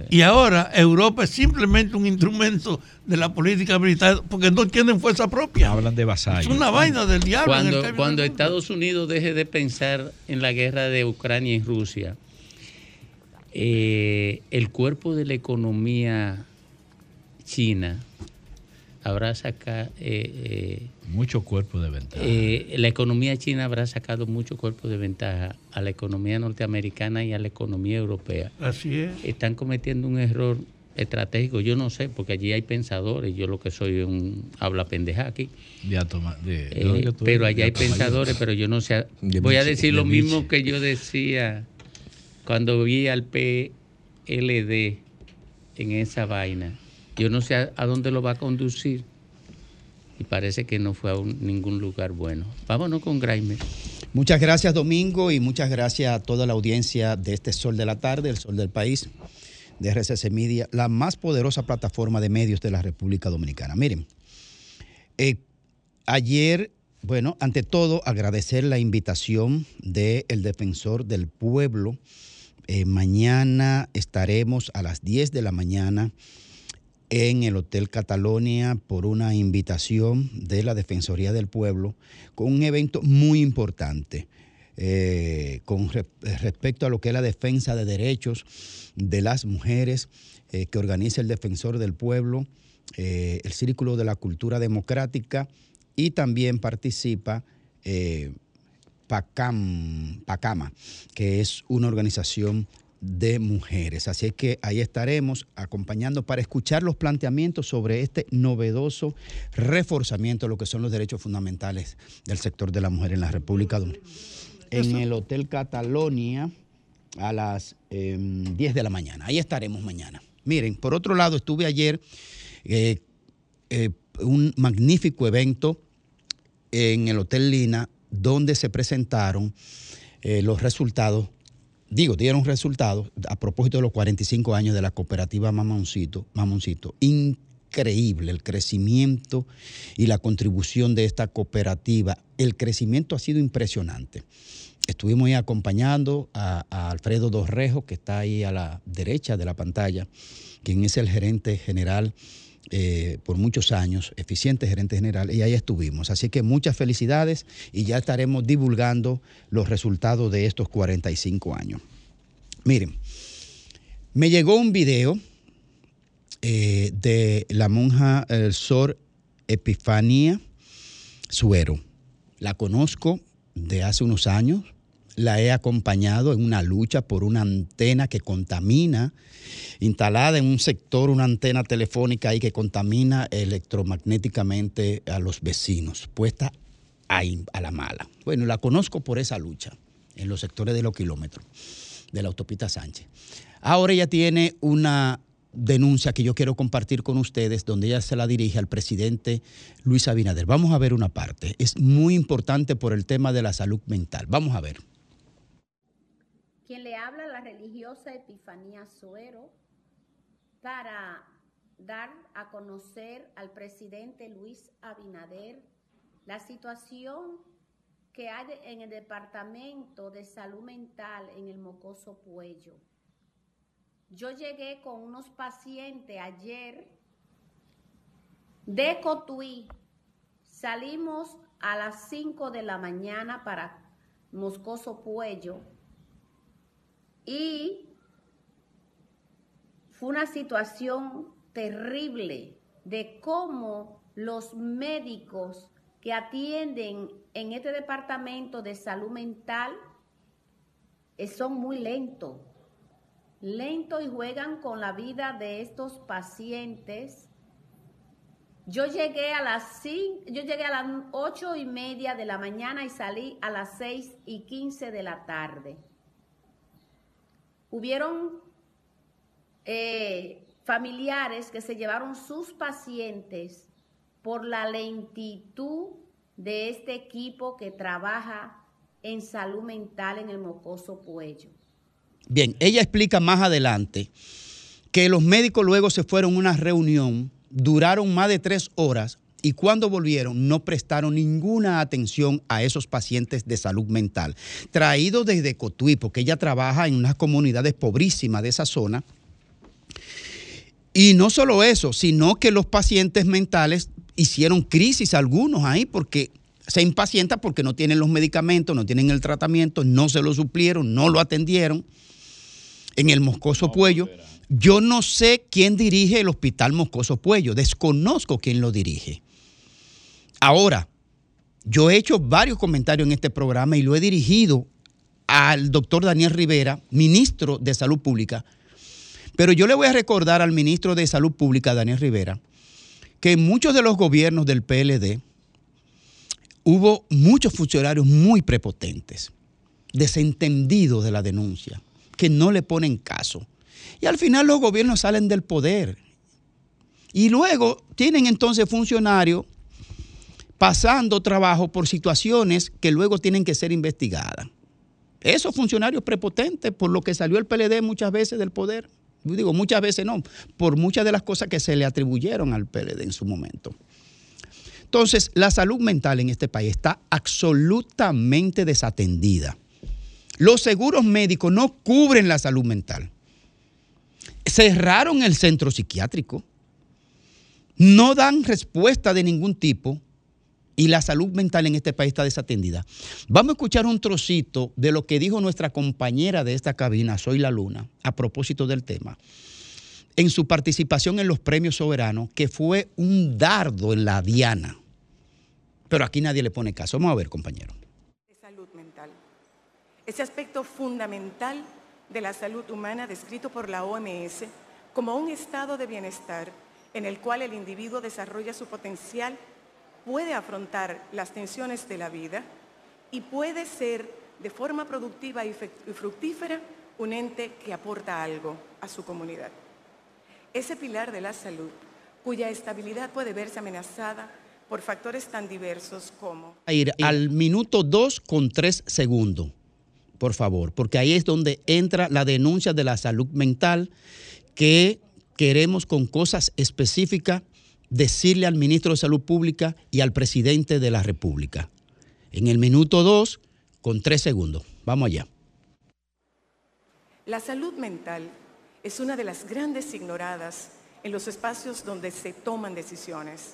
Y ahora Europa es simplemente un instrumento de la política militar porque no tienen fuerza propia. Hablan de Es vasallos. una vaina del diablo. en el Cuando, del. Estados Unidos deje de pensar en la guerra de Ucrania y Rusia, eh, el cuerpo de la economía china habrá sacado, Mucho cuerpo de ventaja. eh, la economía china habrá sacado mucho cuerpo de ventaja a la economía norteamericana y a la economía europea. Así es. Están cometiendo un error estratégico, yo no sé, porque allí hay pensadores, yo lo que soy es un habla pendeja aquí. De- Eh, pero allá hay pensadores, pero yo no sé. De voy a decir de lo mismo que yo decía cuando vi al PLD en esa vaina. Yo no sé a, dónde lo va a conducir. Y parece que no fue a ningún lugar bueno. Vámonos con Graimer. Muchas gracias Domingo y muchas gracias a toda la audiencia de este Sol de la Tarde, el Sol del País, de RCC Media, la más poderosa plataforma de medios de la República Dominicana. Miren, eh, ayer, bueno, ante todo agradecer la invitación del defensor del pueblo. Eh, mañana estaremos a las 10 de la mañana en el Hotel Catalonia por una invitación de la Defensoría del Pueblo con un evento muy importante eh, con re- respecto a lo que es la defensa de derechos de las mujeres eh, que organiza el Defensor del Pueblo, eh, el Círculo de la Cultura Democrática y también participa eh, PACAM, PACAMA, que es una organización de mujeres. Así es que ahí estaremos acompañando para escuchar los planteamientos sobre este novedoso reforzamiento de lo que son los derechos fundamentales del sector de la mujer en la República Dominicana. En el Hotel Catalonia a las eh, 10 de la mañana. Ahí estaremos mañana. Miren, por otro lado, estuve ayer eh, eh, un magnífico evento en el Hotel Lina donde se presentaron eh, los resultados, digo, dieron resultados a propósito de los 45 años de la cooperativa Mamoncito. Increíble el crecimiento y la contribución de esta cooperativa. El crecimiento ha sido impresionante. Estuvimos ahí acompañando a, a Alfredo Dorrejo, que está ahí a la derecha de la pantalla, quien es el gerente general eh, por muchos años, eficiente gerente general, y ahí estuvimos. Así que muchas felicidades y ya estaremos divulgando los resultados de estos 45 años. Miren, me llegó un video eh, de la monja el Sor Epifania Suero. La conozco de hace unos años, la he acompañado en una lucha por una antena que contamina, instalada en un sector, una antena telefónica ahí que contamina electromagnéticamente a los vecinos, puesta ahí a la mala. Bueno, la conozco por esa lucha en los sectores de los kilómetros de la autopista Sánchez. Ahora ella tiene una denuncia que yo quiero compartir con ustedes, donde ella se la dirige al presidente Luis Abinader. Vamos a ver una parte. Es muy importante por el tema de la salud mental. Vamos a ver. Quien le habla la religiosa Epifanía Suero para dar a conocer al presidente Luis Abinader la situación que hay en el Departamento de Salud Mental en el Mocoso Puello. Yo llegué con unos pacientes ayer de Cotuí. Salimos a las 5 de la mañana para Moscoso Puello y fue una situación terrible de cómo los médicos que atienden en este departamento de salud mental eh, son muy lentos, lentos y juegan con la vida de estos pacientes. Yo llegué a las cinco, yo llegué a las ocho y media de la mañana y salí a las seis y quince de la tarde. Hubieron eh, familiares que se llevaron sus pacientes por la lentitud de este equipo que trabaja en salud mental en el Mocoso Puello. Bien, ella explica más adelante que los médicos luego se fueron a una reunión, duraron más de tres horas y cuando volvieron no prestaron ninguna atención a esos pacientes de salud mental, traídos desde Cotuí, porque ella trabaja en unas comunidades pobrísimas de esa zona. Y no solo eso, sino que los pacientes mentales hicieron crisis algunos ahí porque se impacienta porque no tienen los medicamentos, no tienen el tratamiento, no se lo suplieron, no lo atendieron en el Moscoso Puello. Yo no sé quién dirige el Hospital Moscoso Puello, desconozco quién lo dirige. Ahora, yo he hecho varios comentarios en este programa y lo he dirigido al doctor Daniel Rivera, ministro de Salud Pública, pero yo le voy a recordar al ministro de Salud Pública, Daniel Rivera, que en muchos de los gobiernos del PLD hubo muchos funcionarios muy prepotentes, desentendidos de la denuncia, que no le ponen caso. Y al final los gobiernos salen del poder. Y luego tienen entonces funcionarios pasando trabajo por situaciones que luego tienen que ser investigadas. Esos funcionarios prepotentes, por lo que salió el PLD muchas veces del poder, digo muchas veces no, por muchas de las cosas que se le atribuyeron al PLD en su momento. Entonces, la salud mental en este país está absolutamente desatendida. Los seguros médicos no cubren la salud mental. Cerraron el centro psiquiátrico. No dan respuesta de ningún tipo y la salud mental en este país está desatendida. Vamos a escuchar un trocito de lo que dijo nuestra compañera de esta cabina, Soy la Luna, a propósito del tema, en su participación en los premios soberanos, que fue un dardo en la diana. Pero aquí nadie le pone caso. Vamos a ver, compañero. salud mental. Ese aspecto fundamental de la salud humana descrito por la OMS como un estado de bienestar en el cual el individuo desarrolla su potencial puede afrontar las tensiones de la vida y puede ser de forma productiva y fructífera un ente que aporta algo a su comunidad. Ese pilar de la salud, cuya estabilidad puede verse amenazada por factores tan diversos como... A ir al minuto 2 con 3 segundos, por favor, porque ahí es donde entra la denuncia de la salud mental que queremos con cosas específicas decirle al ministro de Salud Pública y al presidente de la República. En el minuto 2 con 3 segundos. Vamos allá. La salud mental es una de las grandes ignoradas en los espacios donde se toman decisiones.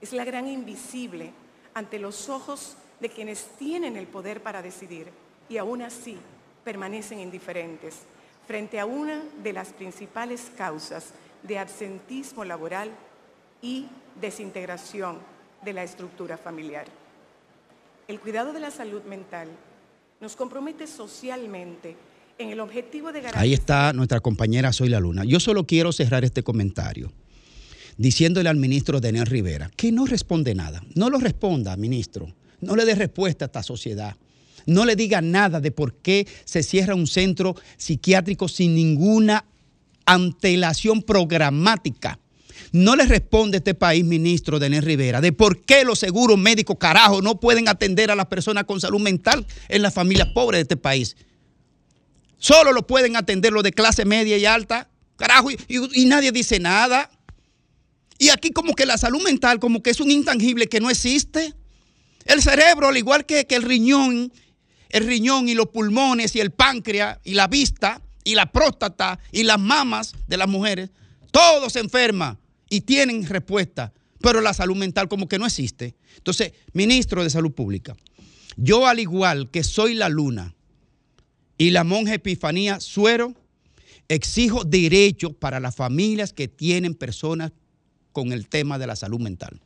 Es la gran invisible ante los ojos de quienes tienen el poder para decidir y aún así permanecen indiferentes frente a una de las principales causas de absentismo laboral y desintegración de la estructura familiar. El cuidado de la salud mental nos compromete socialmente en el objetivo de garantizar Ahí está nuestra compañera Soy la Luna. Yo solo quiero cerrar este comentario diciéndole al ministro Daniel Rivera que no responde nada. No lo responda, ministro. No le dé respuesta a esta sociedad. No le diga nada de por qué se cierra un centro psiquiátrico sin ninguna antelación programática. No le responde este país, ministro Daniel Rivera, de por qué los seguros médicos, carajo, no pueden atender a las personas con salud mental en las familias pobres de este país. Solo lo pueden atender los de clase media y alta, carajo, y, nadie dice nada. Y aquí como que la salud mental como que es un intangible que no existe. El cerebro, al igual que, que el riñón, el riñón y los pulmones y el páncreas y la vista y la próstata y las mamas de las mujeres, todos se enferman y tienen respuesta, pero la salud mental como que no existe. Entonces, ministro de Salud Pública, yo al igual que soy la luna y la monja Epifanía Suero, exijo derechos para las familias que tienen personas con el tema de la salud mental.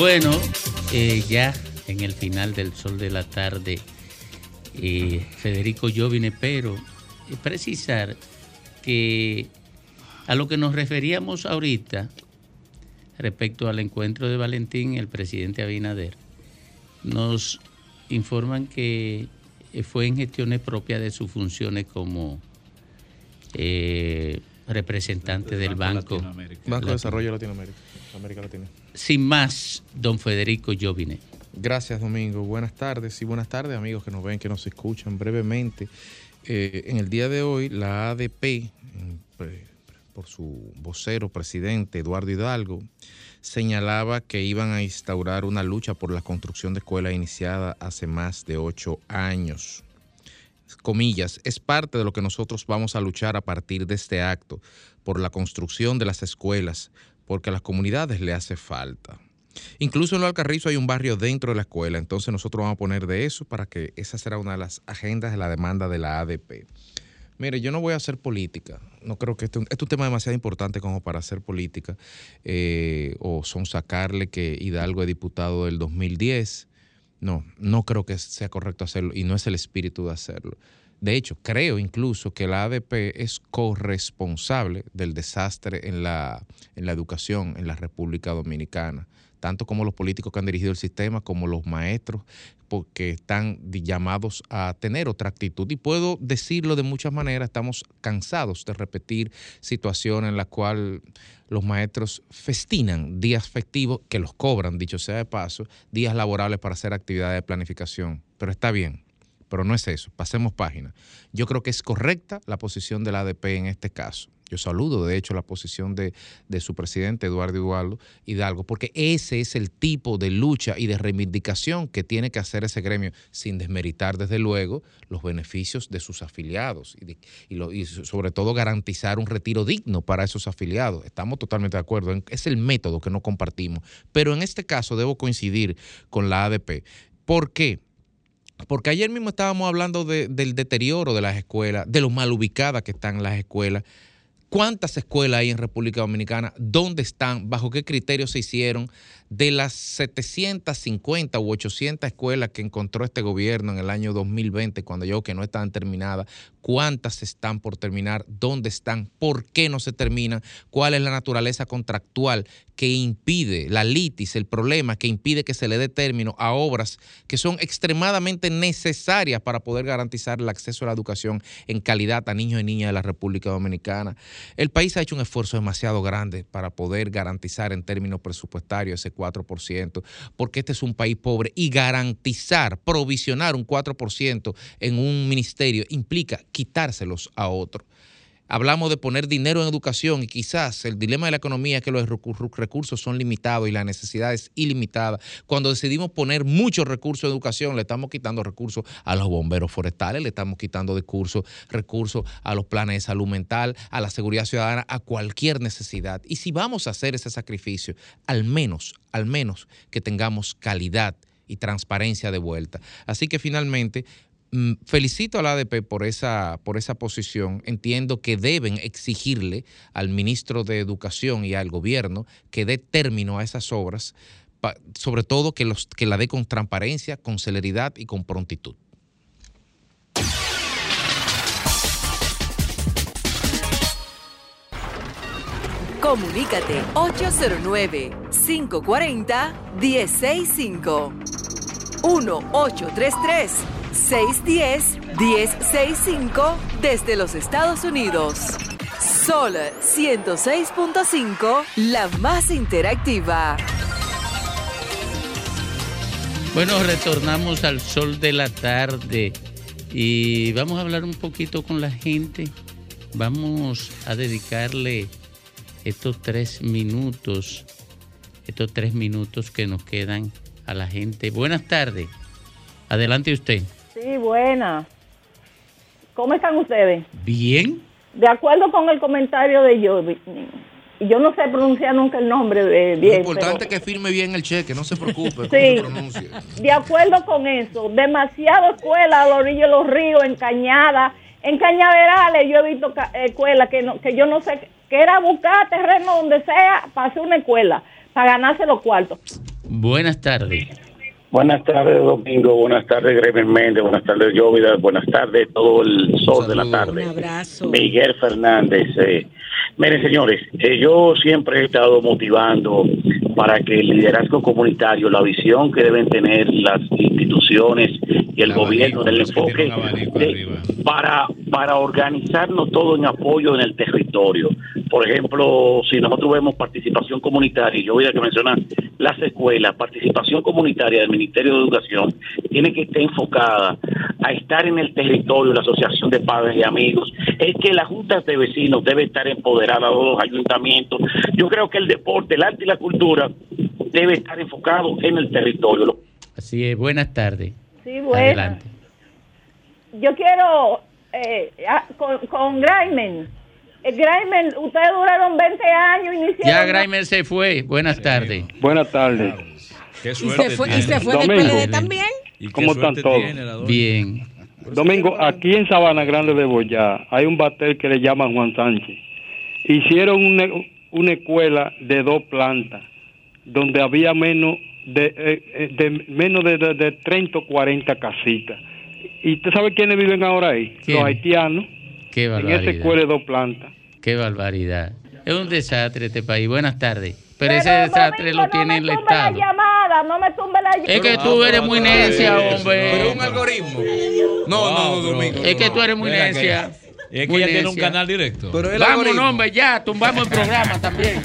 Bueno, eh, ya en el final del sol de la tarde, eh, Federico Jovine, pero eh, precisar que a lo que nos referíamos ahorita respecto al encuentro de Valentín y el presidente Abinader, nos informan que eh, fue en gestiones propias de sus funciones como eh, representante del Banco. Banco de Desarrollo de Latinoamérica. América Latina. Sin más, don Federico Jovine. Gracias, Domingo. Buenas tardes y buenas tardes, amigos que nos ven, que nos escuchan brevemente. Eh, en el día de hoy, la ADP, por su vocero presidente, Eduardo Hidalgo, señalaba que iban a instaurar una lucha por la construcción de escuelas iniciada hace más de ocho años. Comillas, es parte de lo que nosotros vamos a luchar a partir de este acto, por la construcción de las escuelas, porque a las comunidades le hace falta. Incluso en Lo Alcarrizo hay un barrio dentro de la escuela, entonces nosotros vamos a poner de eso para que esa será una de las agendas de la demanda de la ADP. Mire, yo no voy a hacer política. No creo que este, este es un tema demasiado importante como para hacer política eh, o son sacarle que Hidalgo es diputado del 2010. No, no creo que sea correcto hacerlo y no es el espíritu de hacerlo. De hecho, creo incluso que la ADP es corresponsable del desastre en la, en la educación en la República Dominicana, tanto como los políticos que han dirigido el sistema, como los maestros, porque están llamados a tener otra actitud. Y puedo decirlo de muchas maneras, estamos cansados de repetir situaciones en las cuales los maestros festinan días festivos, que los cobran, dicho sea de paso, días laborables para hacer actividades de planificación. Pero está bien, pero no es eso. Pasemos página. Yo creo que es correcta la posición de la ADP en este caso. Yo saludo, de hecho, la posición de, su presidente, Eduardo Hidalgo, Hidalgo, porque ese es el tipo de lucha y de reivindicación que tiene que hacer ese gremio, sin desmeritar, desde luego, los beneficios de sus afiliados y, y sobre todo garantizar un retiro digno para esos afiliados. Estamos totalmente de acuerdo. Es el método que no compartimos. Pero en este caso debo coincidir con la ADP. ¿Por qué? Porque ayer mismo estábamos hablando de- del deterioro de las escuelas, de lo mal ubicadas que están las escuelas. ¿Cuántas escuelas hay en República Dominicana? ¿Dónde están? ¿Bajo qué criterios se hicieron? De las 750 u 800 escuelas que encontró este gobierno en el año 2020, cuando yo que no estaban terminadas, ¿cuántas están por terminar? ¿Dónde están? ¿Por qué no se terminan? ¿Cuál es la naturaleza contractual que impide, la litis, el problema que impide que se le dé término a obras que son extremadamente necesarias para poder garantizar el acceso a la educación en calidad a niños y niñas de la República Dominicana? El país ha hecho un esfuerzo demasiado grande para poder garantizar en términos presupuestarios ese 4%, porque este es un país pobre y garantizar, provisionar un 4% en un ministerio implica quitárselos a otro. Hablamos de poner dinero en educación y quizás el dilema de la economía es que los recu- recursos son limitados y la necesidad es ilimitada. Cuando decidimos poner muchos recursos en educación, le estamos quitando recursos a los bomberos forestales, le estamos quitando recursos, a los planes de salud mental, a la seguridad ciudadana, a cualquier necesidad. Y si vamos a hacer ese sacrificio, al menos, al menos que tengamos calidad y transparencia de vuelta. Así que finalmente felicito a la ADP por esa, por esa posición. Entiendo que deben exigirle al ministro de Educación y al gobierno que dé término a esas obras, sobre todo que, los, que la dé con transparencia, con celeridad y con prontitud. Comunícate 809-540-1065. 1-833-610-1065 desde los Estados Unidos. Sol 106.5, la más interactiva. Bueno, retornamos al sol de la tarde y vamos a hablar un poquito con la gente. Vamos a dedicarle estos tres minutos, estos tres minutos que nos quedan a la gente. Buenas tardes. Adelante usted. Sí, buena. ¿Cómo están ustedes? Bien. De acuerdo con el comentario de yo, yo no sé pronunciar nunca el nombre de Lo bien. importante es que firme bien el cheque, no se preocupe. ¿cómo Sí. se de acuerdo con eso, demasiado escuela a la orilla de los ríos, en cañadas, en cañaverales, yo he visto escuelas que, no, que yo no sé, que era buscar terreno donde sea para hacer una escuela, para ganarse los cuartos. Buenas tardes. Buenas tardes, Domingo. Buenas tardes, Gremer Méndez. Buenas tardes, Llovida. Buenas tardes, todo el sol de la tarde. abrazo. Miguel Fernández. eh. Miren, señores, eh, yo siempre he estado motivando para que el liderazgo comunitario, la visión que deben tener las instituciones y el gobierno, el enfoque de- para, para organizarnos todo en apoyo en el territorio. Por ejemplo, si nosotros vemos participación comunitaria, y yo voy a que mencionar las escuelas, participación comunitaria del Ministerio de Educación, tiene que estar enfocada a estar en el territorio, la asociación de padres y amigos, es que las juntas de vecinos debe estar empoderada de los ayuntamientos. Yo creo que el deporte, el arte y la cultura debe estar enfocado en el territorio. Así es, buenas tardes. Sí, bueno. Adelante. Yo quiero, eh, con, con Graimen, eh, Graimen, ustedes duraron 20 años hicieron Ya nada. Graimer se fue. Buenas tardes. Buenas tardes. Qué Y se fue, y se fue del Domingo. PLD también. ¿Cómo están todos? Bien. Domingo, aquí en Sabana Grande de Boyá hay un batel que le llaman Juan Sánchez. Hicieron una, una escuela de dos plantas donde había menos de, eh, eh, de menos de, de, de 30 o 40 casitas. ¿Y usted sabe quiénes viven ahora ahí? Los haitianos. Qué En esa barbaridad. escuela de dos plantas. Qué barbaridad. Es un desastre este país. Buenas tardes. Pero, ese desastre lo tiene el la Estado. llamada, no me tumbe la llamada. Es que tú eres muy necia, hombre. Pero un algoritmo. No, no, no, Domingo. Es que tú eres muy necia. que- Es que ella tiene un canal directo. Pero el Vamos, algoritmo. hombre, ya, tumbamos el programa también.